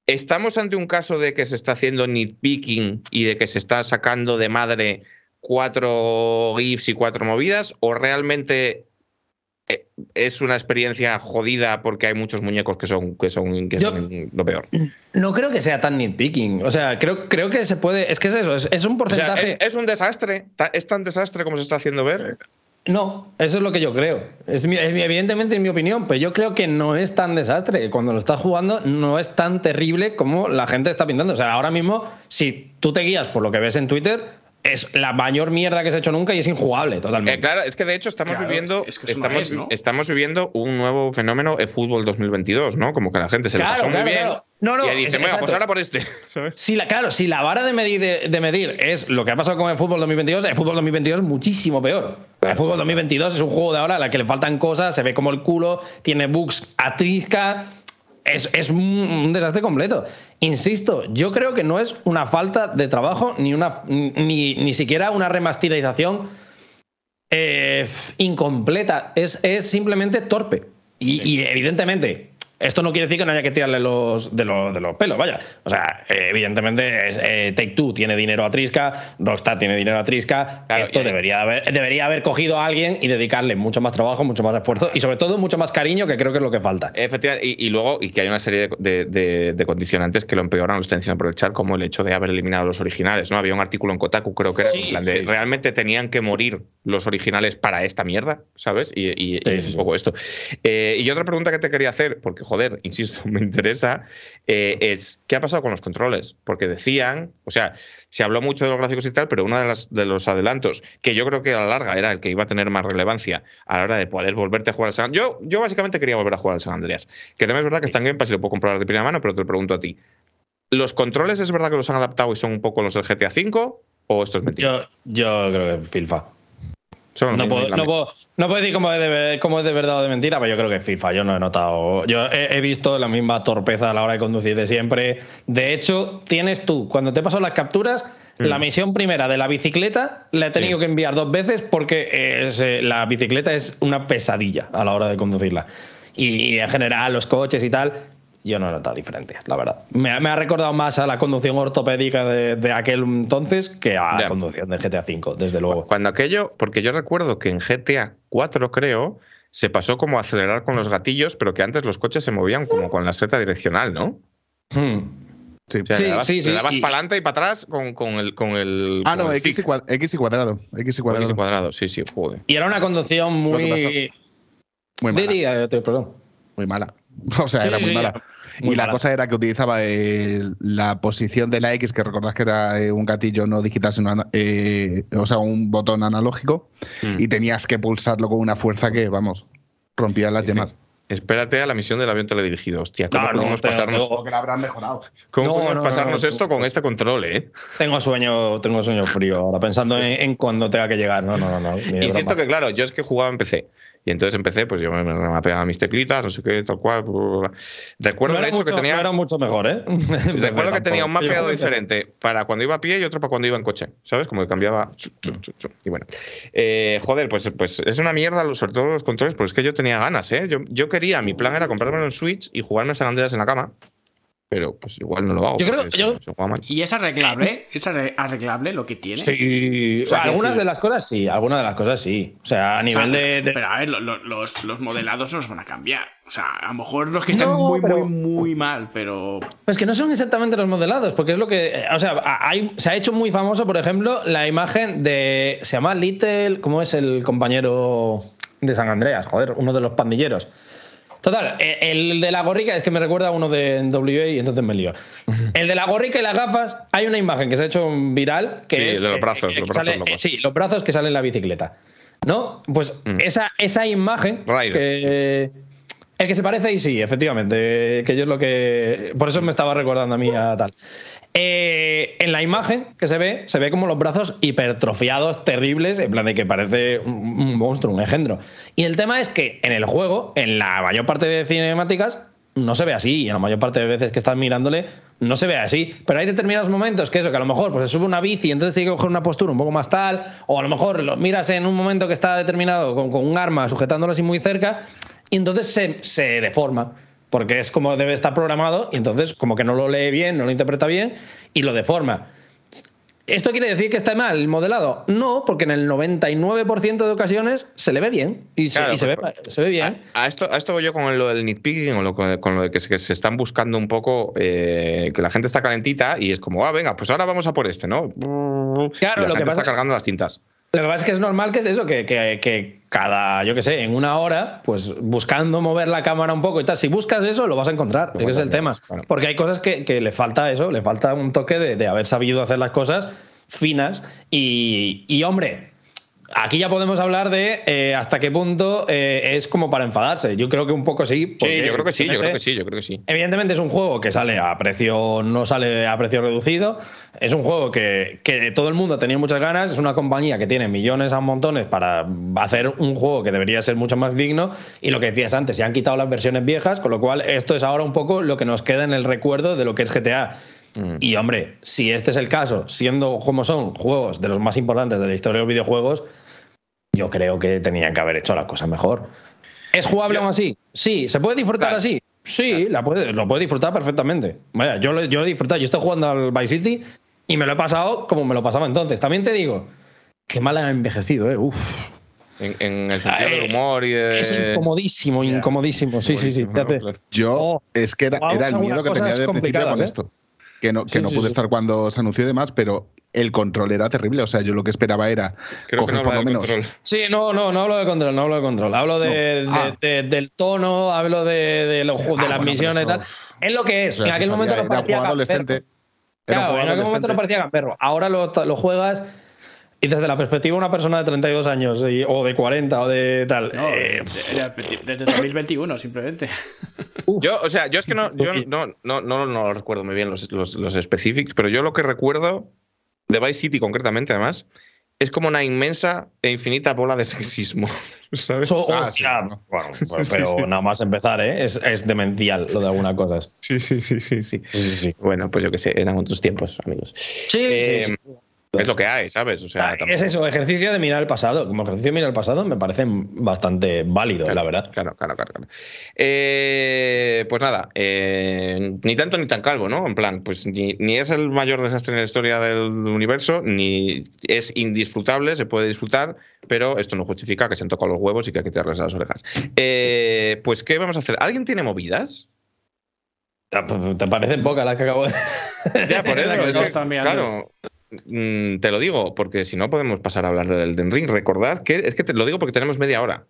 ¿Estamos ante un caso de que se está haciendo nitpicking y de que se está sacando de madre cuatro GIFs y cuatro movidas? ¿O realmente eh, es una experiencia jodida porque hay muchos muñecos que son, que son, que Yo, son lo peor? No creo que sea tan nitpicking. O sea, creo, creo que se puede. Es que es eso, es, es un porcentaje. O sea, es, es, un desastre. ¿Es tan desastre como se está haciendo ver? No, eso es lo que yo creo. Es mi, evidentemente es mi opinión, pero yo creo que no es tan desastre. Cuando lo estás jugando no es tan terrible como la gente está pintando. O sea, ahora mismo, si tú te guías por lo que ves en Twitter, es la mayor mierda que se ha hecho nunca y es injugable totalmente. Eh, claro, es que de hecho estamos Claro, viviendo es que estamos, es, ¿no? estamos viviendo un nuevo fenómeno de fútbol 2022, ¿no? Como que a la gente se Claro, le pasó claro, muy bien. claro. No, no, y dice, venga, pues ahora por este. ¿sabes? Si la, claro, si la vara de medir, de, de medir es lo que ha pasado con el fútbol 2022, el fútbol 2022 es muchísimo peor. El fútbol 2022 es un juego de ahora a la que le faltan cosas, se ve como el culo, tiene bugs a trisca. Es, es un, desastre completo. Insisto, yo creo que no es una falta de trabajo ni, una, ni, ni siquiera una remasterización eh, incompleta. Es, es simplemente torpe. Y, y evidentemente, esto no quiere decir que no haya que tirarle los, de, los, de los pelos, vaya. O sea, eh, evidentemente, es, eh, Take Two tiene dinero a Trisca, Rockstar tiene dinero a Trisca. Claro, esto y- debería haber, debería haber cogido a alguien y dedicarle mucho más trabajo, mucho más esfuerzo y, sobre todo, mucho más cariño, que creo que es lo que falta. Efectivamente, y, y luego, y que hay una serie de, de- condicionantes que lo empeoran, lo estoy diciendo por el chat, como el hecho de haber eliminado los originales, ¿no? Había un artículo en Kotaku, creo que era, Sí, en plan de sí. realmente tenían que morir los originales para esta mierda, ¿sabes? Y, y- y Sí, es un poco esto. Eh, y otra pregunta que te quería hacer, porque joder, insisto, me interesa, eh, es ¿qué ha pasado con los controles? Porque decían, o sea, se habló mucho de los gráficos y tal, pero uno de, las, de los adelantos, que yo creo que a la larga era el que iba a tener más relevancia a la hora de poder volverte a jugar al San Yo, yo básicamente quería volver a jugar al San Andreas. Que también es verdad que está en Game Pass y lo puedo comprobar de primera mano, pero te lo pregunto a ti. ¿Los controles es verdad que los han adaptado y son un poco los del GTA V? ¿O esto es mentira? Yo, yo creo que. Son los No puedo, no, puedo, no puedo decir cómo es, de, cómo es de verdad o de mentira, pero yo creo que es FIFA. Yo no he notado. Yo he, he visto la misma torpeza a la hora de conducir de siempre. De hecho, tienes tú, cuando te paso las capturas, la misión primera de la bicicleta la he tenido Sí. que enviar dos veces porque es, eh, la bicicleta es una pesadilla a la hora de conducirla. Y, y en general, los coches y tal. Yo no he notado diferencias, la verdad. Me, ha- me ha recordado más a la conducción ortopédica de, de aquel entonces que a Ya. la conducción de GTA V, desde luego. Cuando aquello, porque yo recuerdo que en GTA 4, creo, se pasó como a acelerar con los gatillos, pero que antes los coches se movían como con la seta direccional, ¿no? Hmm. Sí. O sea, Sí, le dabas, sí, sí, le dabas y- para adelante y para atrás con, con el, con el. Ah, con no, el X y, stick. cuad- X y cuadrado. X y cuadrado. X y cuadrado, sí, sí, joder. Y era una conducción muy. Muy mala. Diría, te- perdón. Muy mala. O sea, Sí, era muy sí, mala. Muy y la cosa era que utilizaba eh, la posición de la X, que recordás que era eh, un gatillo no digital, sino eh, o sea, un botón analógico, Mm. y tenías que pulsarlo con una fuerza que, vamos, rompía las Sí, sí. yemas. Espérate a la misión del avión teledirigido. Hostia, ¿cómo No, no, podemos tengo- pasarnos, tengo- que la habrán mejorado. cómo No, podemos no, pasarnos no, esto no. con este control, eh? Tengo sueño, tengo sueño frío ahora, pensando en, en cuando tenga que llegar. No, no, no. no Insisto broma. que, claro, yo es que jugaba en PC. Y entonces empecé, pues yo me, me mapeaba mis teclitas, no sé qué, tal cual. bla, bla, bla. Recuerdo, no de hecho, mucho, que tenía. no era mucho mejor, ¿eh? Recuerdo que tenía un mapeado diferente para cuando iba a pie y otro para cuando iba en coche, ¿sabes? Como que cambiaba. Y bueno. Eh, joder, pues, pues es una mierda, los- sobre todo los controles, porque es que yo tenía ganas, ¿eh? Yo, yo quería, mi plan era comprármelo en Switch y jugarme a San Andreas en la cama, pero pues igual no lo hago. Yo creo- porque yo- se- se juega mal. Y es arreglable, es arre- arreglable lo que tiene. Sí, O sea, algunas decir- de las cosas sí, algunas de las cosas sí. O sea, a O sea, nivel de. de- Pero a ver, lo- lo- los, los modelados no los van a cambiar. O sea, a lo mejor los que están No, muy, pero- muy, muy mal, pero. Pues que no son exactamente los modelados, porque es lo que. eh, O sea, hay, se ha hecho muy famoso, por ejemplo, la imagen de. Se llama Little. ¿Cómo es el compañero de San Andreas? Joder, uno de los pandilleros. Total, el de la gorrica es que me recuerda a uno de WA y entonces me lío. El de la gorrica y las gafas, hay una imagen que se ha hecho viral. Que Sí, es, de los brazos, que los brazos sale- locos. eh, sí, los brazos que salen en la bicicleta. ¿No? Pues Mm. esa, esa imagen. Rider. Que, el que se parece ahí sí, efectivamente. Que yo es lo que. Por eso me estaba recordando a mí a tal. Eh, en la imagen que se ve, se ve como los brazos hipertrofiados, terribles, en plan de que parece un, monstruo, un engendro. Y el tema es que en el juego, en la mayor parte de cinemáticas, no se ve así. Y en la mayor parte de veces que estás mirándole, no se ve así. Pero hay determinados momentos que eso, que a lo mejor pues, se sube una bici y entonces tiene que coger una postura un poco más tal. O a lo mejor lo miras en un momento que está determinado con, con un arma sujetándolo así muy cerca. Y entonces se, se deforma. Porque es como debe estar programado. Y entonces, como que no lo lee bien, no lo interpreta bien y lo deforma. ¿Esto quiere decir que está mal el modelado? No, porque en el 99% de ocasiones se le ve bien. Y se, Claro, y se pues, ve, se ve bien. A, a esto, a esto voy yo con lo del nitpicking o lo, con lo de que se, que se están buscando un poco eh, que la gente está calentita y es como, ah, venga, pues ahora vamos a por este, ¿no? Claro, Y la lo que gente pasa- está cargando las tintas. Lo que pasa es que es normal que es eso, que, que- que cada, yo qué sé, en una hora, pues buscando mover la cámara un poco y tal, si buscas eso, lo vas a encontrar. Ese es el tema. claro. Porque hay cosas que, que le falta eso, le falta un toque de, de haber sabido hacer las cosas finas. Y, y hombre, Aquí ya podemos hablar de eh, hasta qué punto eh, es como para enfadarse. Yo creo que un poco sí. Sí, yo creo que sí, yo creo que sí, yo creo que sí. Evidentemente es un juego que sale a precio, no sale a precio reducido. Es un juego que, que todo el mundo ha tenido muchas ganas. Es una compañía que tiene millones a montones para hacer un juego que debería ser mucho más digno. Y lo que decías antes, se han quitado las versiones viejas, con lo cual esto es ahora un poco lo que nos queda en el recuerdo de lo que es GTA. Mm. Y hombre, si este es el caso, siendo como son juegos de los más importantes de la historia de los videojuegos, yo creo que tenían que haber hecho las cosas mejor. ¿Es jugable aún así? Sí. ¿Se puede disfrutar así? Sí, la puede, lo puede disfrutar perfectamente. Vaya, yo, lo, yo he disfrutado. Yo estoy jugando al Vice City y me lo he pasado como me lo pasaba entonces. También te digo, qué mal ha envejecido, ¿eh? Uf. En, el sentido del humor y de... Es incomodísimo, incomodísimo. Sí, sí, sí. Yo, es que era, el miedo que tenía de principio con ¿eh? esto. Que no, que no pude estar cuando se anunció y demás, pero el control era terrible. O sea, yo lo que esperaba era coger por lo menos. Control. Sí, no, no, no hablo de control, no hablo de control. Hablo de, ah. del tono, hablo de, de, de ah, las misiones y tal. Es lo que es. en aquel momento no parecía. adolescente. Claro, en aquel momento no parecía gamberro. Ahora lo, lo juegas. Y desde la perspectiva de una persona de 32 años o de 40 o de tal. No, eh, desde 2021, simplemente. Yo, o sea, yo es que no, yo no, no, no, no recuerdo muy bien los, los, los specifics, pero yo lo que recuerdo de Vice City concretamente, además, es como una inmensa e infinita bola de sexismo. ¿Sabes? ah, sí, bueno, pero nada más empezar, ¿eh? Es, es, demencial lo de algunas cosas. Sí, sí, sí, sí, sí. sí, Bueno, pues yo qué sé, eran otros tiempos, amigos. Sí, sí, sí. Es lo que hay, ¿sabes? O sea, es eso, ejercicio de mirar el pasado. Como ejercicio de mirar el pasado me parece bastante válido, la verdad. Claro, claro, claro. Eh, pues nada, eh, ni tanto ni tan calvo, ¿no? En plan, pues ni, ni, es el mayor desastre en la historia del universo, ni es indisfrutable, se puede disfrutar, pero esto no justifica que se han tocado los huevos y que hay que tirarles a las orejas. Eh, pues, ¿qué vamos a hacer? ¿Alguien tiene movidas? ¿Te parecen pocas las que acabo de.? Ya, por eso. es que, claro. Mm, te lo digo, porque si no podemos pasar a hablar del Elden Ring. Recordad que es que te lo digo porque tenemos media hora.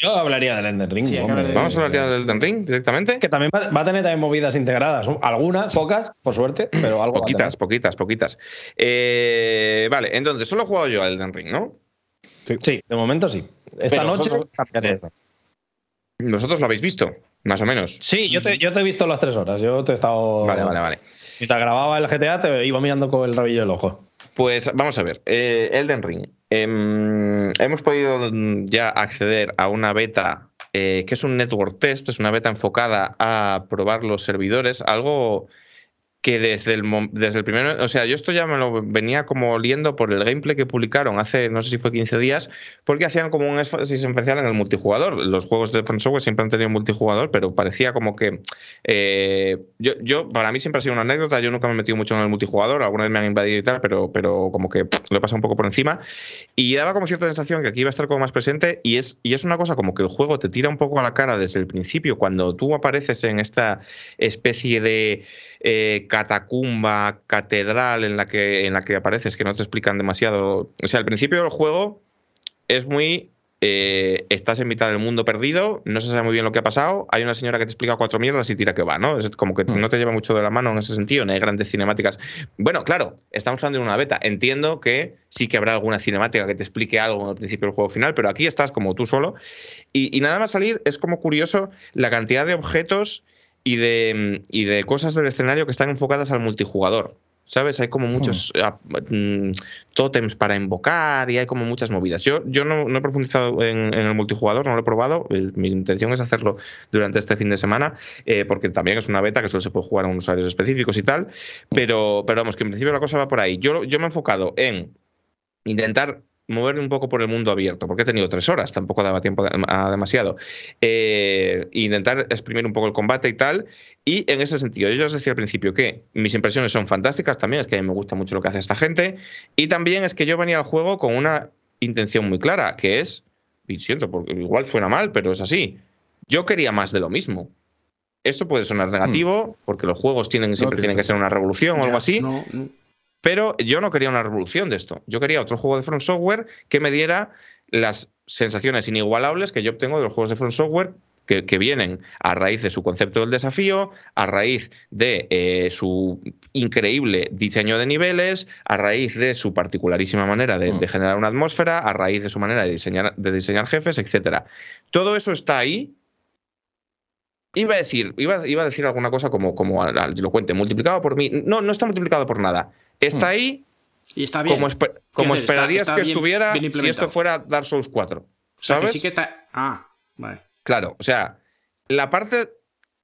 Yo hablaría del Elden Ring. Vamos a hablar del Elden Ring directamente. Que también va a tener también movidas integradas. Algunas, pocas, por suerte, pero algo. Poquitas, poquitas, poquitas. Eh, vale, entonces, solo he jugado yo al Elden Ring, ¿no? Sí, de momento sí. Esta noche ¿Vosotros lo habéis visto? Más o menos. Sí, yo te, yo te he visto las tres horas. Yo te he estado. Vale, vale, vale. Mientras grababa el GTA, te iba mirando con el rabillo del ojo. Pues vamos a ver. Eh, Elden Ring. Em, hemos podido ya acceder a una beta eh, que es un network test, es una beta enfocada a probar los servidores, algo que desde el, desde el primer. O sea, yo esto ya me lo venía como oliendo por el gameplay que publicaron hace, no sé si fue 15 días, porque hacían como un énfasis especial en el multijugador. Los juegos de Front Software siempre han tenido multijugador, pero parecía como que. Eh, yo, yo, para mí siempre ha sido una anécdota. Yo nunca me he metido mucho en el multijugador. Alguna vez me han invadido y tal, pero, pero como que lo he pasado un poco por encima. Y daba como cierta sensación que aquí iba a estar como más presente. Y es, y es una cosa como que el juego te tira un poco a la cara desde el principio, cuando tú apareces en esta especie de eh, catacumba, catedral en la, que, en la que apareces, que no te explican demasiado. O sea, al principio del juego es muy eh, estás en mitad del mundo perdido, no se sabe muy bien lo que ha pasado, hay una señora que te explica cuatro mierdas y tira que va, ¿no? Es como que mm. no te lleva mucho de la mano en ese sentido, no hay grandes cinemáticas. Bueno, claro, estamos hablando de una beta, entiendo que sí que habrá alguna cinemática que te explique algo al principio del juego final, pero aquí estás como tú solo y, y nada más salir es como curioso la cantidad de objetos y de, y de cosas del escenario que están enfocadas al multijugador. ¿Sabes? Hay como muchos hmm. ah, mm, tótems para invocar y hay como muchas movidas. Yo, yo no, he profundizado en, el multijugador, no lo he probado. Mi intención es hacerlo durante este fin de semana, eh, porque también es una beta que solo se puede jugar en usuarios específicos y tal. Pero, pero vamos, que en principio la cosa va por ahí. Yo, yo me he enfocado en intentar moverme un poco por el mundo abierto, porque he tenido tres horas, tampoco daba tiempo a demasiado. Eh, intentar exprimir un poco el combate y tal. Y en ese sentido, yo os decía al principio que mis impresiones son fantásticas también, es que a mí me gusta mucho lo que hace esta gente. Y también es que yo venía al juego con una intención muy clara, que es, y siento, porque igual suena mal, pero es así. Yo quería más de lo mismo. Esto puede sonar negativo, hmm. porque los juegos tienen, siempre tienen que ser una revolución o algo así. no. Pero yo no quería una revolución de esto. Yo quería otro juego de Front Software que me diera las sensaciones inigualables que yo obtengo de los juegos de Front Software que, vienen a raíz de su concepto del desafío, a raíz de eh, su increíble diseño de niveles, a raíz de su particularísima manera de, de, generar una atmósfera, a raíz de su manera de diseñar, de diseñar jefes, etc. Todo eso está ahí Iba a decir, iba, iba, a decir alguna cosa como, como lo cuente, multiplicado por mí. No, no está multiplicado por nada. Está hmm. ahí. Y está bien. Como, como esperarías que estuviera si esto fuera Dark Souls 4. ¿Sabes? sí que está. Ah, vale. Claro, o sea, la parte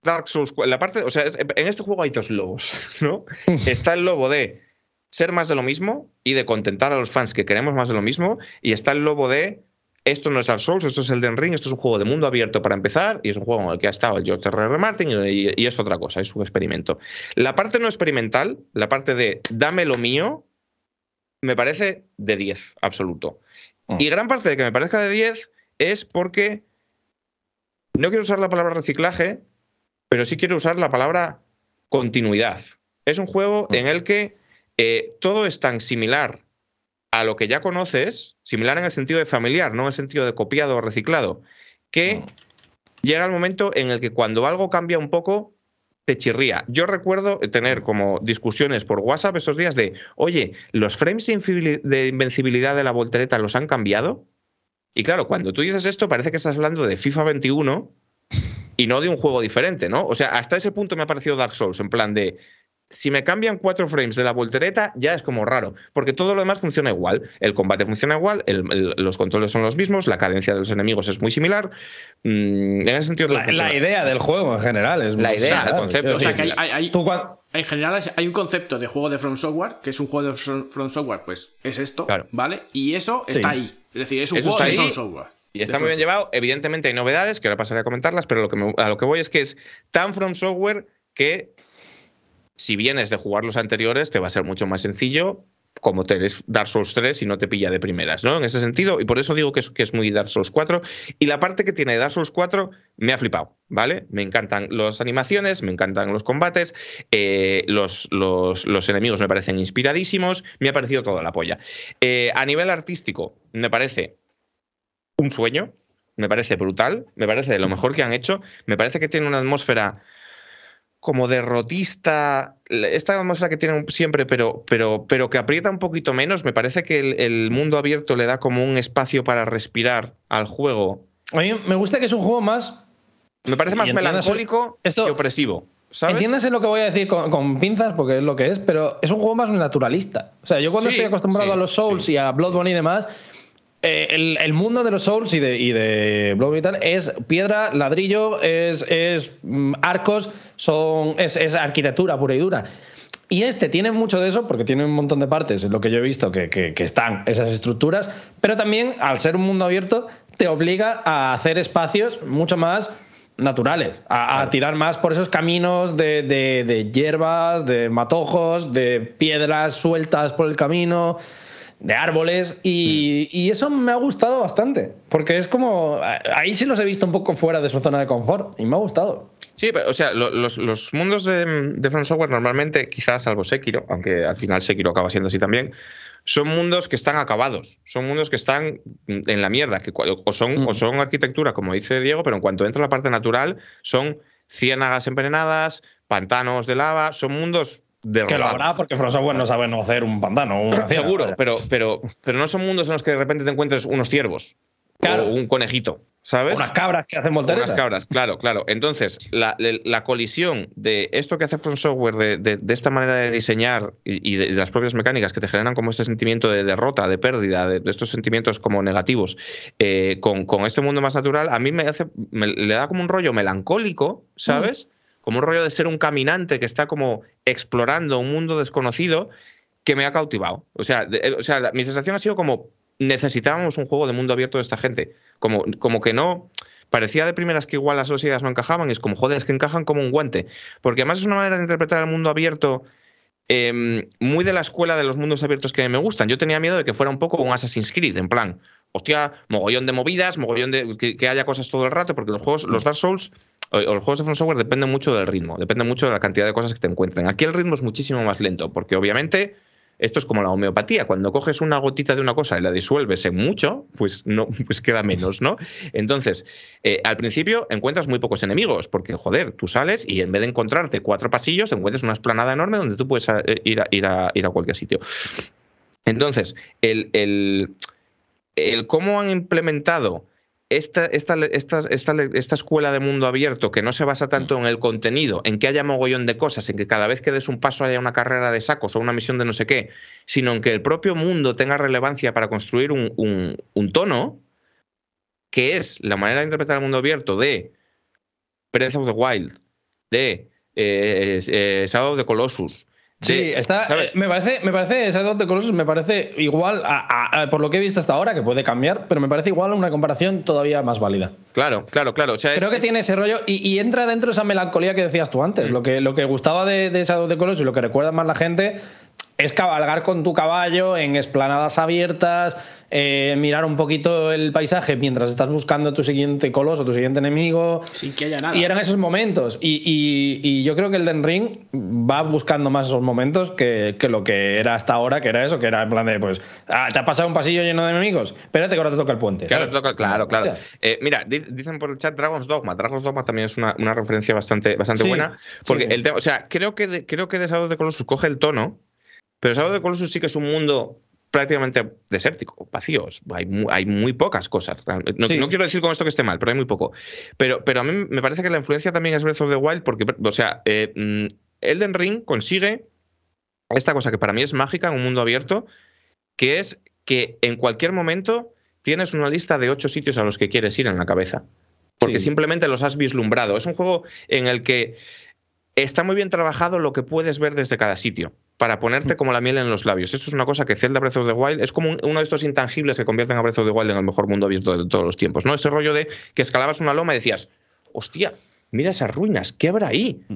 Dark Souls, la parte, o sea, en este juego hay dos lobos, ¿no? está el lobo de ser más de lo mismo y de contentar a los fans que queremos más de lo mismo, y está el lobo de esto no es Dark Souls, esto es Elden Ring, esto es un juego de mundo abierto para empezar y es un juego en el que ha estado el George R. R. Martin y, es otra cosa, es un experimento. La parte no experimental, la parte de dame lo mío, me parece de 10, absoluto. Mm. Y gran parte de que me parezca de 10 es porque no quiero usar la palabra reciclaje, pero sí quiero usar la palabra continuidad. Es un juego mm. en el que eh, todo es tan similar a lo que ya conoces, similar en el sentido de familiar, no en el sentido de copiado o reciclado, que llega el momento en el que cuando algo cambia un poco, te chirría. Yo recuerdo tener como discusiones por WhatsApp estos días de, oye, ¿los frames de invencibilidad de la voltereta los han cambiado? Y claro, cuando tú dices esto, parece que estás hablando de FIFA 21 y no de un juego diferente, ¿no? O sea, hasta ese punto me ha parecido Dark Souls, en plan de, si me cambian cuatro frames de la voltereta, ya es como raro, porque todo lo demás funciona igual. El combate funciona igual, los controles son los mismos, la cadencia de los enemigos es muy similar. Mm, en ese sentido, la, idea del juego en general es la idea, el concepto. O sea, que hay, en general hay un concepto de juego de From Software, que es un juego de From Software, pues es esto, ¿vale? Y eso está ahí. Es decir, es un juego de From Software. Y está muy bien llevado. Evidentemente hay novedades, que ahora pasaré a comentarlas, pero lo que a lo que voy es que es tan From Software que si vienes de jugar los anteriores, te va a ser mucho más sencillo, como te ves Dark Souls 3 y no te pilla de primeras, ¿no? En ese sentido, y por eso digo que es, es muy Dark Souls 4. Y la parte que tiene Dark Souls 4 me ha flipado, ¿vale? Me encantan las animaciones, me encantan los combates, eh, los, los, enemigos me parecen inspiradísimos, me ha parecido toda la polla. Eh, a nivel artístico, me parece un sueño, me parece brutal, me parece de lo mejor que han hecho, me parece que tiene una atmósfera como derrotista, esta atmósfera que tienen siempre, pero, pero, pero que aprieta un poquito menos. Me parece que el, mundo abierto le da como un espacio para respirar al juego. A mí me gusta que es un juego más. Me parece más melancólico esto, que opresivo. ¿sabes? Entiéndase lo que voy a decir con, pinzas, porque es lo que es, pero es un juego más naturalista. O sea, yo cuando estoy acostumbrado a los Souls y a Bloodborne y demás, eh, el, mundo de los Souls y de, y de y tal es piedra, ladrillo, es, es mm, arcos, son, es, arquitectura pura y dura. Y este tiene mucho de eso porque tiene un montón de partes, en lo que yo he visto, que, que, están esas estructuras, pero también, al ser un mundo abierto, te obliga a hacer espacios mucho más naturales, a, tirar más por esos caminos de, de, de, hierbas, de matojos, de piedras sueltas por el camino de árboles y, eso me ha gustado bastante, porque es como, ahí sí los he visto un poco fuera de su zona de confort y me ha gustado. Sí, o sea, los, mundos de, de From Software normalmente, quizás salvo Sekiro, aunque al final Sekiro acaba siendo así también, son mundos que están acabados, son mundos que están en la mierda, que o son, o mm. son arquitectura, como dice Diego, pero en cuanto entra la parte natural, son ciénagas envenenadas, pantanos de lava, son mundos que lo habrá porque From Software no sabe no hacer un pantano. Seguro, pero, pero, pero no son mundos en los que de repente te encuentres unos ciervos o un conejito, ¿sabes? Unas cabras que hacen volteretas. Unas cabras, claro, claro. Entonces, la, colisión de esto que hace From Software, de, esta manera de diseñar y, de, las propias mecánicas que te generan como este sentimiento de derrota, de pérdida, de, estos sentimientos como negativos, eh, con, este mundo más natural, a mí me hace, le da como un rollo melancólico, ¿sabes? Como un rollo de ser un caminante que está como explorando un mundo desconocido que me ha cautivado. O sea, o sea mi sensación ha sido como necesitábamos un juego de mundo abierto de esta gente. Como, como que no. Parecía de primeras que igual las dos ideas no encajaban, es como, joder, es que encajan como un guante. Porque además es una manera de interpretar el mundo abierto em, muy de la escuela de los mundos abiertos que me gustan. Yo tenía miedo de que fuera un poco un Assassin's Creed, en plan, hostia, mogollón de movidas, mogollón de. que, que haya cosas todo el rato, porque los juegos, los Dark Souls los juegos de From Software dependen mucho del ritmo, dependen mucho de la cantidad de cosas que te encuentren. Aquí el ritmo es muchísimo más lento, porque obviamente Esto es como la homeopatía. Cuando coges una gotita de una cosa y la disuelves en mucho, pues no, pues queda menos, ¿no? Entonces, eh, al principio encuentras muy pocos enemigos, porque joder, tú sales y en vez de encontrarte cuatro pasillos, te encuentras una esplanada enorme donde tú puedes eh, ir a, ir a, ir a cualquier sitio. Entonces, el, el, el cómo han implementado esta, esta, esta, esta, escuela de mundo abierto que no se basa tanto en el contenido, en que haya mogollón de cosas, en que cada vez que des un paso haya una carrera de sacos o una misión de no sé qué, sino en que el propio mundo tenga relevancia para construir un, tono, que es la manera de interpretar el mundo abierto de Breath of the Wild, de eh, eh, Shadow of the Colossus, Sí, está, eh, me parece, me parece, Shadow de Colossus me parece igual, por lo que he visto hasta ahora, que puede cambiar, pero me parece igual una comparación todavía más válida. Claro, claro, claro. Creo que tiene ese rollo y, entra dentro de esa melancolía que decías tú antes. Mm. Lo, que, lo que gustaba de, de Shadow de Colossus y lo que recuerda más la gente es cabalgar con tu caballo en esplanadas abiertas, eh, mirar un poquito el paisaje mientras estás buscando tu siguiente coloso, tu siguiente enemigo. Sin que haya nada. Y eran esos momentos. Y, yo creo que el Den Ring va buscando más esos momentos que, lo que era hasta ahora, que era eso, que era en plan de, pues, ah, te ha pasado un pasillo lleno de enemigos, espérate que ahora te toca el puente. Claro, toca, claro, claro. Eh, mira, dicen por el chat Dragon's Dogma. Dragon's Dogma también es una, referencia bastante, bastante buena. Porque el o sea, creo que, de, creo que de de Colossus coge el tono pero Shadow de Colossus sí que es un mundo prácticamente desértico, vacíos. Hay muy, hay muy pocas cosas. No, quiero decir con esto que esté mal, pero hay muy poco. Pero, pero a mí me parece que la influencia también es Breath of the Wild, porque, o sea, eh, mm, Elden Ring consigue esta cosa que para mí es mágica en un mundo abierto, que es que en cualquier momento tienes una lista de ocho sitios a los que quieres ir en la cabeza. Porque simplemente los has vislumbrado. Es un juego en el que está muy bien trabajado lo que puedes ver desde cada sitio para ponerte mm. como la miel en los labios. Esto es una cosa que Zelda Breath of the Wild es como uno de estos intangibles que convierten a Breath of the Wild en el mejor mundo abierto de todos los tiempos. ¿no? Este rollo de que escalabas una loma y decías, hostia, mira esas ruinas, ¿qué habrá ahí? Mm.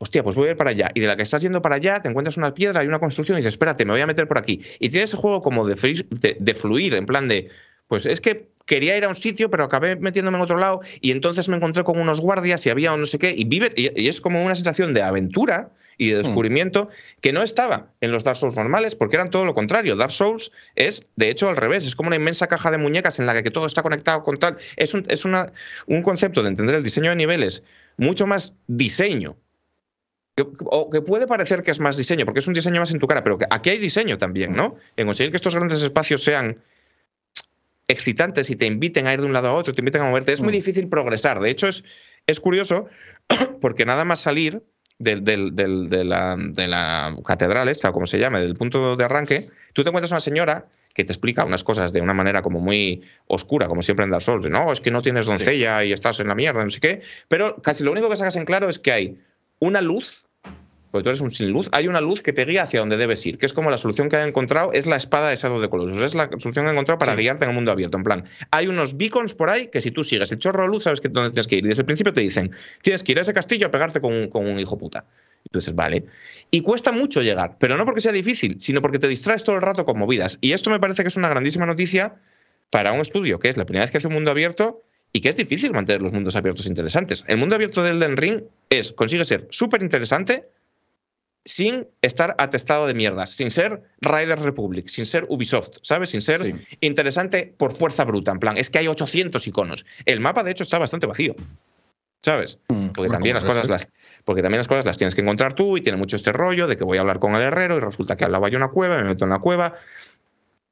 Hostia, pues voy a ir para allá. Y de la que estás yendo para allá, te encuentras una piedra y una construcción y dices, espérate, me voy a meter por aquí. Y tienes ese juego como de, de fluir, en plan de, pues es que quería ir a un sitio, pero acabé metiéndome en otro lado y entonces me encontré con unos guardias y había no sé qué, y vives, y, es como una sensación de aventura y de hmm. descubrimiento que no estaba en los Dark Souls normales, porque eran todo lo contrario. Dark Souls es, de hecho, al revés, es como una inmensa caja de muñecas en la que todo está conectado con tal. Es un, es una, un concepto de entender el diseño de niveles mucho más diseño o que puede parecer que es más diseño, porque es un diseño más en tu cara, pero que aquí hay diseño también, ¿no? En conseguir que estos grandes espacios sean excitantes y te inviten a ir de un lado a otro, te inviten a moverte, es muy mm. difícil progresar. De hecho, es, es curioso porque nada más salir de, la, de, la, catedral esta, o como se llame, del punto de arranque, tú te encuentras una señora que te explica unas cosas de una manera como muy oscura, como siempre en Dark Souls. No, es que no tienes doncella y estás en la mierda, no sé qué. Pero casi lo único que sacas en claro es que hay una luz porque tú eres un sin luz, hay una luz que te guía hacia donde debes ir, que es como la solución que ha encontrado, es la espada de Shadow de Colossus, es la solución que ha encontrado para guiarte en el mundo abierto. En plan, hay unos beacons por ahí que si tú sigues el chorro de luz, sabes que dónde tienes que ir. Y desde el principio te dicen, tienes que ir a ese castillo a pegarte con, un hijo puta. Y tú dices, vale. Y cuesta mucho llegar, pero no porque sea difícil, sino porque te distraes todo el rato con movidas. Y esto me parece que es una grandísima noticia para un estudio, que es la primera vez que hace un mundo abierto y que es difícil mantener los mundos abiertos interesantes. El mundo abierto del Elden Ring es, consigue ser súper interesante, sin estar atestado de mierdas, sin ser Riders Republic, sin ser Ubisoft, ¿sabes? Sin ser interesante por fuerza bruta. En plan, es que hay 800 iconos. El mapa, de hecho, está bastante vacío. ¿Sabes? Mm, porque también las cosas las, porque también las cosas las tienes que encontrar tú y tiene mucho este rollo de que voy a hablar con el herrero y resulta que al lado hay una cueva, me meto en la cueva.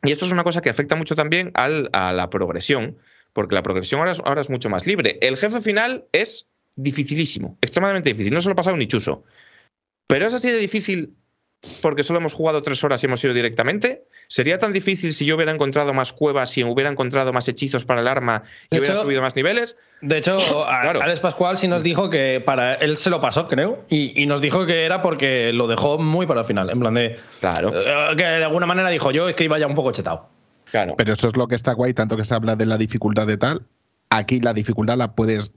Y esto es una cosa que afecta mucho también al, a la progresión, porque la progresión ahora es, ahora es mucho más libre. El jefe final es dificilísimo, extremadamente difícil. No se lo ha pasado ni chuso. Pero es así de difícil porque solo hemos jugado tres horas y hemos ido directamente. ¿Sería tan difícil si yo hubiera encontrado más cuevas, si hubiera encontrado más hechizos para el arma y hubiera subido más niveles? De hecho, Alex Pascual sí nos dijo que para él se lo pasó, creo, y, nos dijo que era porque lo dejó muy para el final. En plan de. Claro. Eh, que de alguna manera dijo yo, es que iba ya un poco chetado. Claro. Pero eso es lo que está guay, tanto que se habla de la dificultad de tal. Aquí la dificultad la puedes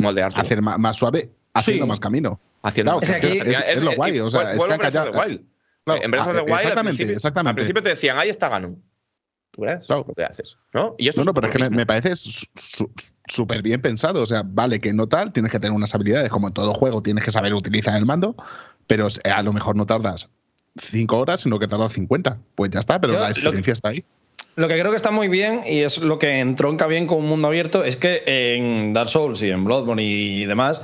moldear hacer más, suave haciendo más camino haciendo. es, lo guay, o sea, es que callado. en Breath of the Wild, exactamente, exactamente. al principio te decían, ahí está Ganon. Tú verás lo que haces, ¿no? Y eso no, no, pero es que me, parece súper bien pensado. O sea, vale que no tal, tienes que tener unas habilidades, como en todo juego, tienes que saber utilizar el mando, pero a lo mejor no tardas 5 horas, sino que tarda 50. Pues ya está, pero Yo la experiencia está ahí. Lo que creo que está muy bien y es lo que entronca bien con un mundo abierto es que en Dark Souls y en Bloodborne y demás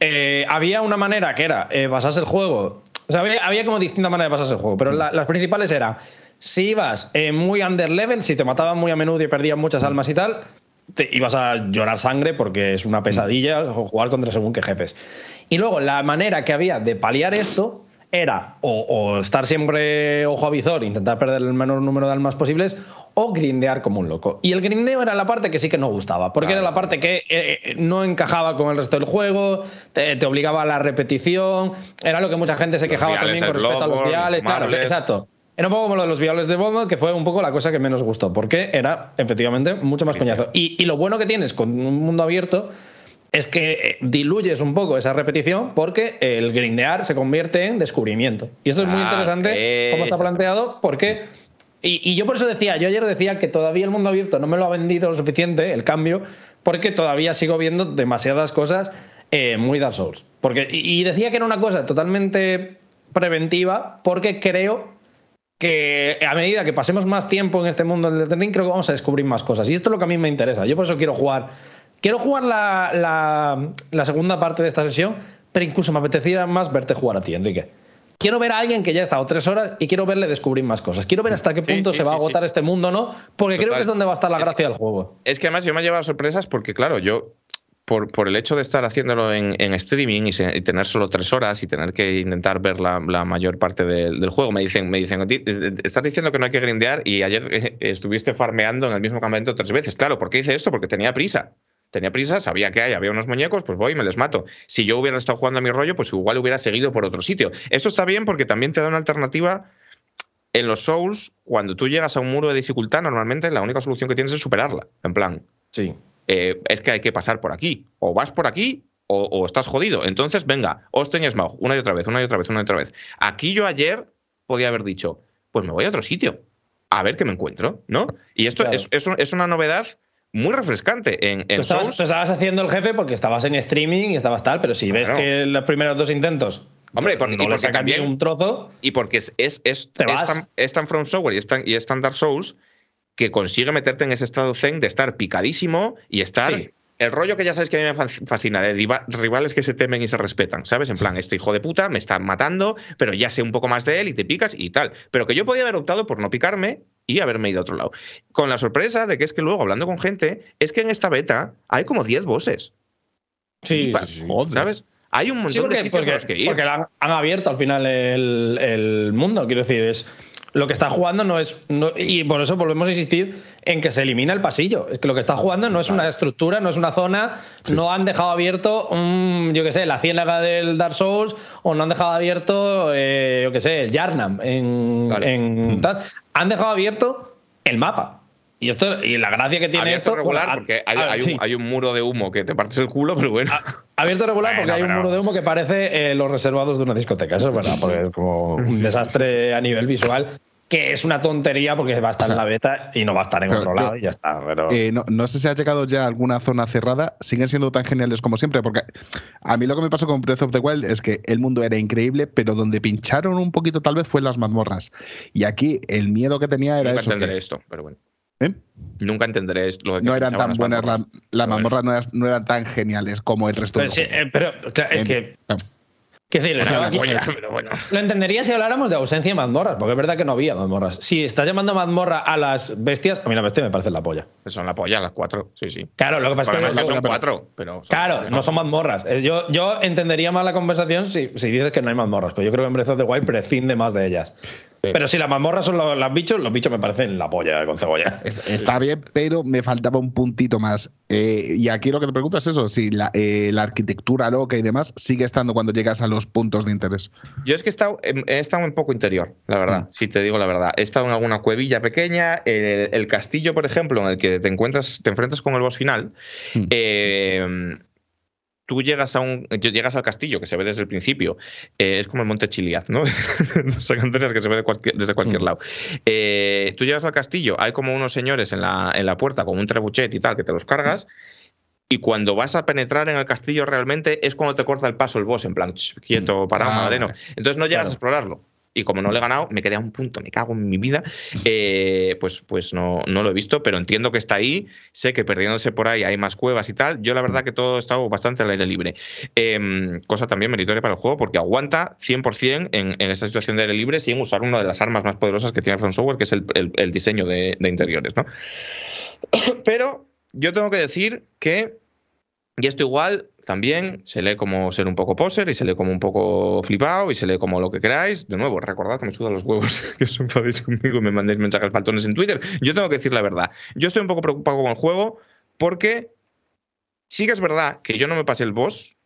eh, había una manera que era eh, basarse el juego. O sea, había, como distintas maneras de basarse el juego, pero la- las principales eran si ibas eh, muy under level, si te mataban muy a menudo y perdías muchas almas y tal, te ibas a llorar sangre porque es una pesadilla jugar contra según qué jefes. Y luego la manera que había de paliar esto era o, o estar siempre ojo a visor, intentar perder el menor número de almas posibles, o grindear como un loco. Y el grindeo era la parte que sí que no gustaba, porque Claro. era la parte que eh, no encajaba con el resto del juego, te, te obligaba a la repetición, era lo que mucha gente se Los quejaba también con respecto a los viales. Claro, exacto. Era un poco como lo de los viales de Bloodborne, que fue un poco la cosa que menos gustó, porque era efectivamente mucho más coñazo. Y, y lo bueno que tienes con un mundo abierto es que eh, diluyes un poco esa repetición porque el grindear se convierte en descubrimiento. Y eso es muy Ah, interesante cómo está planteado porque... Y, y yo por eso decía, yo ayer decía que todavía el mundo abierto no me lo ha vendido lo suficiente, el cambio, porque todavía sigo viendo demasiadas cosas eh, muy Dark Souls. Porque, y, decía que era una cosa totalmente preventiva porque creo que a medida que pasemos más tiempo en este mundo del Ring, creo que vamos a descubrir más cosas. Y esto es lo que a mí me interesa. Yo por eso quiero jugar. Quiero jugar la, la- segunda parte de esta sesión, pero incluso me apetecería más verte jugar a ti, Enrique. Quiero ver a alguien que ya ha estado tres horas y quiero verle descubrir más cosas. Quiero ver hasta qué Sí, punto sí, se va a sí, sí. agotar este mundo, ¿no? Porque creo Total. que es donde va a estar la Es gracia del juego. Es que además yo me he llevado sorpresas porque, claro, yo, por, por el hecho de estar haciéndolo en, en streaming y, se- y tener solo tres horas y tener que intentar ver la, la mayor parte del, del juego, me dicen, me dicen, "Ti- eh, estás diciendo que no hay que grindear y ayer eh, estuviste farmeando en el mismo campamento tres veces. Claro, ¿por qué hice esto? Porque tenía prisa. Tenía prisa, sabía que hay, había unos muñecos, pues voy y me les mato. Si yo hubiera estado jugando a mi rollo, pues igual hubiera seguido por otro sitio. Esto está bien porque también te da una alternativa en los Souls, cuando tú llegas a un muro de dificultad, normalmente la única solución que tienes es superarla. En plan, Sí. eh, es que hay que pasar por aquí. O vas por aquí o, o estás jodido. Entonces, venga, Osten y Smaug, una y otra vez, una y otra vez, una y otra vez. Aquí yo ayer podía haber dicho, pues me voy a otro sitio, a ver qué me encuentro, ¿no? Y esto Claro. es, es un- es una novedad muy refrescante en, en Tú estabas, tú estabas haciendo el jefe porque estabas en streaming y estabas tal, pero si ves Claro. que los primeros dos intentos Hombre, porque- no y porque también- un trozo, Y porque es, es, es, Te es tan, es tan From Software y es tan, y es tan Dark Souls que consigue meterte en ese estado zen de estar picadísimo y estar. Sí. El rollo que ya sabes que a mí me fa- fascina, de rivales que se temen y se respetan, ¿sabes? En plan, este hijo de puta me está matando, pero ya sé un poco más de él y te picas y tal. Pero que yo podía haber optado por no picarme y haberme ido a otro lado. Con la sorpresa de que es que luego, hablando con gente, es que en esta beta hay como 10 bosses. sí. ¿Sabes? Hay un montón Sí, de sitios porque, a los que ir. porque han, han abierto al final el, el mundo. Quiero decir, es lo que está jugando no es. no- y por eso volvemos a insistir en que se elimina el pasillo. Es que lo que está jugando no es una estructura, no es una zona. No han dejado abierto, un, yo qué sé, la ciénaga del Dark Souls o no han dejado abierto, eh, yo qué sé, el Yarnam. En, Vale. en tal. Han dejado abierto el mapa. Y, esto, y la gracia que tiene Abierto esto. regular, bueno, porque hay, a- hay sí. un, hay un muro de humo que te partes el culo, pero bueno. Abierto regular porque hay un muro de humo que parece eh, los reservados de una discoteca, eso es verdad, porque es como un desastre a nivel visual, que es una tontería porque va a estar O sea, en la beta y no va a estar en claro, otro lado y ya está. Pero... Eh, no, no sé si ha llegado ya a alguna zona cerrada. Siguen siendo tan geniales como siempre. Porque a mí lo que me pasó con Breath of the Wild es que el mundo era increíble, pero donde pincharon un poquito tal vez fue en las mazmorras. Y aquí el miedo que tenía era eso. que- esto, pero bueno. ¿Eh? Nunca entenderé de que No eran tan buenas las, mazmorras. no eran, no eran tan geniales como el resto pero, del sí, eh, pero, claro, es En- que. Pero bueno. lo entendería si habláramos de ausencia de mazmorras, porque es verdad que no había mazmorras. Si estás llamando mazmorra a las bestias, a mí las bestias me parecen la polla. Son la polla, las cuatro. Sí, sí. Claro, lo que pasa es que. Que son pero- cuatro, pero. son- Claro, no son mazmorras. Eh, Yo, yo entendería más la conversación si, si dices que no hay mazmorras, pero yo creo que en Breath of the Wild prescinde más de ellas. Sí. Pero si las mazmorras son los, los bichos, los bichos me parecen la polla con cebolla. Es- Está bien, pero me faltaba un puntito más. Eh, y aquí lo que te pregunto es eso, si la, eh, la arquitectura loca y demás sigue estando cuando llegas a los puntos de interés. Yo es que he estado, he estado un poco interior, la verdad, Mm. si te digo la verdad. He estado en alguna cuevilla pequeña. El, el castillo, por ejemplo, en el que te encuentras, te enfrentas con el boss final. Mm. eh, tú llegas a un. Llegas al castillo, que se ve desde el principio. eh, es como el Monte Chiliad, ¿no? Son canteras que se ve de cualquier- desde cualquier Mm. lado. Eh, tú llegas al castillo, hay como unos señores en la, en la puerta con un trebuchet y tal, que te los cargas. Y cuando vas a penetrar en el castillo realmente es cuando te corta el paso el boss, en plan, "Ch, quieto, parado, Ah, madre, no". vale. Entonces no llegas Claro. a explorarlo. Y como no le he ganado, me quedé a un punto, me cago en mi vida, eh, pues, pues no, no lo he visto, pero entiendo que está ahí, sé que perdiéndose por ahí hay más cuevas y tal, yo la verdad que todo ha estado bastante al aire libre. Em, cosa también meritoria para el juego porque aguanta 100% en, en esta situación de aire libre sin usar una de las armas más poderosas que tiene From Software, que es el, el- el diseño de, de interiores, ¿no? Pero yo tengo que decir que, y esto igual también se lee como ser un poco poser y se lee como un poco flipado y se lee como lo que queráis. De nuevo, recordad que me sudan los huevos que os enfadéis conmigo y me mandéis mensajes faltones en Twitter. Yo tengo que decir la verdad. Yo estoy un poco preocupado con el juego porque sí que es verdad que yo no me pasé el boss.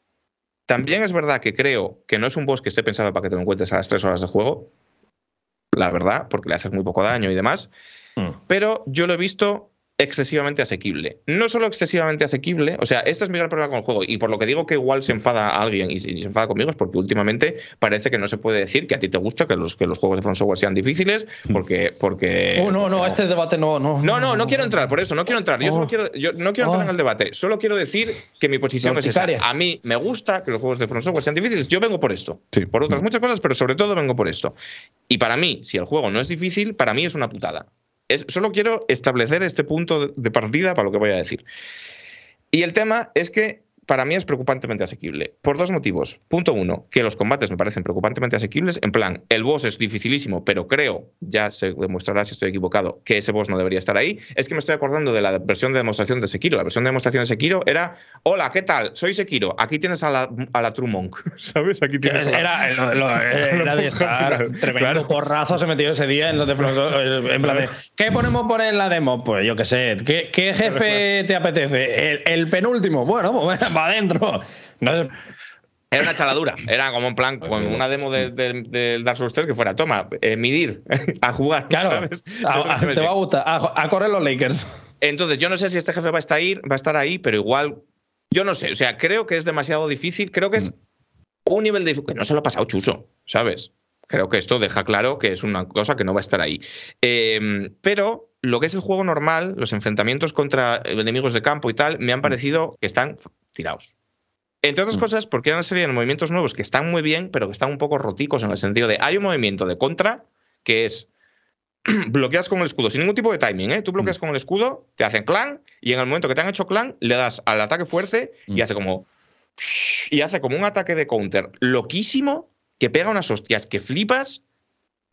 También es verdad que creo que no es un boss que esté pensado para que te lo encuentres a las tres horas de juego. La verdad, porque le haces muy poco daño y demás Mm. pero yo lo he visto excesivamente asequible. No solo excesivamente asequible, o sea, este es mi gran problema con el juego, y por lo que digo que igual se enfada a alguien y se, y se enfada conmigo es porque últimamente parece que no se puede decir que a ti te gusta que los, que los juegos de From Software sean difíciles, porque... porque Oh, no, no, este debate no. No, no, no, no quiero entrar, por eso, no quiero entrar. Yo solo Oh. quiero, yo no quiero entrar Oh. en el debate. Solo quiero decir que mi posición es esa. A mí me gusta que los juegos de From Software sean difíciles. Yo vengo por esto. Sí. Por otras muchas cosas, pero sobre todo vengo por esto. Y para mí, si el juego no es difícil, para mí es una putada. Solo quiero establecer este punto de partida para lo que voy a decir. Y el tema es que para mí es preocupantemente asequible. Por dos motivos. Punto uno, que los combates me parecen preocupantemente asequibles. En plan, el boss es dificilísimo, pero creo, ya se demostrará si estoy equivocado, que ese boss no debería estar ahí. Es que me estoy acordando de la versión de demostración de Sekiro. La versión de demostración de Sekiro era: Hola, ¿qué tal? Soy Sekiro. Aquí tienes a la, a la True Monk. ¿Sabes? Aquí tienes a la- Era, lo- lo- era de estar tremendo Claro. porrazo se metió ese día en los de En plan de, ¿qué ponemos por en la demo? Pues yo qué sé. ¿Qué, qué jefe te apetece? El, el penúltimo. Bueno, pues va adentro. No, Era una chaladura. Era como en plan, con una demo del de, del Dark Souls 3 que fuera: toma, eh, medir, a jugar. claro, ¿sabes? a- a- te va a gustar. A, a correr los Lakers. Entonces, yo no sé si este jefe va a estar ahí, va a estar ahí, pero igual, yo no sé. O sea, creo que es demasiado difícil. Creo que es un nivel de que no se lo ha pasado Chuso, ¿sabes? Creo que esto deja claro que es una cosa que no va a estar ahí. Eh, pero lo que es el juego normal, los enfrentamientos contra enemigos de campo y tal, me han parecido que están tirados. Entre otras Mm. cosas, porque hay una serie de movimientos nuevos que están muy bien, pero que están un poco roticos en el sentido de hay un movimiento de contra que es bloqueas con el escudo sin ningún tipo de timing, ¿eh? Tú bloqueas con el escudo, te hacen clan y en el momento que te han hecho clan le das al ataque fuerte y Mm. hace como y hace como un ataque de counter loquísimo que pega unas hostias que flipas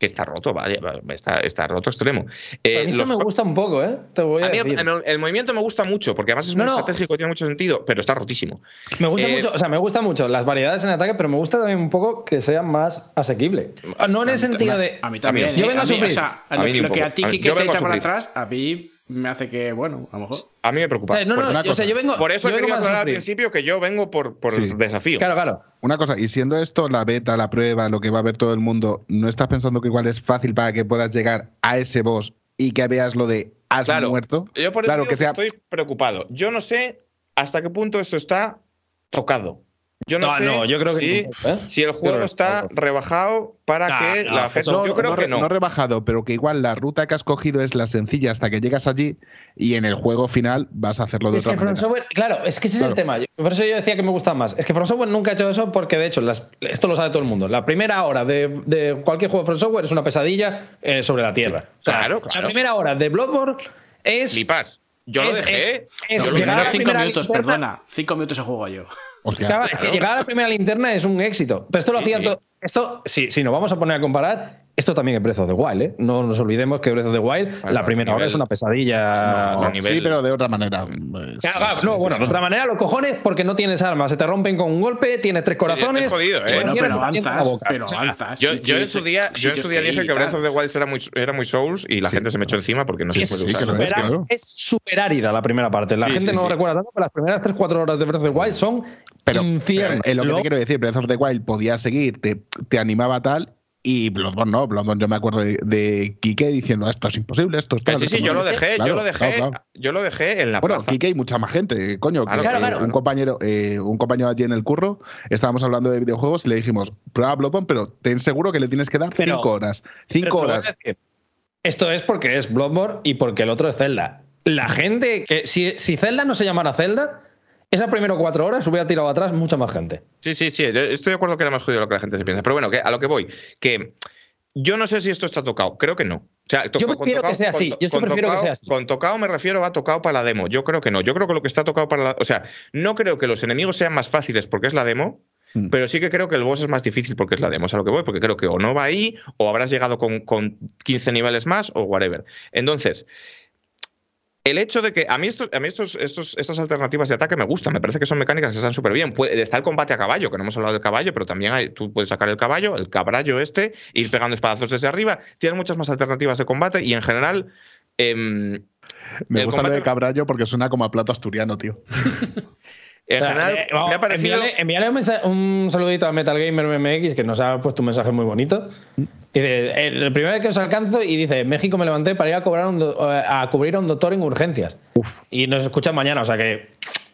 que está roto, vaya, está, está roto extremo. Eh, a mí esto los me gusta un poco, ¿eh? Te voy a, a mí el, decir. el- el movimiento me gusta mucho porque además es No, muy no. estratégico tiene mucho sentido, pero está rotísimo. Me gusta Eh, mucho, o sea, me gusta mucho las variedades en ataque, pero me gusta también un poco que sea más asequible. No en el sentido de. A mí también. Yo ¿eh? vengo a mí, sufrir. O sea, A lo, mí que, lo que a ti yo te echa para atrás, a mí me hace que, bueno, a lo mejor. A mí me preocupa. Eh, no, no, una yo, o sea, cosa. yo vengo. Por eso yo he vengo querido aclarar al principio que yo vengo por, por Sí. el desafío. Claro, claro. Una cosa, y siendo esto la beta, la prueba, lo que va a ver todo el mundo, ¿no estás pensando que igual es fácil para que puedas llegar a ese boss y que veas lo de has Claro. muerto? Yo por eso Claro, que sea- estoy preocupado. Yo no sé hasta qué punto esto está tocado. Yo no, No, sé no, yo creo que si, tampoco, ¿eh? si el juego que está rebajado para No, que no, la gente. eso- yo creo no, que no. no rebajado, pero que igual la ruta que has cogido es la sencilla hasta que llegas allí y en el juego final vas a hacerlo de Es que otra From manera. Software, claro, es que ese es el tema. Por eso yo decía que me gusta más. Es que From Software nunca ha hecho eso porque, de hecho, las- esto lo sabe todo el mundo. La primera hora de, de cualquier juego de From Software es una pesadilla eh, sobre la tierra. O sea, claro, claro. La primera hora de Bloodborne es. Flipas. Yo lo dejé. es- es la cinco minutos, linterna- perdona. Cinco minutos he jugado yo. Hostia. Claro, es que llegar a la primera linterna es un éxito. Pero esto lo Sí, hacía sí. todo. Esto, si, si nos vamos a poner a comparar, esto también es Breath of the Wild, ¿eh? No nos olvidemos que Breath of the Wild, Bueno, la primera hora es una pesadilla. No, otro nivel. Sí, pero de otra manera. Pues, Claro, claro, no, bueno, de otra manera, los cojones, porque no tienes armas, se te rompen con un golpe, tienes tres corazones. es jodido, ¿eh? Bueno, pero avanzas, boca. pero O sea, avanzas. Yo, en su día, yo en su día dije que Breath of the Wild era muy, era muy Souls y la Sí, gente se me echó encima porque no se es puede sí, usar. es, súper- es árida la primera parte. La Sí, gente sí, no sí. lo recuerda tanto, pero las primeras 3-4 horas de Breath of the Wild son Pero, infierno. pero, eh, lo que te quiero decir, Breath of the Wild podía seguir, te, te animaba tal. Y Bloodborne no, Bloodborne yo me acuerdo de, de Kike diciendo esto es imposible, esto es sí, sí, yo lo sé qué". dejé, yo lo dejé, claro, claro. yo lo dejé en la Bueno, plaza. Kike y mucha más gente, coño. Claro, que, claro, eh, claro. Un compañero, eh, un compañero allí en el curro, estábamos hablando de videojuegos y le dijimos, prueba Bloodborne, pero ten seguro que le tienes que dar Pero- cinco horas. Cinco horas. Esto es porque es Bloodborne y porque el otro es Zelda. La gente que. Si, si Zelda no se llamara Zelda, esas primeras cuatro horas hubiera tirado atrás mucha más gente. Sí, sí, sí. yo Estoy de acuerdo que era más jodido de lo que la gente se piensa. Pero bueno, que a lo que voy, que Yo no sé si esto está tocado, creo que no. O sea, yo prefiero que sea así. Yo prefiero que sea así. Con tocado me refiero a tocado para la demo. Yo creo que no. Yo creo que lo que está tocado para la. O sea, no creo que los enemigos sean más fáciles porque es la demo, mm. pero sí que creo que el boss es más difícil porque es la demo. Es a lo que voy, porque creo que o no va ahí, o habrás llegado con, con 15 niveles más, o whatever. Entonces, el hecho de que a mí, a mí estos, estos, estas alternativas de ataque me gustan, me parece que son mecánicas que están súper bien. está el combate a caballo, que no hemos hablado del caballo, pero también hay, tú puedes sacar el caballo, el caballo este, ir pegando espadazos desde arriba. Tiene muchas más alternativas de combate y en general. Em, me gusta el de caballo porque suena como a plato asturiano, tío. En general, eh, me ha parecido. Envíale, un, saludito a Metal Gamer MX que nos ha puesto un mensaje muy bonito. Dice: El primer vez que os alcanzo y dice: México me levanté para ir a, cobrar a cubrir a un doctor en urgencias. Y nos escuchan mañana, o sea que.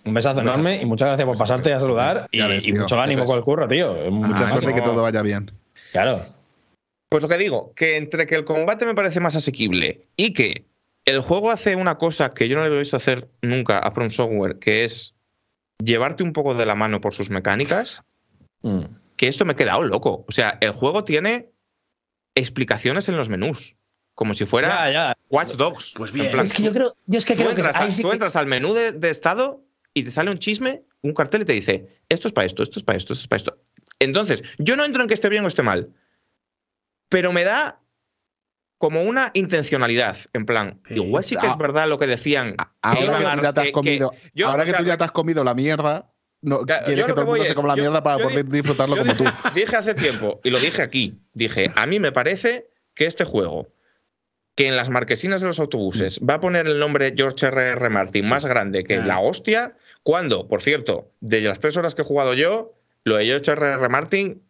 Un besazo enorme y muchas gracias por pasarte a saludar. y, mucho ánimo con el curro, tío. Mucha suerte y que todo vaya bien. Claro. Pues lo que digo, que entre que el combate me parece más asequible y que el juego hace una cosa que yo no le he visto hacer nunca a From Software, que es llevarte un poco de la mano por sus mecánicas, mm. que esto me he quedado loco. O sea, el juego tiene explicaciones en los menús. Como si fuera Watch Dogs. Pues bien. es que yo creo, yo es que tú, entras, tú entras al menú de, estado y te sale un chisme, un cartel y te dice, esto es para esto, esto es para esto, esto es para esto. Entonces, yo no entro en que esté bien o esté mal, pero me da como una intencionalidad, en plan, igual sí que es ah. verdad lo que decían. Ahora que, ya te has comido, ahora que tú ya te has comido la mierda, no, quieres que todo el mundo se coma la mierda para poder disfrutarlo como tú. tú. Dije hace tiempo, y lo dije aquí, dije, a mí me parece que este juego, que en las marquesinas de los autobuses va a poner el nombre George R.R. R. Martin más grande que la hostia, cuando, por cierto, de las tres horas que he jugado yo, lo de George R.R. R. Martin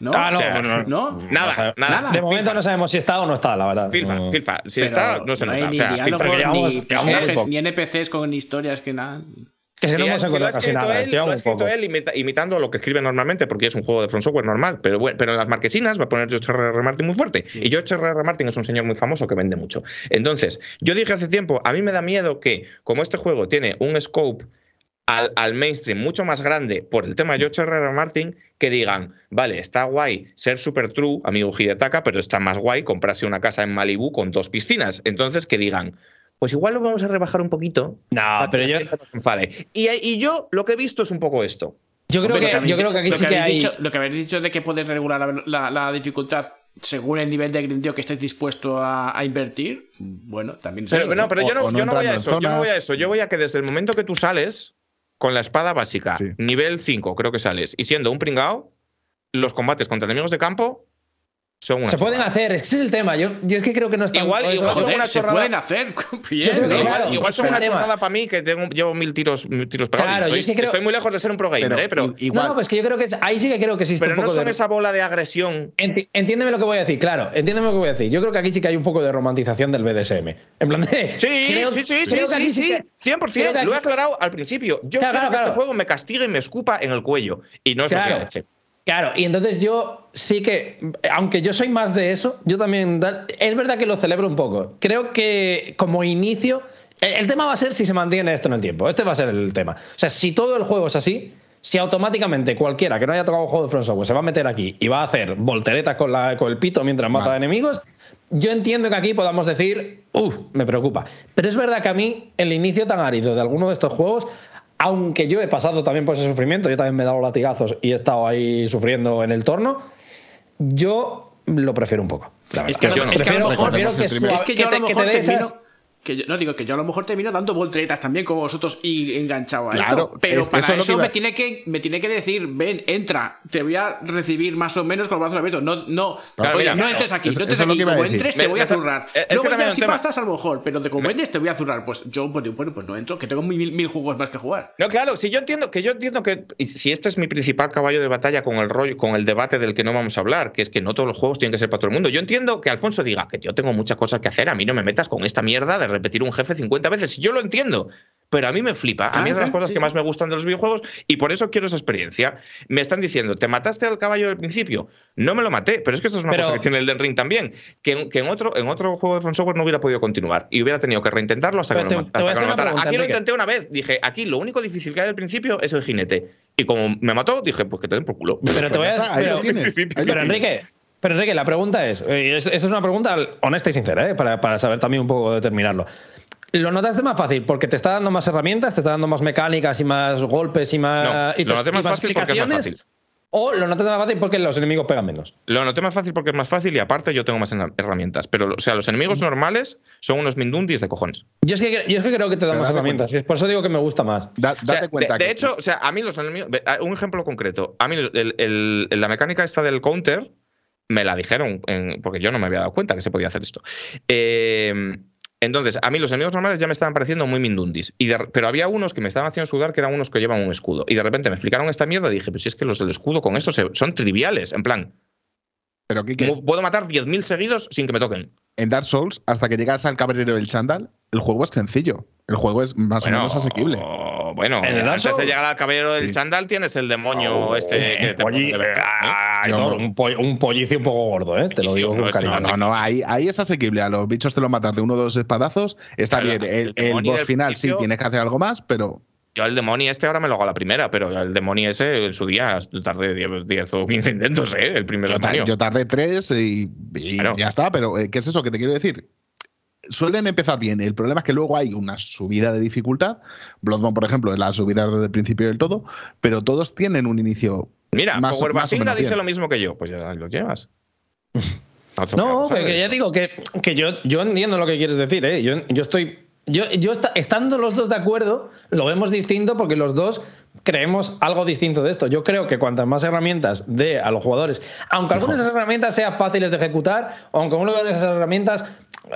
¿No? Ah, no, no, Nada, nada, De momento no sabemos si está o no está, la verdad. FIFA, FIFA. Si está, no se no nota. Ni, o sea, ni, NPCs con historias que nada. Que no hemos encontrado casi nada. Él, lo ha escrito él imitando lo que escribe normalmente, porque es un juego de front software normal. Pero, bueno, pero en las marquesinas va a poner George R. R. Martin muy fuerte. Y George R. R. Martin es un señor muy famoso que vende mucho. Entonces, yo dije hace tiempo, a mí me da miedo que, como este juego tiene un scope al, mainstream mucho más grande por el tema de George R. R. Martin que digan, vale, está guay ser super true, amigo Hidetaka, pero está más guay comprarse una casa en Malibu con dos piscinas. Entonces que digan, pues igual lo vamos a rebajar un poquito. No, pero yo. Y, yo lo que he visto es un poco esto. Yo creo, que, yo creo que aquí sí que, hay. Dicho, lo que habéis dicho de que puedes regular la, dificultad según el nivel de grindeo que estés dispuesto a, invertir, bueno, también es pero, No, pero yo no, yo no voy a eso. Yo no voy a eso. Yo voy a que desde el momento que tú sales, con la espada básica, nivel 5, creo que sales, y siendo un pringao, los combates contra enemigos de campo se pueden hacer, es que ese es el tema. Yo, yo es que creo que no está Igual, igual son una se pueden hacer. Bien, igual, son una chorrada para mí que tengo, llevo mil tiros, mil tiros pegados. Claro, estoy, yo es que creo, estoy muy lejos de ser un pro gamer, pero, ¿eh? Pero igual. No, pues que yo creo que es, ahí sí que creo que existe pero un poco no son esa bola de agresión. entiéndeme lo que voy a decir, claro. Entiéndeme lo que voy a decir. Yo creo que aquí sí que hay un poco de romantización del BDSM. En plan de. Sí, sí, sí, sí, sí, sí, 100%. Lo he aclarado al principio. Yo quiero que este juego me castigue y me escupa en el cuello. Y no es lo que hace. Claro, y entonces yo sí que, aunque yo soy más de eso, yo también, es verdad que lo celebro un poco. Creo que como inicio, el, tema va a ser si se mantiene esto en el tiempo. Este va a ser el tema. O sea, si todo el juego es así, si automáticamente cualquiera que no haya tocado un juego de Front Software se va a meter aquí y va a hacer volteretas con, la, con el pito mientras mata a enemigos, yo entiendo que aquí podamos decir, uff, me preocupa. Pero es verdad que a mí el inicio tan árido de alguno de estos juegos aunque yo he pasado también por ese sufrimiento, yo también me he dado latigazos y he estado ahí sufriendo en el torno, yo lo prefiero un poco. Es que, yo no. es que a lo mejor, es que yo a lo mejor termino, no digo que yo a lo mejor termino dando volteretas también como vosotros y enganchado a esto. Pero para eso, me, tiene que, me tiene que decir, ven, entra, te voy a recibir más o menos con los brazos abiertos. No, no, no entres aquí, no entres aquí. Como entres, te voy a zurrar. Luego ya si pasas, a lo mejor, pero de como entres, te voy a zurrar. Pues yo, pues, bueno, pues no entro, que tengo mil, mil juegos más que jugar. No, claro, si yo entiendo que yo entiendo que si este es mi principal caballo de batalla con el rollo, con el debate del que no vamos a hablar, que es que no todos los juegos tienen que ser para todo el mundo. Yo entiendo que Alfonso diga que yo tengo muchas cosas que hacer, a mí no me metas con esta mierda de repetir un jefe 50 veces. Y yo lo entiendo, pero a mí me flipa. A mí es de las cosas que más me gustan de los videojuegos y por eso quiero esa experiencia. Me están diciendo, ¿te mataste al caballo del principio? No me lo maté, pero es que esto es una cosa que tiene el del ring también. Que, en, otro, en otro juego de Front Software no hubiera podido continuar y hubiera tenido que reintentarlo hasta que, lo, matara. Aquí lo intenté una vez. Dije, aquí lo único difícil que hay al principio es el jinete. Y como me mató, dije, pues que te den por culo. Pero te voy a decir, pero, Enrique, Pero Enrique, la pregunta es, eh, es- esto es una pregunta honesta y sincera, ¿eh? para, para saber también un poco determinarlo. ¿Lo notaste más fácil porque te está dando más herramientas, te está dando más mecánicas y más golpes y más, No, y lo noté y más fácil porque es más fácil. ¿O lo notaste más fácil porque los enemigos pegan menos? Lo noté más fácil porque es más fácil y aparte yo tengo más her- herramientas. Pero, o sea, los enemigos normales son unos mindundis de cojones. Yo es que, yo es que creo que te dan más date herramientas. y Por eso digo que me gusta más. Da- O sea, date cuenta de, de que- hecho, o sea, a mí los enemigos. Un ejemplo concreto. A mí el- el- el- la mecánica esta del counter me la dijeron, en- porque yo no me había dado cuenta que se podía hacer esto. Eh, entonces, a mí los enemigos normales ya me estaban pareciendo muy mindundis. Y de- pero había unos que me estaban haciendo sudar que eran unos que llevan un escudo. Y de repente me explicaron esta mierda y dije, pues si es que los del escudo con esto se- son triviales. En plan, Pero puedo matar 10.000 seguidos sin que me toquen. en Dark Souls, hasta que llegas al caballero del chándal, el juego es sencillo. El juego es más o menos asequible. Bueno, ¿En el Dark antes de llegar al caballero del Sí. chándal tienes el demonio este que te polli- ¿eh? Ay, no. un, pollo- un pollicio un poco gordo, ¿eh? Te lo digo No, con cariño. No, no, no, ahí, ahí es asequible. A los bichos te lo matas de uno o dos espadazos. Está Pero bien. el El, el demonio boss final sí tienes que hacer algo más, pero Yo el demonio este ahora me lo hago a la primera, pero el demonio ese en su día tardé 10 10 o 15 intentos, ¿eh? El primer yo, ta- demonio. yo tardé tres y, y Claro. ya está. Pero eh, ¿qué es eso que te quiero decir? Suelen empezar bien. El problema es que luego hay una subida de dificultad. Bloodborne, por ejemplo, es la subida desde el principio del todo, pero todos tienen un inicio. Mira, más Power más o menos dice bien. lo mismo que yo. Pues ya lo llevas. No, que, que ya digo que, que yo, yo entiendo lo que quieres decir, ¿eh? Yo, yo estoy. Yo, yo esta- estando los dos de acuerdo, lo vemos distinto porque los dos creemos algo distinto de esto. Yo creo que cuantas más herramientas dé a los jugadores, aunque algunas de esas herramientas sean fáciles de ejecutar, o aunque algunas de esas herramientas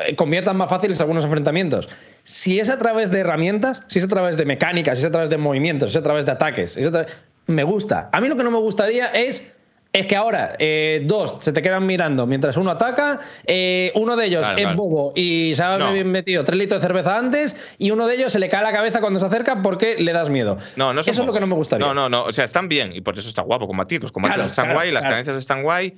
eh, conviertan más fáciles algunos enfrentamientos, si es a través de herramientas, si es a través de mecánicas, si es a través de movimientos, si es a través de ataques, si es a me gusta. A mí lo que no me gustaría es es que ahora eh, dos se te quedan mirando mientras uno ataca, eh, uno de ellos Claro, es claro. bobo y se ha No. metido tres litros de cerveza antes y uno de ellos se le cae la cabeza cuando se acerca porque le das miedo. No, Eso es lo que no me gustaría. No, no, no. O sea, están bien y por eso está guapo combatir. Los combates Claro, están guay, las cadencias están guay.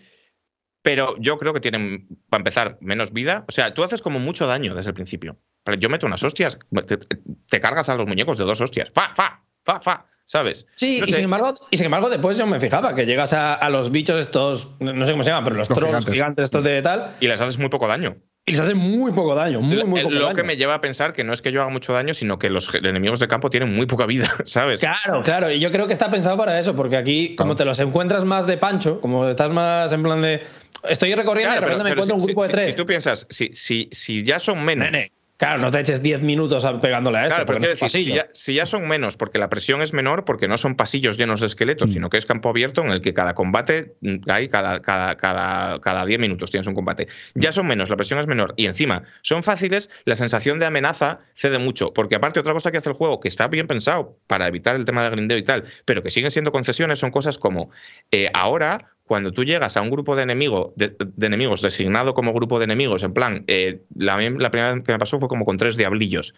Pero yo creo que tienen, para empezar, menos vida. O sea, tú haces como mucho daño desde el principio. Yo meto unas hostias, te, te cargas a los muñecos de dos hostias. Fa, fa, fa, fa. ¿Sabes? Sí, No y, sin embargo, y sin embargo, después yo me fijaba que llegas a, a los bichos estos, no sé cómo se llaman, pero los, Los trolls gigantes. gigantes. estos de tal, Y les haces muy poco daño. y les hacen muy poco daño, muy, muy lo poco lo daño. que me lleva a pensar que no es que yo haga mucho daño, sino que los enemigos de campo tienen muy poca vida, ¿sabes? Claro, claro, y yo creo que está pensado para eso, porque aquí, como te los encuentras más de pancho, como estás más en plan de. Estoy recorriendo Claro, y de repente me pero encuentro si- un grupo si- de si- tres. Si tú piensas, si, si, si ya son menos. Nene, claro, no te eches 10 minutos pegándole a esto, Claro, porque no es decir, si pasillo. ya, si ya son menos, porque la presión es menor, porque no son pasillos llenos de esqueletos, Mm. sino que es campo abierto en el que cada combate mm, hay cada, cada, cada, cada 10 minutos tienes un combate. Ya son menos, la presión es menor. Y encima, son fáciles, la sensación de amenaza cede mucho. Porque aparte, otra cosa que hace el juego, que está bien pensado para evitar el tema de grindeo y tal, pero que siguen siendo concesiones, son cosas como eh, ahora. Cuando tú llegas a un grupo de, enemigo, de, de enemigos designado como grupo de enemigos, en plan, eh, la, la primera vez que me pasó fue como con tres diablillos,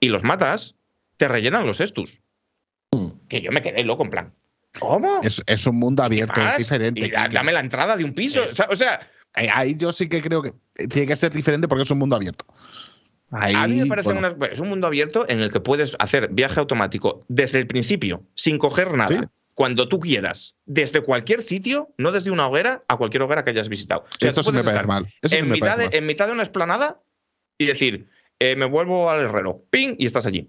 y los matas, te rellenan los estus. Que yo me quedé loco, en plan. ¿Cómo? es, es un mundo abierto, ¿Qué es diferente. Y da- Quique. dame la entrada de un piso. Es- O sea, Ahí yo sí que creo que tiene que ser diferente porque es un mundo abierto. Ahí, a mí me parece bueno, es un mundo abierto en el que puedes hacer viaje automático desde el principio, sin coger nada. Sí. Cuando tú quieras, desde cualquier sitio, no desde una hoguera a cualquier hoguera que hayas visitado. O sea, Eso tú sí me parece mal. Eso sí en, me mitad parece de, en mitad de una esplanada y decir, eh, me vuelvo al herrero, ping, y estás allí.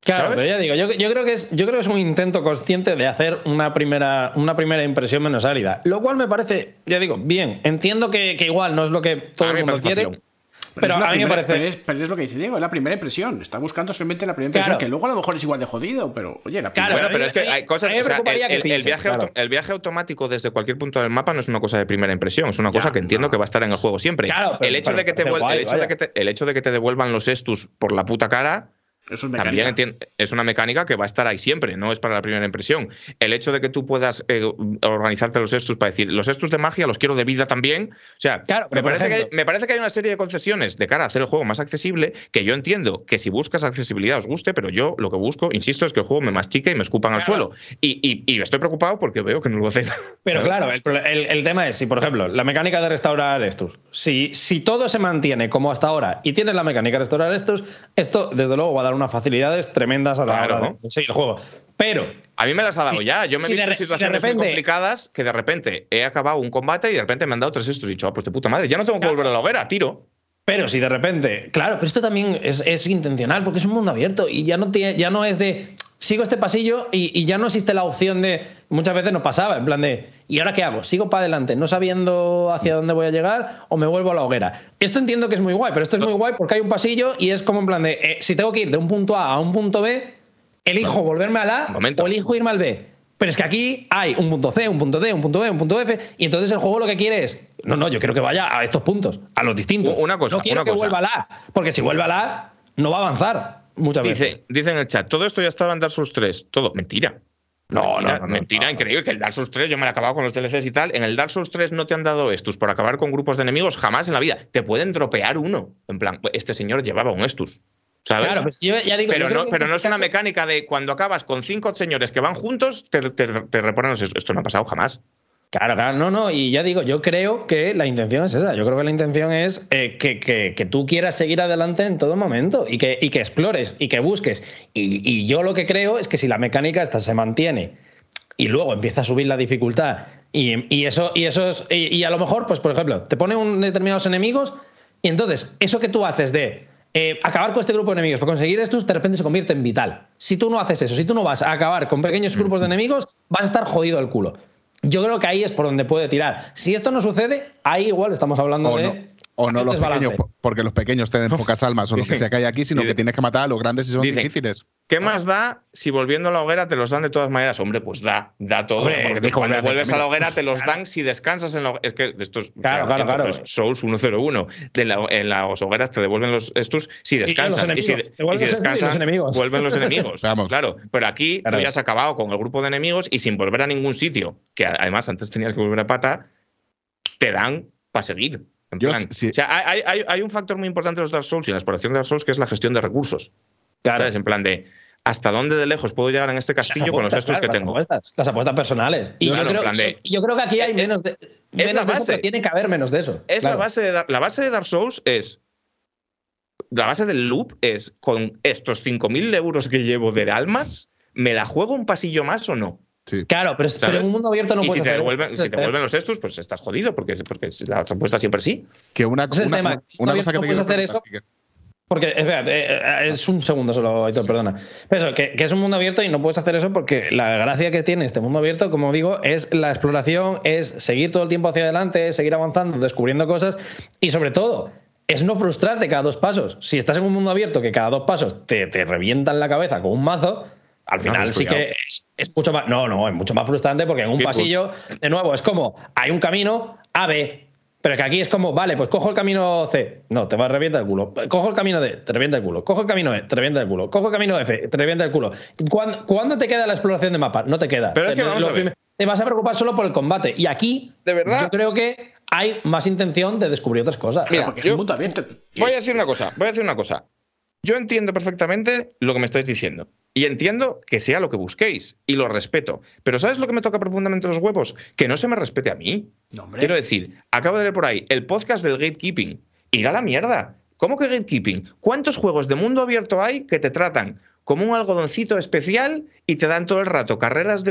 Claro, ¿sabes? pero ya digo, yo, yo creo que es, yo creo que es un intento consciente de hacer una primera, una primera impresión menos árida. Lo cual me parece, ya digo, bien. Entiendo que, que igual no es lo que todo A el mundo quiere. Pero, a mí me parece. pero es, pero es lo que dice Diego, es la primera impresión. Está buscando solamente la primera Claro. impresión, que luego a lo mejor es igual de jodido, pero oye, la Claro, primera. Bueno, a pero es que hay cosas. o sea, el, viaje claro. auto- el viaje automático desde cualquier punto del mapa no es una cosa de primera impresión, es una cosa Ya, que entiendo no. que va a estar en el juego siempre. Claro, pero- el, hecho pero de que te parece vuel- guay, el, hecho de vaya. que te, el hecho de que te devuelvan los estus por la puta cara. Eso es También mecánica. es una mecánica que va a estar ahí siempre, no es para la primera impresión. El hecho de que tú puedas eh, organizarte los estus para decir, los estus de magia los quiero de vida también. O sea, Claro, me, parece que hay, me parece que hay una serie de concesiones de cara a hacer el juego más accesible que yo entiendo que si buscas accesibilidad os guste, pero yo lo que busco, insisto, es que el juego me mastique y me escupan al suelo. Y, y- y estoy preocupado porque veo que no lo hacen. Pero ¿sabes? claro, el, el- el tema es, si por ejemplo, la mecánica de restaurar estos, si, si todo se mantiene como hasta ahora y tienes la mecánica de restaurar estos, esto desde luego va a dar unas facilidades tremendas a la Claro. hora de seguir el juego. Pero. A mí me las ha dado ya. Yo me he visto en situaciones repente, muy complicadas que de repente he acabado un combate y de repente me han dado tres estos y he dicho, ah, pues de puta madre, ya no tengo que volver a la hoguera, tiro. Pero si de repente, claro, pero esto también es, es intencional porque es un mundo abierto y ya no, ya no es de sigo este pasillo y, y, ya no existe la opción de. Muchas veces nos pasaba, en plan de. ¿Y ahora qué hago? ¿Sigo para adelante, no sabiendo hacia dónde voy a llegar o me vuelvo a la hoguera? Esto entiendo que es muy guay, pero esto es muy guay porque hay un pasillo y es como en plan de. Eh, si tengo que ir de un punto A a un punto B, elijo volverme al A o elijo irme al B. Pero es que aquí hay un punto C, un punto D, un punto B, un punto F, y entonces el juego lo que quiere es, no, no, yo quiero que vaya a estos puntos, a los distintos. Una cosa, no quiero una que vuelva al A, porque si vuelve al A, no va a avanzar muchas dice, veces. Dice en el chat, todo esto ya estaba en Dark Souls 3. Todo, mentira. No, mentira, no, no, mentira, no. increíble. Que el Dark Souls 3 yo me lo he acabado con los DLCs y tal. En el Dark Souls 3 no te han dado estus por acabar con grupos de enemigos jamás en la vida. Te pueden tropear uno. En plan, este señor llevaba un estus. ¿Sabes? Claro, pues yo ya digo, pero yo no, pero no este es una mecánica de cuando acabas con cinco señores que van juntos, te, te, te reponen los. Esto no ha pasado jamás. Claro, claro, no, no, y ya digo, yo creo que la intención es esa. Yo creo que la intención es eh, que, que- que tú quieras seguir adelante en todo momento y que, y que explores y que busques. Y, y yo lo que creo es que si la mecánica esta se mantiene y luego empieza a subir la dificultad y, y eso, y eso es- y, y a lo mejor, pues por ejemplo, te pone un determinados enemigos y entonces eso que tú haces de eh, acabar con este grupo de enemigos para conseguir estos, de repente se convierte en vital. Si tú no haces eso, si tú no vas a acabar con pequeños grupos de enemigos, vas a estar jodido al culo. Yo creo que ahí es por donde puede tirar. Si esto no sucede, ahí igual estamos hablando O de. no, o no un los pequeños, po- porque los pequeños tienen pocas almas o lo que sea que hay aquí, sino que tienes que matar a los grandes y son Dicen, difíciles. ¿Qué más da si volviendo a la hoguera te los dan de todas maneras? Hombre, pues da, da todo. Hombre, porque cuando vuelves a la hoguera te los dan si descansas en la hoguera. Es que de estos. Claro, claro, claro. Souls 101. De la- en las hogueras te devuelven los estus si descansas. Y, si. Te y si los descansas, vuelven los enemigos. Vamos. Claro, pero aquí tú ya has acabado con el grupo de enemigos y sin volver a ningún sitio, que además antes tenías que volver a pata, te dan para seguir. En Yo plan, sí- O sea, hay, hay- hay un factor muy importante en los Dark Souls y en la exploración de Dark Souls que es la gestión de recursos. Claro. ¿Sabes? En plan de hasta dónde de lejos puedo llegar en este castillo con los apuestas, estos claro, que las tengo. apuestas, las apuestas personales. Y Claro, yo, en creo, plan de- yo creo que aquí hay Es- menos de, menos la de eso, pero tiene que haber menos de eso. Es Claro. la base de la base de Dark Souls es la base del loop es con estos 5.000 euros que llevo de almas, ¿me la juego un pasillo más o no? Sí. Claro, pero, pero en un mundo abierto no y si puedes te, hacer devuelven, eso. si te devuelven los estos, pues estás jodido, porque, porque la respuesta siempre sí. Que una, Ese es el una- tema. una- una No cosa que te puedes hacer eso. Porque, espera, eh, eh, es un segundo solo, Aitor, perdona. Pero eso, que, que es un mundo abierto y no puedes hacer eso porque la gracia que tiene este mundo abierto, como digo, es la exploración, es seguir todo el tiempo hacia adelante, es seguir avanzando, descubriendo cosas y sobre todo es no frustrarte cada dos pasos. Si estás en un mundo abierto que cada dos pasos te, te revientan la cabeza con un mazo, al final pues sí que es, es mucho más. No, no, es mucho más frustrante porque en un Sí, pasillo, de nuevo, es como hay un camino A, B. Pero que aquí es como, vale, pues cojo el camino C. No, te va a revienta el culo. Cojo el camino D, te revienta el culo. Cojo el camino E, te revienta el culo. Cojo el camino F, te revienta el culo. ¿Cuándo, cuándo te queda la exploración de mapa? No te queda. Pero es que Te- vamos lo a ver. prim- Te vas a preocupar solo por el combate. Y aquí, De verdad. yo creo que hay más intención de descubrir otras cosas. Mira, porque es yo- un mundo abierto. Voy a decir una cosa, voy a decir una cosa. Yo entiendo perfectamente lo que me estáis diciendo. Y entiendo que sea lo que busquéis. Y lo respeto. Pero ¿sabes lo que me toca profundamente los huevos? Que no se me respete a mí. No. Quiero decir, acabo de leer por ahí el podcast del gatekeeping. Ir a la mierda. ¿Cómo que gatekeeping? ¿Cuántos juegos de mundo abierto hay que te tratan como un algodoncito especial y te dan todo el rato carreras de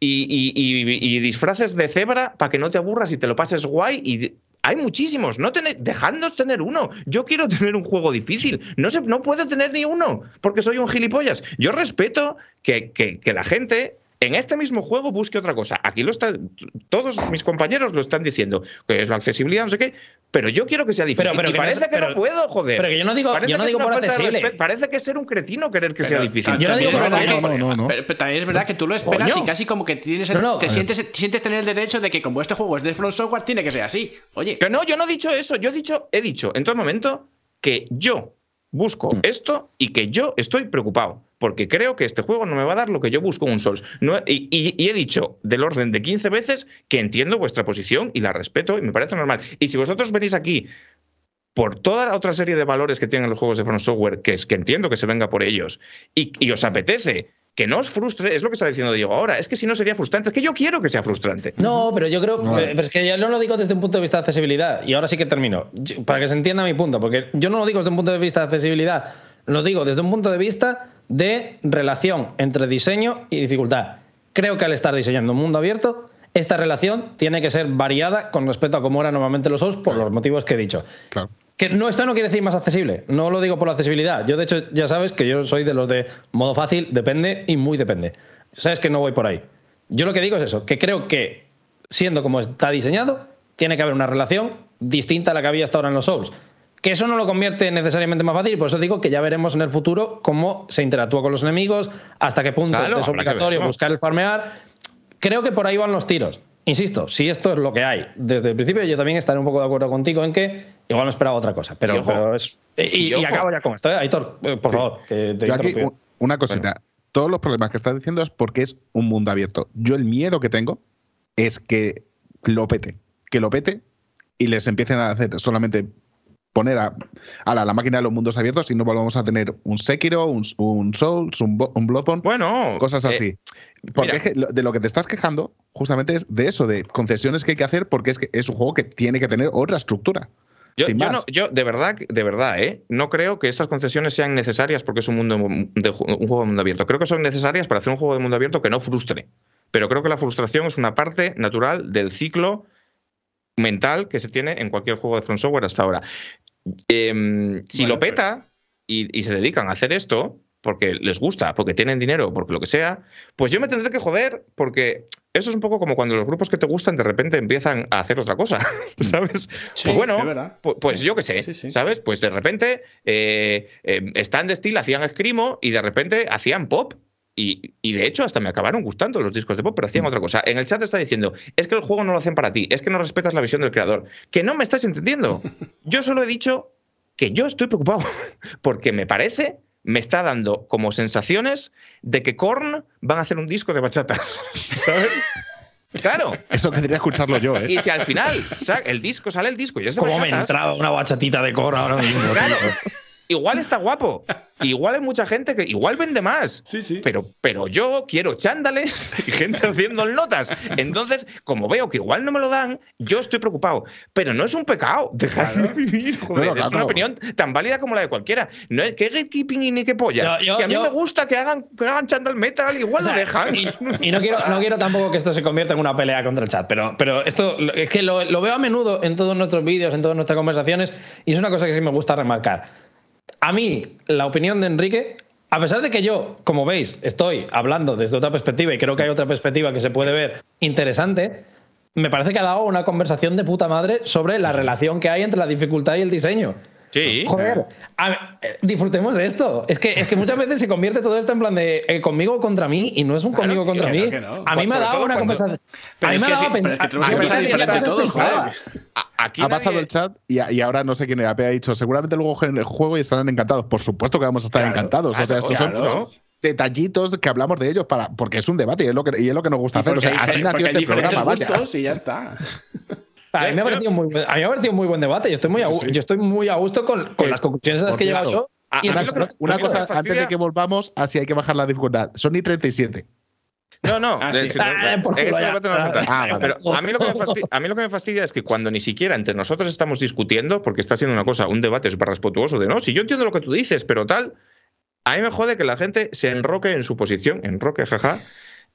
y, y- y- y disfraces de cebra para que no te aburras y te lo pases guay? Y hay muchísimos. No tener, dejadnos tener uno. Yo quiero tener un juego difícil. No, se, no puedo tener ni uno porque soy un gilipollas. Yo respeto que, que- que la gente en este mismo juego busque otra cosa. Aquí lo están, todos mis compañeros lo están diciendo, que es la accesibilidad, no sé qué, pero yo quiero que sea difícil. Pero- pero y que parece que pero- no puedo, joder. pero que yo no digo- parece yo no digo por accesible. Parece que es ser un cretino querer que sea difícil. Yo no también digo es por verdad accesible. que- No, no, no, no. Pero, pero también es verdad que tú lo esperas Coño. y casi como que tienes el- No, no. te sientes, sientes tener el derecho de que como este juego es de From Software, tiene que ser así. Oye, Que no, yo no he dicho eso. Yo he dicho, he dicho en todo momento que yo busco Mm. esto y que yo estoy preocupado. Porque creo que este juego no me va a dar lo que yo busco en un Souls. No, y, y- y he dicho del orden de 15 veces que entiendo vuestra posición y la respeto y me parece normal. Y si vosotros venís aquí por toda la otra serie de valores que tienen los juegos de From Software, que es que entiendo que se venga por ellos, y, y os apetece que no os frustre, es lo que está diciendo Diego ahora, es que si no sería frustrante, es que yo quiero que sea frustrante. No, pero yo creo. No. Pero es que ya no lo digo desde un punto de vista de accesibilidad. Y ahora sí que termino. Yo- Para que se entienda mi punto, porque yo no lo digo desde un punto de vista de accesibilidad. lo digo desde un punto de vista de relación entre diseño y dificultad. Creo que al estar diseñando un mundo abierto, esta relación tiene que ser variada con respecto a cómo eran normalmente los Souls por los motivos que he dicho. Claro. Que no, esto no quiere decir más accesible, no lo digo por la accesibilidad. Yo, de hecho, ya sabes que yo soy de los de modo fácil, depende y muy depende. Sabes que no voy por ahí. Yo lo que digo es eso, que creo que siendo como está diseñado, tiene que haber una relación distinta a la que había hasta ahora en los Souls. Que eso no lo convierte necesariamente más fácil, por eso digo que ya veremos en el futuro cómo se interactúa con los enemigos, hasta qué punto Claro, es obligatorio buscar el farmear. Creo que por ahí van los tiros. Insisto, si esto es lo que hay desde el principio, yo también estaré un poco de acuerdo contigo en que igual me esperaba otra cosa. Pero, Y ojo. pero es. Y, Y y ojo. acabo ya con esto, ¿eh? Aitor, eh, por favor, que te Yo aquí, interrumpí. u- una cosita. Todos los problemas que estás diciendo es porque es un mundo abierto. Yo el miedo que tengo es que lo pete. Que lo pete y les empiecen a hacer solamente poner a, a la, la máquina de los mundos abiertos y no volvamos a tener un Sekiro, un, un Souls, un, un Bloodborne, Bueno, cosas eh, así. Porque es que de lo que te estás quejando justamente es de eso, de concesiones que hay que hacer porque es que es un juego que tiene que tener otra estructura. Yo, yo no- yo, de verdad, de verdad, ¿eh? no creo que estas concesiones sean necesarias porque es un, mundo de, un juego de mundo abierto. Creo que son necesarias para hacer un juego de mundo abierto que no frustre. Pero creo que la frustración es una parte natural del ciclo mental que se tiene en cualquier juego de From Software hasta ahora. Em, si Bueno, lo peta y, y se dedican a hacer esto porque les gusta, porque tienen dinero, porque lo que sea, pues yo me tendré que joder porque esto es un poco como cuando los grupos que te gustan de repente empiezan a hacer otra cosa, ¿sabes? Sí, pues bueno, pues yo qué sé, Sí, sí. ¿sabes? Pues de repente eh, eh, Stand Still hacían escrimo y de repente hacían pop. Y, y de hecho, hasta me acabaron gustando los discos de pop, pero hacían otra cosa. En el chat está diciendo: es que el juego no lo hacen para ti, es que no respetas la visión del creador. Que no me estás entendiendo. Yo solo he dicho que yo estoy preocupado porque me parece, me está dando como sensaciones de que Korn van a hacer un disco de bachatas. ¿Sabes? Claro. Eso querría escucharlo yo, ¿eh? Y si al final el disco sale el disco y es de ¿Cómo me bachatas, entraba una bachatita de coro ahora mismo? Claro. tío? Igual está guapo. Igual hay mucha gente que igual vende más. Sí, sí. Pero, pero yo quiero chándales y gente haciendo notas. Entonces, como veo que igual no me lo dan, yo estoy preocupado. Pero no es un pecado. Dejarme vivir, joder. No, no, es una opinión tan válida como la de cualquiera. No es que gatekeeping y ni que pollas. Yo- que a mí yo- me gusta que hagan, que hagan chándal metal, igual O sea, lo dejan. Y, y no, quiero, no quiero tampoco que esto se convierta en una pelea contra el chat, pero, pero esto es que lo, lo veo a menudo en todos nuestros vídeos, en todas nuestras conversaciones, y es una cosa que sí me gusta remarcar. A mí, la opinión de Enrique, a pesar de que yo, como veis, estoy hablando desde otra perspectiva y creo que hay otra perspectiva que se puede ver interesante, me parece que ha dado una conversación de puta madre sobre la relación que hay entre la dificultad y el diseño. Sí. Joder, a- eh, disfrutemos de esto. Es que, es que muchas veces se convierte todo esto en plan de eh, conmigo contra mí y no es un Claro, conmigo tío, contra que mí. que no. A mí me ha dado una cuando- conversación. Pero a mí es me ha que dado sí, a pensar. pero es que tenemos que mí me pensar ha dado diferente todos. Aquí ha nadie- pasado el chat y, y ahora no sé quién era. Ha dicho, seguramente luego jueguen el juego y estarán encantados. Por supuesto que vamos a estar Claro, encantados. o sea, estos claro. son detallitos que hablamos de ellos para, porque es un debate y es lo que, y es lo que nos gusta hacer. O porque sea, hay, así nació este programa, vaya. y ya está. A mí me ha parecido muy, buen- a mí me ha parecido muy buen debate. Yo estoy muy a, yo estoy muy a gusto con, con Eh, las conclusiones a las que he llegado yo. Una, una cosa, antes de que volvamos, así hay que bajar la dificultad. Sony 37. No, no. Ah, sí. Ah, debate a. Ah. Pero mí, lo que me fastidia, a mí lo que me fastidia es que cuando ni siquiera entre nosotros estamos discutiendo, porque está siendo una cosa, un debate súper respetuoso de no, si yo entiendo lo que tú dices, pero tal, a mí me jode que la gente se enroque en su posición, enroque, jaja.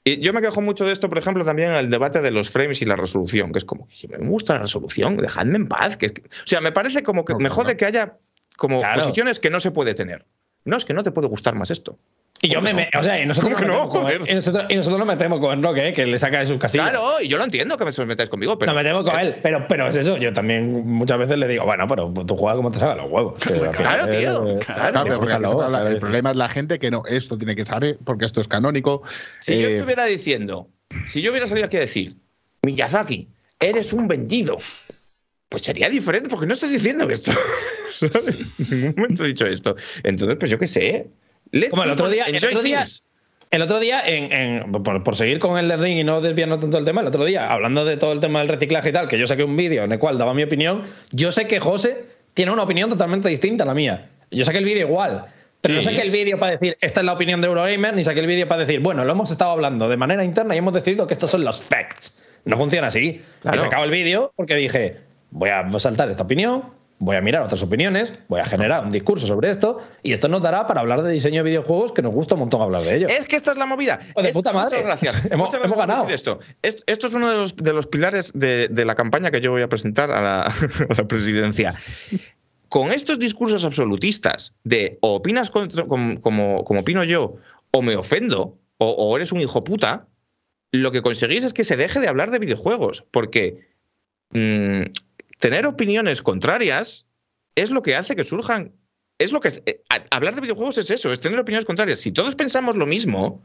Y yo me quejo mucho de esto, por ejemplo, también en el debate de los frames y la resolución, que es como, si me gusta la resolución, dejadme en paz. Que es que- o sea, me parece como que No, me jode no. que haya como Claro. posiciones que no se puede tener. No, es que no te puede gustar más esto. Y yo me, me- o sea, y nosotros, ¿Cómo que nos no? con- Joder. y nosotros, y nosotros nos metemos con Enrique, ¿eh? que le saca de sus casillas. Claro, y yo lo entiendo que me os metáis conmigo, pero. Nos metemos con él, pero, pero es eso. Yo también muchas veces le digo, bueno, pero tú juegas como te salga los huevos. Claro, final, tío, eh, claro. Porque habla- el problema es la gente que no, esto tiene que salir porque esto es canónico. Si yo Eh, estuviera diciendo, si yo hubiera salido aquí a decir, Miyazaki, eres un vendido, pues sería diferente porque no estoy diciendo esto. ¿Sabes? En ningún momento he dicho esto. Entonces, pues yo qué sé. Let Como el otro día- el otro día-. El otro día, en, en- por, por seguir con el de Ring y no desviarnos tanto del tema, el otro día, hablando de todo el tema del reciclaje y tal, que yo saqué un vídeo en el cual daba mi opinión, yo sé que José tiene una opinión totalmente distinta a la mía. Yo saqué el vídeo igual. Pero no Sí. saqué el vídeo para decir, esta es la opinión de Eurogamer, ni saqué el vídeo para decir, bueno, lo hemos estado hablando de manera interna y hemos decidido que estos son los facts. No funciona así. Claro. Y sacaba el vídeo porque dije, voy a saltar esta opinión, voy a mirar otras opiniones, voy a generar un discurso sobre esto y esto nos dará para hablar de diseño de videojuegos que nos gusta un montón hablar de ello. Es que esta es la movida. Pues de Es- puta madre. Muchas gracias. Hemos- Muchas gracias hemos ganado. Esto. Es- esto es uno de los, de los pilares de, de la campaña que yo voy a presentar a la, a la presidencia. Con estos discursos absolutistas de o opinas contra- como, como, como opino yo, o me ofendo, o, o eres un hijo puta, lo que conseguís es que se deje de hablar de videojuegos. Porque mm, tener opiniones contrarias es lo que hace que surjan. Es lo que es- eh, hablar de videojuegos es eso, es tener opiniones contrarias. Si todos pensamos lo mismo,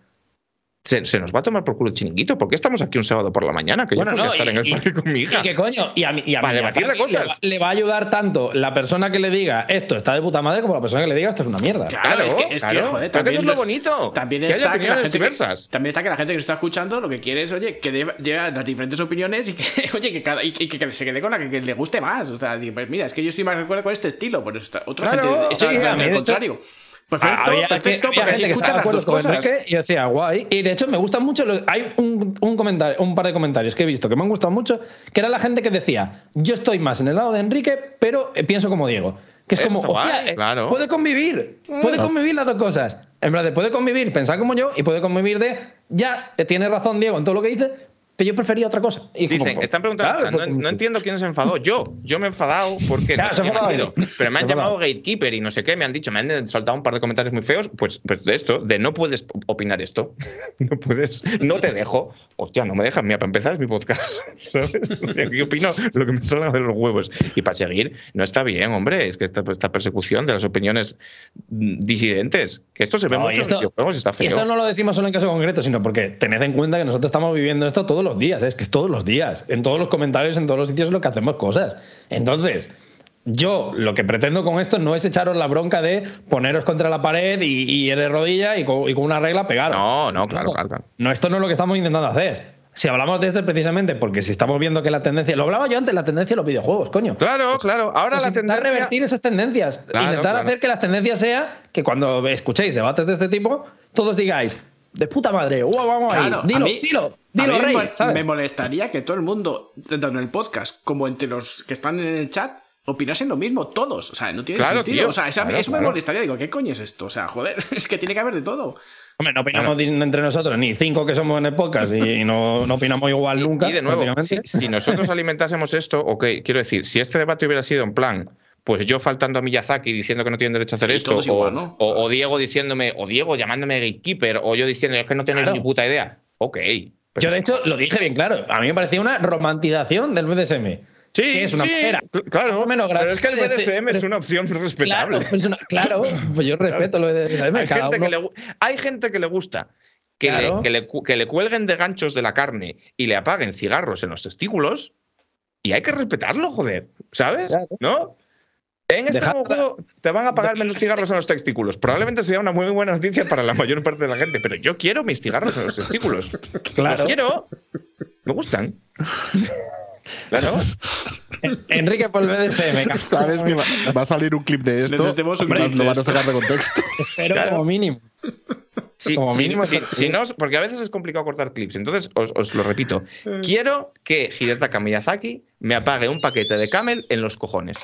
se, se nos va a tomar por culo el chiringuito. ¿Por qué estamos aquí un sábado por la mañana? Que Bueno, yo podría no, estar y- en el y- parque con mi hija. ¿Y qué coño? Y a, mí- y a Para debatir de le va- cosas. Le va, a ayudar tanto la persona que le diga esto está de puta madre como la persona que le diga esto es una mierda. Claro, es que, es que, claro. joder, Pero que eso es lo bonito. También que haya está que la gente que- diversas. también está que la gente que nos está escuchando lo que quiere es, oye, que lleve las diferentes opiniones y que, oye, que, cada, y que, y que se quede con la que, que le guste más. O sea, pues mira, es que yo estoy más de acuerdo con este estilo, pero otra Claro, gente está sí, al hecho, contrario. Perfecto, había, perfecto, había porque así escuchan las acuerdo dos con cosas. Enrique y decía guay. Y de hecho me gustan mucho. los- hay un, un comentario, un par de comentarios que he visto que me han gustado mucho, que era la gente que decía yo estoy más en el lado de Enrique, pero eh, pienso como Diego. Que es Eso como, guay, hostia, eh, claro. puede convivir, puede convivir las dos cosas. En plan de puede convivir, pensar como yo, y puede convivir de ya eh, tiene razón Diego en todo lo que dice, pero yo prefería otra cosa. Y es como, Dicen, están preguntando, claro, pues, no, no entiendo quién se enfadó. Yo, yo me he enfadado porque Claro, no sé ha quién ha enfadado sido. Pero me han llamado gatekeeper y no sé qué, me han dicho, me han soltado un par de comentarios muy feos, pues, pues de esto, de no puedes opinar esto. No puedes, no te dejo. Hostia, no me dejan, mira, para empezar es mi podcast. ¿Sabes? Yo opino lo que me salga de los huevos. Y para seguir, no está bien, hombre, es que esta, esta persecución de las opiniones disidentes, que esto se ve No, y mucho en esto- videojuegos y está Y feo. esto no lo decimos solo en caso concreto, sino porque tened en cuenta que nosotros estamos viviendo esto todos los días, ¿eh? es que es todos los días, en todos los comentarios, en todos los sitios en los que hacemos cosas. Entonces, yo lo que pretendo con esto no es echaros la bronca de poneros contra la pared y, y de rodilla y con, y con una regla pegaros. No, no, claro, claro, claro. No, esto no es lo que estamos intentando hacer. Si hablamos de esto es precisamente porque si estamos viendo que la tendencia, lo hablaba yo antes, la tendencia de los videojuegos, coño. Claro, claro. Ahora Pues la intentar tendencia. revertir esas tendencias. Claro, intentar claro. hacer que las tendencias sea que cuando escuchéis debates de este tipo, todos digáis, de puta madre, vamos ahí, Claro, dilo, a mí- dilo, a dilo, mí me rey. Me molestaría que todo el mundo, tanto en el podcast como entre los que están en el chat, opinasen lo mismo, todos. O sea, no tiene Claro, sentido. tío. O sea, esa- Claro, eso me molestaría. Digo, ¿qué coño es esto? O sea, joder, es que tiene que haber de todo. Hombre, no opinamos entre nosotros, ni cinco que somos en el podcast y no, no opinamos igual nunca. Y de nuevo, si, si nosotros alimentásemos esto, ok, quiero decir, si este debate hubiera sido en plan, pues yo faltando a Miyazaki diciendo que no tienen derecho a hacer Y esto, o, igual, ¿no? o- o Diego diciéndome, o Diego llamándome gatekeeper, o yo diciendo es que no tenéis Claro. ni puta idea, ok. pero- Yo, de hecho, lo dije bien claro. A mí me parecía una romantización del BDSM. sí, que es una sí, manera claro, más o menos pero es que el BDSM es una opción Claro, respetable. pues una- claro, pues yo respeto lo de BDSM. Hay cada gente, uno- que le, gu- hay gente que le gusta que, Claro. le, que, le, cu- que le cuelguen de ganchos de la carne y le apaguen cigarros en los testículos y hay que respetarlo, joder, ¿sabes? Claro. ¿No? En este juego te van a apagar menos cigarros en los testículos. Probablemente sea una muy buena noticia para la mayor parte de la gente, pero yo quiero mis cigarros en los testículos. Claro. Los quiero. Me gustan. Claro. Enrique por el BDSM. Sabes que va, va a salir un clip de esto. Un lo van a sacar de contexto. Espero Claro. como mínimo. Sí, Como mínimo sí, si no, porque a veces es complicado cortar clips. Entonces, os, os lo repito. Quiero que Hidetaka Miyazaki me apague un paquete de camel en los cojones.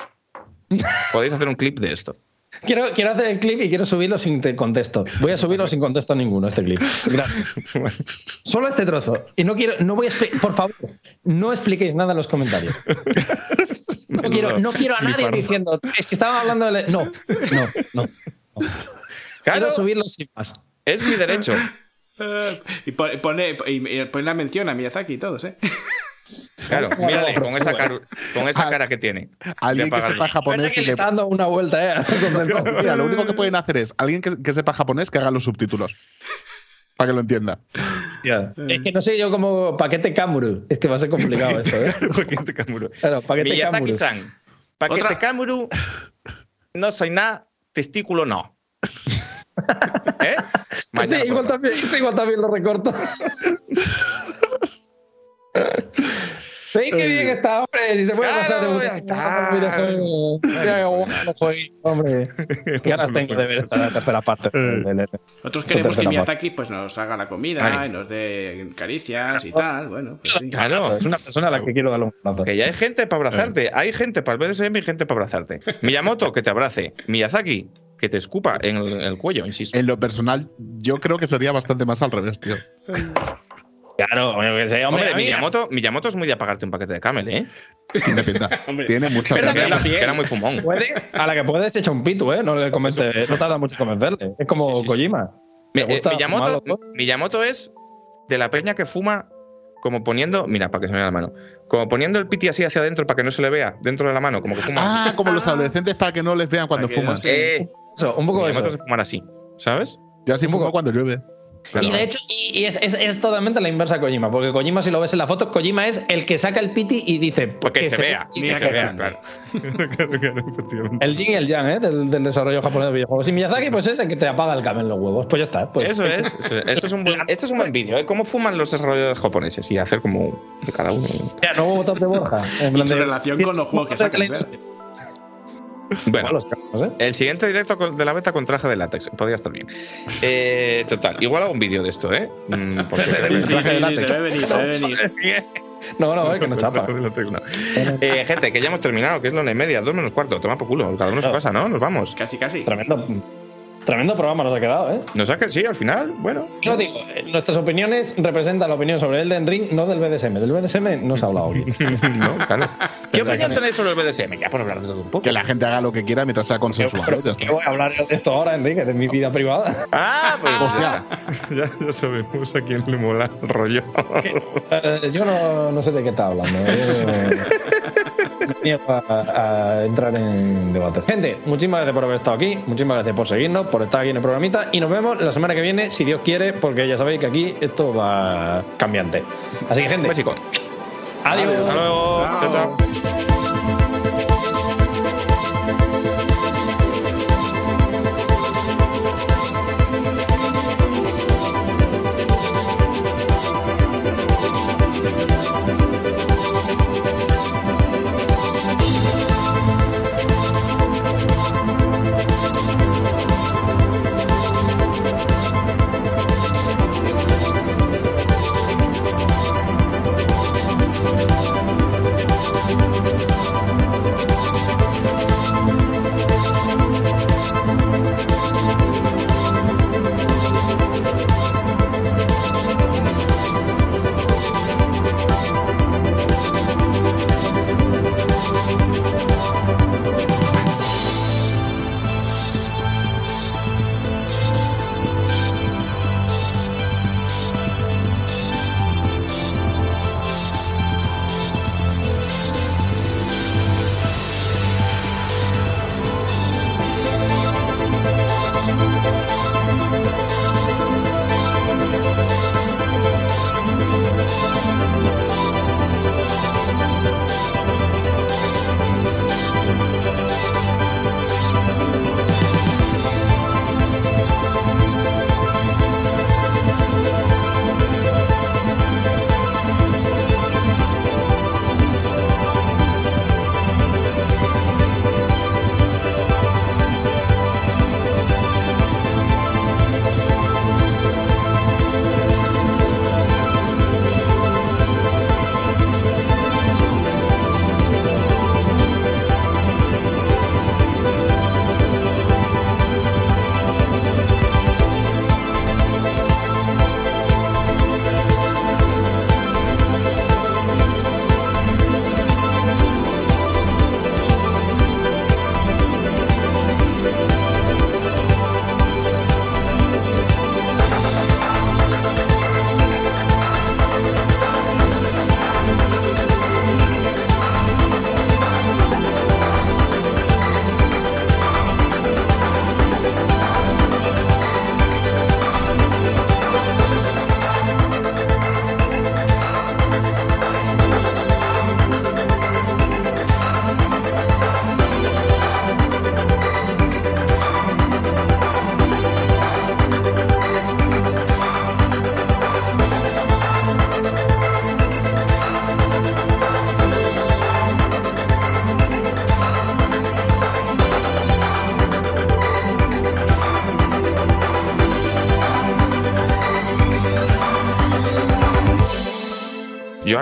Podéis hacer un clip de esto. Quiero, quiero hacer el clip y quiero subirlo sin te- contexto. Voy a subirlo sin contexto ninguno, este clip. Gracias. Solo este trozo. Y no quiero, no voy a por favor, no expliquéis nada en los comentarios. No quiero, no quiero a nadie diciendo, es que estaba hablando de. No, no, no. Claro, Quiero subirlo sin más. es mi derecho. Y pone, pone, y- y pone la mención a Miyazaki y todos, ¿eh? Claro, mírale con esa, cara, con esa cara que tiene. Alguien De que sepa japonés y le le- está dando una vuelta, ¿eh? Mira, lo único que pueden hacer es alguien que, que sepa japonés que haga los subtítulos. Para que lo entienda. Hostia. Es que no sé yo como paquete Kamuru. Es que va a ser complicado esto, ¿eh? Paquete Kamuru. Claro, paquete Kamuru. Paquete Otra- Kamuru. No soy nada. Testículo no. ¿Eh? Mañana Este igual, también, este igual también lo recorto. ¿Veis qué bien está, hombre? Si se puede pasar de hombre. Qué ganas tengo de ver esta tercera parte. del- Nosotros queremos que Miyazaki pues, nos haga la comida y nos dé caricias y tal. Bueno, pues sí. Claro. Es una persona a la que quiero darle un abrazo. Que ya hay gente para abrazarte. Hay gente para el BDSM y gente para abrazarte. Miyamoto, que te abrace. Miyazaki, que te escupa en el, en el cuello, insisto. En lo personal, yo creo que sería bastante más al revés, tío. Claro, yo que sé, hombre. Hombre, mí- Miyamoto, Miyamoto es muy de apagarte un paquete de camel, ¿eh? Tiene pinta. Hombre. Tiene mucha pinta. era, era muy fumón. Puede, a la que puedes echa un pito, ¿eh? No le convence, no tarda mucho en convencerle. Es como Sí, sí, sí. Kojima. Mi- ¿Te eh, gusta Miyamoto, fumarlo, Miyamoto es de la peña que fuma como poniendo, mira, para que se me vea la mano, como poniendo el piti así hacia adentro para que no se le vea dentro de la mano, como que fuma. Ah, como los adolescentes para que no les vean cuando no fuman. se- Eh, Eso, un poco eso. Miyamoto se fumar así, ¿sabes? Yo así un poco- fumo cuando llueve. Claro. Y de hecho, y, y es, es- es totalmente la inversa a Kojima, porque Kojima, si lo ves en la foto, Kojima es el que saca el piti y dice. pues, Porque se vea, que se vea, grande. claro. claro, claro, efectivamente. El yin y el yang, ¿eh? Del, del desarrollo japonés de videojuegos. Y Miyazaki, pues es el que te apaga el cable en los huevos. Pues ya está. Pues, Eso es. eso es. Esto es un buen, este es un buen vídeo, ¿eh? Cómo fuman los desarrolladores japoneses y hacer como de cada uno. Ya, no hubo votos de Borja. En plan de- relación con los juegos que sacan. Bueno, los cabros, ¿eh? el siguiente directo de la beta con traje de látex. Podría estar bien. Eh, total, igual hago un vídeo de esto, ¿eh? Mm, porque- Sí, sí, traje de sí, látex. se ve venir, se ve venir. No, no, eh, que no chapa. Eh, gente, que ya hemos terminado, que es la una y media, dos menos cuarto, toma por culo, cada uno a su casa, ¿no? Nos vamos. Casi, casi. Tremendo, tremendo programa nos ha quedado, ¿eh? Nos saca, sí, al final, bueno. Yo digo, eh, nuestras opiniones representan la opinión sobre Elden Ring, no del BDSM. Del BDSM no se ha hablado aquí. no, claro. ¿Qué opinión que- tenéis sobre el BDSM? Ya por hablar de todo un poco. Que la gente haga lo que quiera mientras sea consensuado. Pero, Ya está. ¿qué voy a hablar yo de esto ahora, Enrique? De mi vida privada. Ah, pues Hostia. Ya, ya sabemos a quién le mola el rollo. Eh, yo no, no sé de qué está hablando. Yo me niego a, a entrar en debates. Gente, muchísimas gracias por haber estado aquí, muchísimas gracias por seguirnos, por estar aquí en el programita y nos vemos la semana que viene, si Dios quiere, porque ya sabéis que aquí esto va cambiante. Así que, gente, Un besico. adiós. Hasta luego. chao. chao.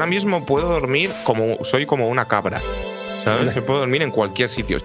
Ahora mismo puedo dormir como soy como una cabra. ¿Sabes? Que puedo dormir en cualquier sitio.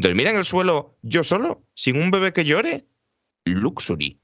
¿Dormir en el suelo yo solo? ¿Sin un bebé que llore? Luxury.